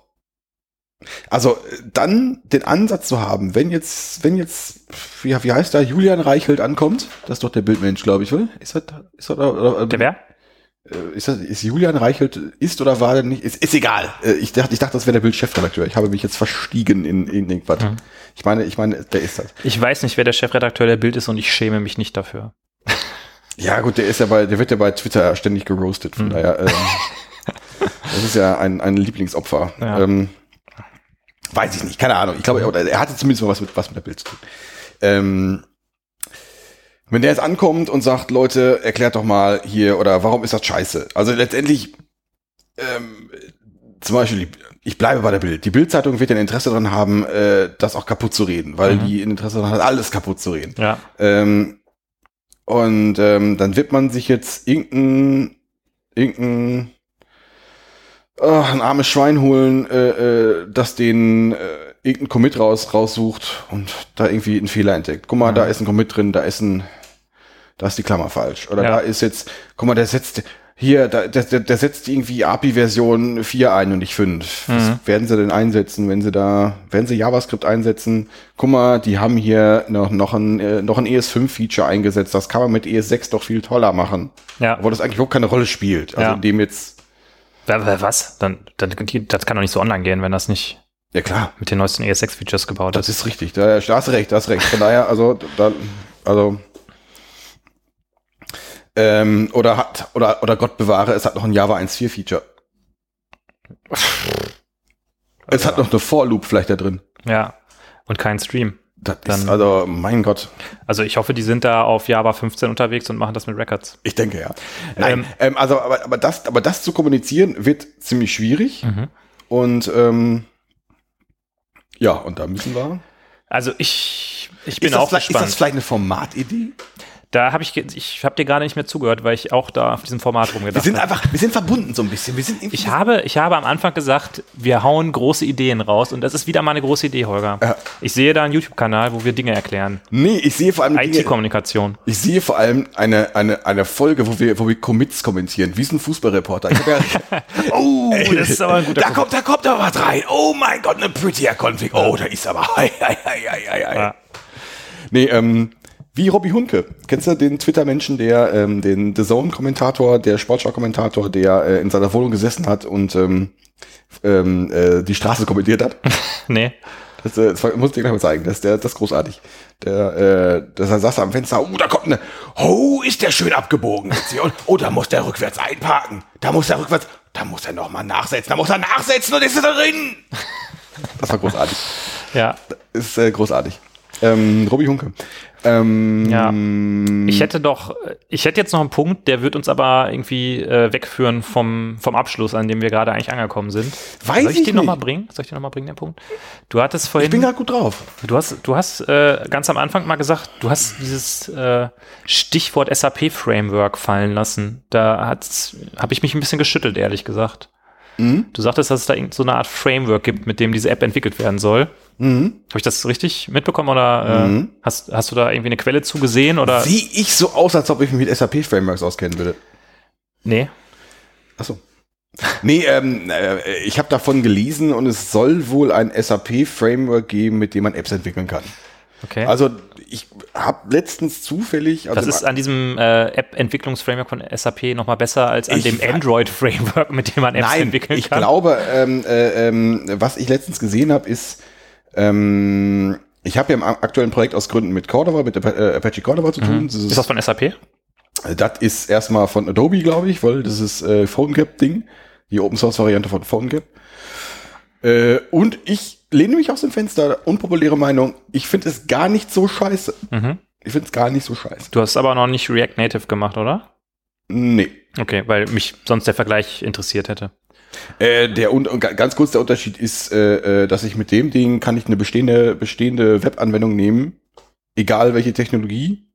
Speaker 3: also äh, dann den Ansatz zu haben, wenn jetzt, wenn jetzt, wie, wie heißt da, Julian Reichelt ankommt, das ist doch der Bildmensch, glaube ich, oder? Ist das, ist das, oder, oder,
Speaker 2: Der wer?
Speaker 3: äh, ist, das, ist Julian Reichelt, ist oder war der nicht? Ist, ist egal. Äh, Ich dachte, ich dachte, das wäre der Bildchefredakteur. Ich habe mich jetzt verstiegen in, in irgendwas.
Speaker 2: Mhm.
Speaker 3: Ich meine, ich meine, der ist das.
Speaker 2: Ich weiß nicht, wer der Chefredakteur der Bild ist und ich schäme mich nicht dafür. [LAUGHS]
Speaker 3: Ja, gut, der ist ja bei, der wird ja bei Twitter ständig geroastet, von
Speaker 2: Mhm.
Speaker 3: daher, ähm, das ist ja ein, ein Lieblingsopfer.
Speaker 2: Ja.
Speaker 3: Ähm, weiß ich nicht, keine Ahnung. Ich glaube, er, er hatte zumindest mal was mit, was mit der Bild zu tun. Ähm, wenn der jetzt ankommt und sagt, Leute, erklärt doch mal hier, oder warum ist das scheiße? Also letztendlich, ähm, zum Beispiel, ich bleibe bei der Bild. Die Bildzeitung wird ja ein Interesse daran haben, äh, das auch kaputt zu reden, weil
Speaker 2: Mhm.
Speaker 3: die ein Interesse daran hat, alles kaputt zu reden.
Speaker 2: Ja.
Speaker 3: Ähm, und ähm, dann wird man sich jetzt irgendein, irgendein oh, ein armes Schwein holen, äh, äh, das den äh, irgendein Commit raus, raussucht und da irgendwie einen Fehler entdeckt. Guck mal,
Speaker 2: Mhm.
Speaker 3: da ist ein Commit drin, da ist ein, da ist die Klammer falsch. Oder
Speaker 2: Ja.
Speaker 3: da ist jetzt, guck mal, der setzt hier, da, der, der, der setzt irgendwie API-Version 4 ein und nicht 5. Was
Speaker 2: Mhm.
Speaker 3: werden sie denn einsetzen, wenn sie da, werden sie JavaScript einsetzen? Guck mal, die haben hier noch, noch ein, äh, noch ein ES5-Feature eingesetzt. Das kann man mit ES6 doch viel toller machen.
Speaker 2: Ja.
Speaker 3: Obwohl das eigentlich überhaupt keine Rolle spielt. Also
Speaker 2: Ja.
Speaker 3: in dem jetzt,
Speaker 2: Was? Dann, dann, das kann doch nicht so online gehen, wenn das nicht
Speaker 3: ja klar,
Speaker 2: mit den neuesten ES6-Features gebaut
Speaker 3: das
Speaker 2: ist.
Speaker 3: ist richtig. Da, da hast du recht, da hast du recht. Von daher, also, da, also, ähm, oder hat, oder, oder Gott bewahre, es hat noch ein Java 1.4 Feature. Es hat noch eine For-Loop vielleicht da drin.
Speaker 2: Ja. Und kein Stream.
Speaker 3: Das
Speaker 2: Dann-
Speaker 3: ist, also, mein Gott.
Speaker 2: Also ich hoffe, die sind da auf Java 15 unterwegs und machen das mit Records.
Speaker 3: Ich denke ja. Nein,
Speaker 2: Ähm,
Speaker 3: ähm, also, aber, aber das, aber das zu kommunizieren wird ziemlich schwierig.
Speaker 2: Mhm.
Speaker 3: Und, ähm, ja, und da müssen wir.
Speaker 2: Also ich, ich bin
Speaker 3: ist, das
Speaker 2: auch
Speaker 3: vielleicht, ist
Speaker 2: gespannt.
Speaker 3: das vielleicht eine Formatidee?
Speaker 2: Da habe ich, ich habe dir gerade nicht mehr zugehört, weil ich auch da auf diesem Format
Speaker 3: Wir
Speaker 2: rumgedacht
Speaker 3: sind
Speaker 2: habe.
Speaker 3: einfach, wir sind verbunden so ein bisschen. Wir sind
Speaker 2: Ich habe, ich habe am Anfang gesagt, wir hauen große Ideen raus und das ist wieder mal eine große Idee, Holger.
Speaker 3: Ja.
Speaker 2: Ich sehe da einen YouTube-Kanal, wo wir Dinge erklären.
Speaker 3: Nee, ich sehe vor allem
Speaker 2: IT-Kommunikation.
Speaker 3: ich sehe vor allem eine, eine, eine Folge, wo wir, wo wir Commits kommentieren, wie so ein Fußballreporter. Ich hab ja, [LAUGHS]
Speaker 2: Oh, das ist aber ein guter
Speaker 3: da kommt, da kommt aber was rein. Oh mein Gott, eine prettier Config. Oh, da ist aber. [LAUGHS] Hei, hei, hei, hei, hei.
Speaker 2: Ja.
Speaker 3: Nee, ähm, wie Robby Hunke. Kennst du den Twitter-Menschen, der ähm, den The Zone-Kommentator, der Sportschau-Kommentator, der äh, in seiner Wohnung gesessen hat und ähm, ähm, äh, die Straße kommentiert hat? [LAUGHS]
Speaker 2: Nee.
Speaker 3: Das, äh, das muss ich dir gleich mal zeigen. Das, ist der, das ist großartig. Der, äh, das saß er am Fenster. Oh, da kommt eine. Oh, ist der schön abgebogen. Und, oh, da muss der rückwärts einparken. Da muss er rückwärts. Da muss er noch mal nachsetzen. Da muss er nachsetzen und ist er drin. Das war großartig.
Speaker 2: Ja.
Speaker 3: Ist äh, großartig. Ähm, Robby Hunke. Ähm,
Speaker 2: Ja. Ich hätte doch, ich hätte jetzt noch einen Punkt, der wird uns aber irgendwie äh, wegführen vom, vom Abschluss, an dem wir gerade eigentlich angekommen sind.
Speaker 3: Weiß
Speaker 2: Soll ich,
Speaker 3: ich
Speaker 2: den nochmal bringen? Soll ich den nochmal bringen, den Punkt? Du hattest
Speaker 3: Ich
Speaker 2: vorhin,
Speaker 3: bin gerade gut drauf.
Speaker 2: du hast, du hast äh, ganz am Anfang mal gesagt, du hast dieses äh, Stichwort SAP-Framework fallen lassen. Da habe ich mich ein bisschen geschüttelt, ehrlich gesagt.
Speaker 3: Mhm.
Speaker 2: Du sagtest, dass es da irgend so eine Art Framework gibt, mit dem diese App entwickelt werden soll.
Speaker 3: Mhm.
Speaker 2: Habe ich das richtig mitbekommen oder äh,
Speaker 3: Mhm.
Speaker 2: hast, hast du da irgendwie eine Quelle zugesehen oder?
Speaker 3: Sehe ich so aus, als ob ich mich mit SAP-Frameworks auskennen würde.
Speaker 2: Nee.
Speaker 3: Achso. Nee, ähm, äh, ich habe davon gelesen und es soll wohl ein SAP-Framework geben, mit dem man Apps entwickeln kann.
Speaker 2: Okay.
Speaker 3: Also ich habe letztens zufällig, also
Speaker 2: das ist an diesem äh, App-Entwicklungsframework von SAP nochmal besser als an
Speaker 3: Ich
Speaker 2: dem Android-Framework, mit dem man Apps
Speaker 3: nein,
Speaker 2: entwickeln
Speaker 3: ich
Speaker 2: kann.
Speaker 3: glaube, ähm, äh, ähm, was ich letztens gesehen habe, ist, ähm, ich habe ja im aktuellen Projekt aus Gründen mit Cordova, mit äh, Apache Cordova zu tun. Das
Speaker 2: Mhm. Ist das von SAP?
Speaker 3: Das ist erstmal von Adobe, glaube ich, weil das ist äh, PhoneGap-Ding, die Open Source Variante von PhoneGap. Äh, und ich lehne mich aus dem Fenster, unpopuläre Meinung, ich finde es gar nicht so scheiße.
Speaker 2: Mhm.
Speaker 3: Ich finde es gar nicht so scheiße.
Speaker 2: Du hast aber noch nicht React Native gemacht, oder?
Speaker 3: Nee.
Speaker 2: Okay, weil mich sonst der Vergleich interessiert hätte.
Speaker 3: Äh, der und, und ga- ganz kurz der Unterschied ist, äh, äh, dass ich mit dem Ding kann ich eine bestehende bestehende Webanwendung nehmen, egal welche Technologie,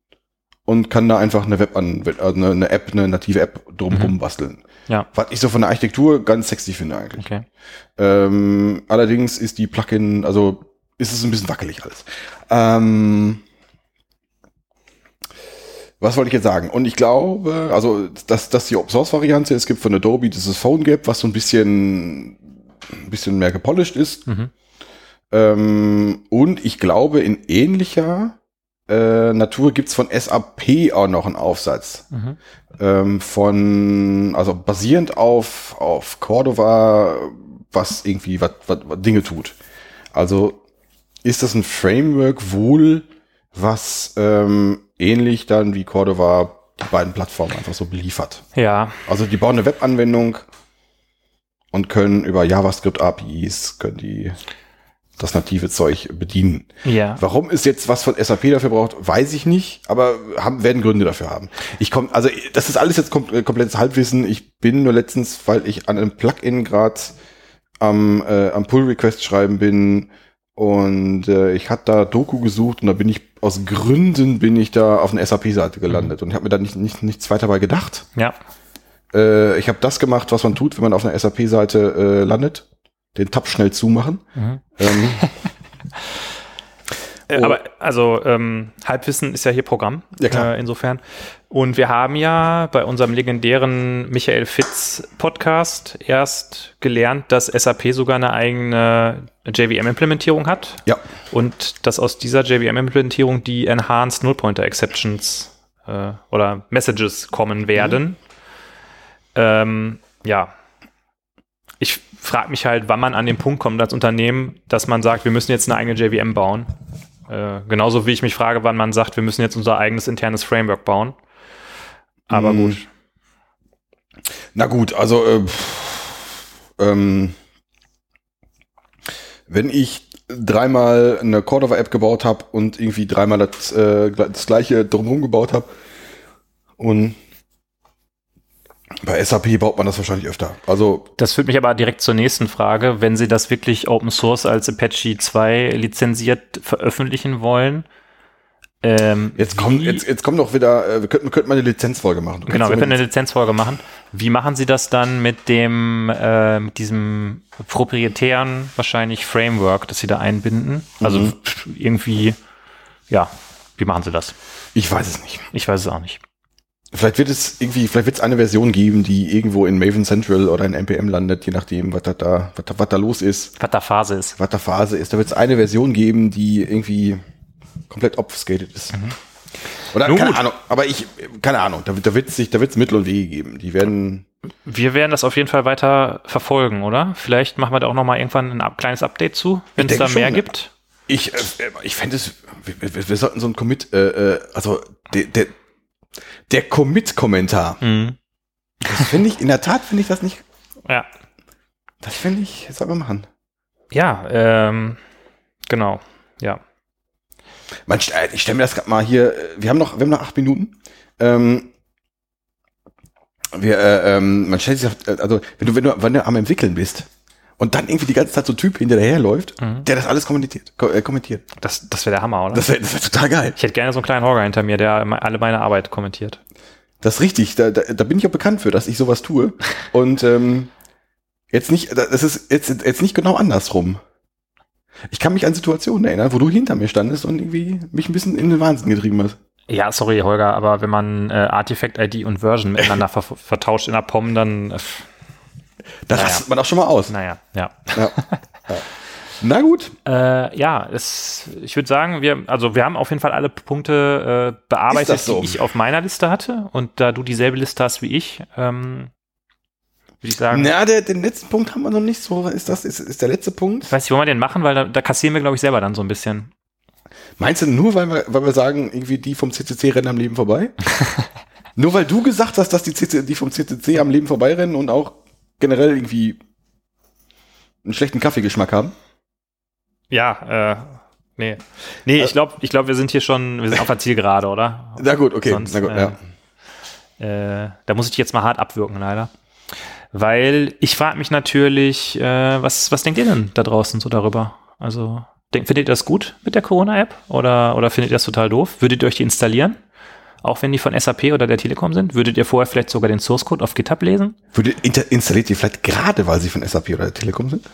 Speaker 3: und kann da einfach eine Webanwendung, also eine, eine App, eine native App drumherum
Speaker 2: Mhm.
Speaker 3: basteln.
Speaker 2: Ja.
Speaker 3: Was ich so von der Architektur ganz sexy finde eigentlich.
Speaker 2: Okay.
Speaker 3: Ähm, allerdings ist die Plugin, also ist es ein bisschen wackelig alles. Ähm, was wollte ich jetzt sagen? Und ich glaube, also dass, dass die Open Source Variante, es gibt von Adobe dieses Phone Gap, was so ein bisschen, ein bisschen mehr gepolished ist.
Speaker 2: Mhm.
Speaker 3: Ähm, und ich glaube, in ähnlicher äh, Natur gibt's von SAP auch noch einen Aufsatz
Speaker 2: Mhm.
Speaker 3: ähm, von, also basierend auf, auf Cordova, was irgendwie was, was, was Dinge tut. Also ist das ein Framework wohl, was ähm, ähnlich dann wie Cordova die beiden Plattformen einfach so beliefert.
Speaker 2: Ja,
Speaker 3: Also die bauen eine Webanwendung und können über JavaScript APIs können die das native Zeug bedienen.
Speaker 2: ja.
Speaker 3: Warum es jetzt was von SAP dafür braucht, weiß ich nicht, aber haben, werden Gründe dafür haben. Ich komme, also das ist alles jetzt kom äh, komplettes Halbwissen. Ich bin nur letztens, weil ich an einem Plugin gerade am, äh, am Pull-Request schreiben bin und äh, ich hatte da Doku gesucht und da bin ich aus Gründen bin ich da auf eine SAP-Seite gelandet und ich habe mir da nicht, nicht, nichts weiter dabei gedacht.
Speaker 2: Ja.
Speaker 3: Äh, ich habe das gemacht, was man tut, wenn man auf einer SAP-Seite äh, landet. Den Tab schnell zumachen.
Speaker 2: Mhm.
Speaker 3: Ähm, [LAUGHS]
Speaker 2: Äh,
Speaker 3: Oh.
Speaker 2: Aber also ähm, Halbwissen ist ja hier Programm.
Speaker 3: Ja, klar.
Speaker 2: Äh, insofern. Und wir haben ja bei unserem legendären Michael Fitz Podcast erst gelernt, dass SAP sogar eine eigene JVM-Implementierung hat.
Speaker 3: ja.
Speaker 2: Und dass aus dieser JVM-Implementierung die Enhanced Null-Pointer Exceptions äh, oder Messages kommen werden. Ähm, ja. Ich frage mich halt, wann man an den Punkt kommt als Unternehmen, dass man sagt, wir müssen jetzt eine eigene JVM bauen. Äh, genauso wie ich mich frage, wann man sagt, wir müssen jetzt unser eigenes internes Framework bauen. Aber
Speaker 3: Mm.
Speaker 2: gut.
Speaker 3: Na gut, also äh, ähm, wenn ich dreimal eine Cordova-App gebaut habe und irgendwie dreimal das, äh, das gleiche drumherum gebaut habe und bei SAP baut man das wahrscheinlich öfter. Also
Speaker 2: Das führt mich aber direkt zur nächsten Frage. Wenn Sie das wirklich Open Source als Apache 2 lizenziert veröffentlichen wollen, ähm,
Speaker 3: jetzt kommt
Speaker 2: wie-
Speaker 3: jetzt, jetzt kommt doch wieder, äh, wir könnten, könnten mal eine Lizenzfolge machen.
Speaker 2: Genau, wir können eine Lizenzfolge machen. Wie machen Sie das dann mit dem, äh, mit diesem proprietären wahrscheinlich Framework, das Sie da einbinden? Also
Speaker 3: Mhm.
Speaker 2: irgendwie, ja, wie machen Sie das?
Speaker 3: ich weiß es nicht.
Speaker 2: Ich weiß es auch nicht.
Speaker 3: Vielleicht wird es irgendwie, vielleicht wird es eine Version geben, die irgendwo in Maven Central oder in NPM landet, je nachdem, was da, da, was da, was da los ist.
Speaker 2: Was da Phase ist.
Speaker 3: was da Phase ist. Da wird es eine Version geben, die irgendwie komplett obfuscated ist. Oder
Speaker 2: Nun
Speaker 3: keine
Speaker 2: gut.
Speaker 3: Ahnung, aber ich, keine Ahnung, da, wird- da wird es da Mittel und Wege geben. Die werden,
Speaker 2: Wir werden das auf jeden Fall weiter verfolgen, oder? Vielleicht machen wir da auch noch mal irgendwann ein kleines Update zu, wenn es da mehr
Speaker 3: schon,
Speaker 2: gibt.
Speaker 3: ich, äh, ich fände es, wir, wir, wir sollten so ein Commit, äh, äh, also der, der, der Commit-Kommentar,
Speaker 2: Mhm.
Speaker 3: das finde ich, in der Tat finde ich das nicht,
Speaker 2: Ja.
Speaker 3: das finde ich, das soll man machen.
Speaker 2: Ja, ähm, genau. Ja.
Speaker 3: Man, äh, ich stelle mir das gerade mal hier, äh, wir haben noch, wir haben noch acht Minuten. Ähm, wir, äh, ähm, man stellt sich, auf, äh, also wenn du, wenn du, wenn du am entwickeln bist und dann irgendwie die ganze Zeit so ein Typ hinter dir herläuft,
Speaker 2: Mhm.
Speaker 3: der das alles kommentiert, ko äh, kommentiert.
Speaker 2: Das, das wäre der Hammer, oder?
Speaker 3: Das wäre das wär total geil.
Speaker 2: ich hätte gerne so einen kleinen Horror hinter mir, der alle meine Arbeit kommentiert.
Speaker 3: Das ist richtig. Da, da, da bin ich auch bekannt für, dass ich sowas tue. [LAUGHS] Und ähm, jetzt nicht, das ist jetzt, jetzt nicht genau andersrum. Ich kann mich an Situationen erinnern, wo du hinter mir standest und irgendwie mich ein bisschen in den Wahnsinn getrieben hast.
Speaker 2: Ja, sorry, Holger, aber wenn man äh, Artifact-ID und Version miteinander [LAUGHS] ver vertauscht in der POM, dann, äh,
Speaker 3: Da
Speaker 2: Naja.
Speaker 3: rastet man auch schon mal aus.
Speaker 2: naja, ja.
Speaker 3: Ja. Ja. Na gut.
Speaker 2: Äh, ja, es, ich würde sagen, wir, also wir haben auf jeden Fall alle Punkte äh, bearbeitet,
Speaker 3: so?
Speaker 2: die ich auf meiner Liste hatte. Und da du dieselbe Liste hast wie ich, ähm, würde ich sagen,
Speaker 3: Na, der, den letzten Punkt haben wir noch nicht so. Ist das, ist, ist der letzte Punkt?
Speaker 2: ich weiß nicht, wollen wir den machen, weil da, da kassieren wir, glaube ich, selber dann so ein bisschen.
Speaker 3: Meinst du nur, weil wir, weil wir sagen, irgendwie die vom CCC rennen am Leben vorbei? [LAUGHS] nur weil du gesagt hast, dass die, CC, die vom CCC am Leben vorbeirennen und auch generell irgendwie einen schlechten Kaffeegeschmack haben?
Speaker 2: Ja, äh, nee. Nee, ich glaube, ich glaub, wir sind hier schon, wir sind auf der Zielgerade, oder?
Speaker 3: Na gut, okay.
Speaker 2: Sonst,
Speaker 3: Na gut,
Speaker 2: äh,
Speaker 3: ja.
Speaker 2: Äh, da muss ich dich jetzt mal hart abwürgen, leider. Weil ich frage mich natürlich, äh, was, was denkt ihr denn da draußen so darüber? Also, denk, findet ihr das gut mit der Corona-App oder, oder findet ihr das total doof? Würdet ihr euch die installieren? Auch wenn die von SAP oder der Telekom sind? Würdet ihr vorher vielleicht sogar den Source Code auf GitHub lesen?
Speaker 3: Würde, installiert ihr vielleicht gerade, weil sie von SAP oder der Telekom sind?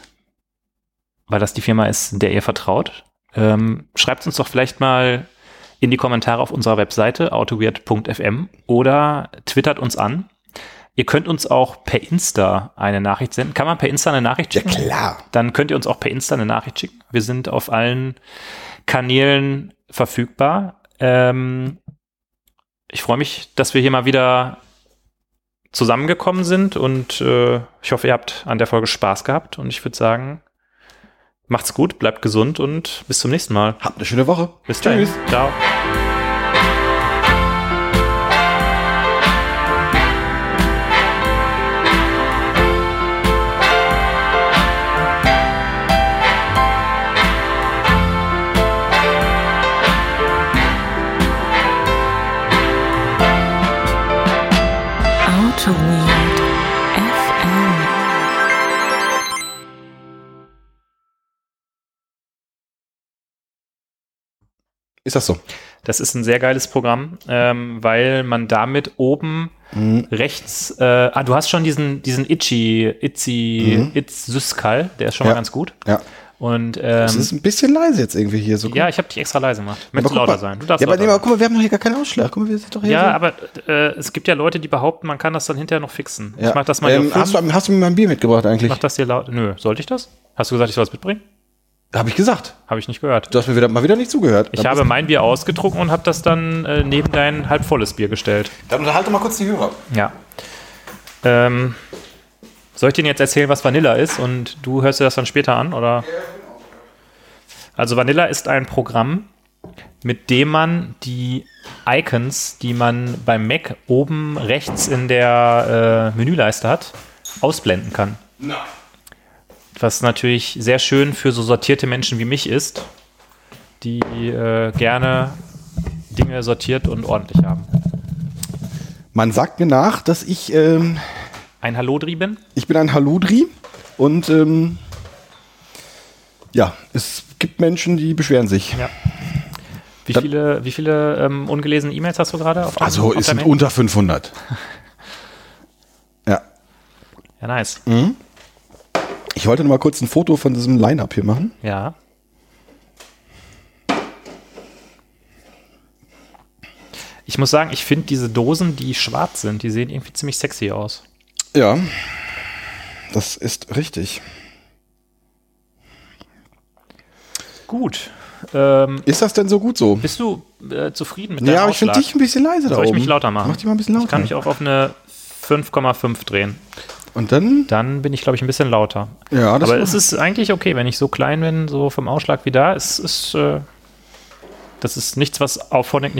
Speaker 2: Weil das die Firma ist, der ihr vertraut? Ähm, schreibt uns doch vielleicht mal in die Kommentare auf unserer Webseite autoweird.fm oder twittert uns an. Ihr könnt uns auch per Insta eine Nachricht senden. Kann man per Insta eine Nachricht
Speaker 3: Ja,
Speaker 2: schicken?
Speaker 3: klar.
Speaker 2: Dann könnt ihr uns auch per Insta eine Nachricht schicken. Wir sind auf allen Kanälen verfügbar. Ähm, ich freue mich, dass wir hier mal wieder zusammengekommen sind und äh, ich hoffe, ihr habt an der Folge Spaß gehabt und ich würde sagen, macht's gut, bleibt gesund und bis zum nächsten Mal.
Speaker 3: Habt eine schöne Woche.
Speaker 2: Bis dahin.
Speaker 3: Tschüss.
Speaker 2: Ciao.
Speaker 3: Ist das so?
Speaker 2: Das ist ein sehr geiles Programm, ähm, weil man damit oben
Speaker 3: Mhm.
Speaker 2: rechts, äh, ah, du hast schon diesen, diesen Itchy, Itzy,
Speaker 3: Mhm.
Speaker 2: Itz Syskal, der ist schon mal
Speaker 3: Ja.
Speaker 2: ganz gut.
Speaker 3: Ja.
Speaker 2: Und ähm,
Speaker 3: ist ein bisschen leise jetzt irgendwie hier. So
Speaker 2: ja, ich habe dich extra leise gemacht. Möchtest lauter
Speaker 3: mal.
Speaker 2: sein. Du darfst
Speaker 3: ja, aber,
Speaker 2: lauter
Speaker 3: nee, aber guck mal, wir haben noch hier gar keinen Ausschlag. Guck mal, wir sind doch hier.
Speaker 2: Ja,
Speaker 3: so.
Speaker 2: aber äh, es gibt ja Leute, die behaupten, man kann das dann hinterher noch fixen.
Speaker 3: Ja.
Speaker 2: Ich mach das mal
Speaker 3: ähm, hast, du, hast du mir mal ein Bier mitgebracht eigentlich?
Speaker 2: Mach das hier laut. Nö, sollte ich das? Hast du gesagt, ich soll es mitbringen?
Speaker 3: Habe ich gesagt.
Speaker 2: Habe ich nicht gehört.
Speaker 3: Du hast mir wieder, mal wieder nicht zugehört.
Speaker 2: Ich habe mein Bier ausgetrunken und habe das dann äh, neben dein halb volles Bier gestellt.
Speaker 3: dann unterhalte mal kurz die Hörer.
Speaker 2: Ja. Ähm, soll ich dir jetzt erzählen, was Vanilla ist und du hörst dir das dann später an, oder? Also Vanilla ist ein Programm, mit dem man die Icons, die man beim Mac oben rechts in der äh, Menüleiste hat, ausblenden kann. Was natürlich sehr schön für so sortierte Menschen wie mich ist, die äh, gerne Dinge sortiert und ordentlich haben.
Speaker 3: Man sagt mir nach, dass ich, ähm,
Speaker 2: Ein Hallodri bin?
Speaker 3: ich bin ein Haludri und ähm, ja, es gibt Menschen, die beschweren sich.
Speaker 2: Ja. Wie
Speaker 3: Dann-
Speaker 2: viele, wie viele ähm, ungelesene E-Mails hast du gerade? Auf
Speaker 3: Also es sind unter 500. [LAUGHS] ja.
Speaker 2: Ja, nice.
Speaker 3: Ich wollte noch mal kurz ein Foto von diesem Line-Up hier machen.
Speaker 2: Ja. Ich muss sagen, ich finde diese Dosen, die schwarz sind, die sehen irgendwie ziemlich sexy aus.
Speaker 3: Ja, das ist richtig.
Speaker 2: Gut. Ähm,
Speaker 3: Ist das denn so gut so?
Speaker 2: bist du äh, zufrieden mit deinem
Speaker 3: Ja, aber ich finde dich ein bisschen leise da
Speaker 2: Soll ich
Speaker 3: oben.
Speaker 2: mich lauter machen?
Speaker 3: Mach dich mal ein bisschen lauter.
Speaker 2: Ich kann mich auch auf eine 5,5 drehen.
Speaker 3: Und dann?
Speaker 2: Dann bin ich, glaube ich, ein bisschen lauter.
Speaker 3: Ja, das
Speaker 2: Aber es ist eigentlich okay, wenn ich so klein bin, so vom Ausschlag wie da. Es ist, äh, das ist nichts, was Auphonic nicht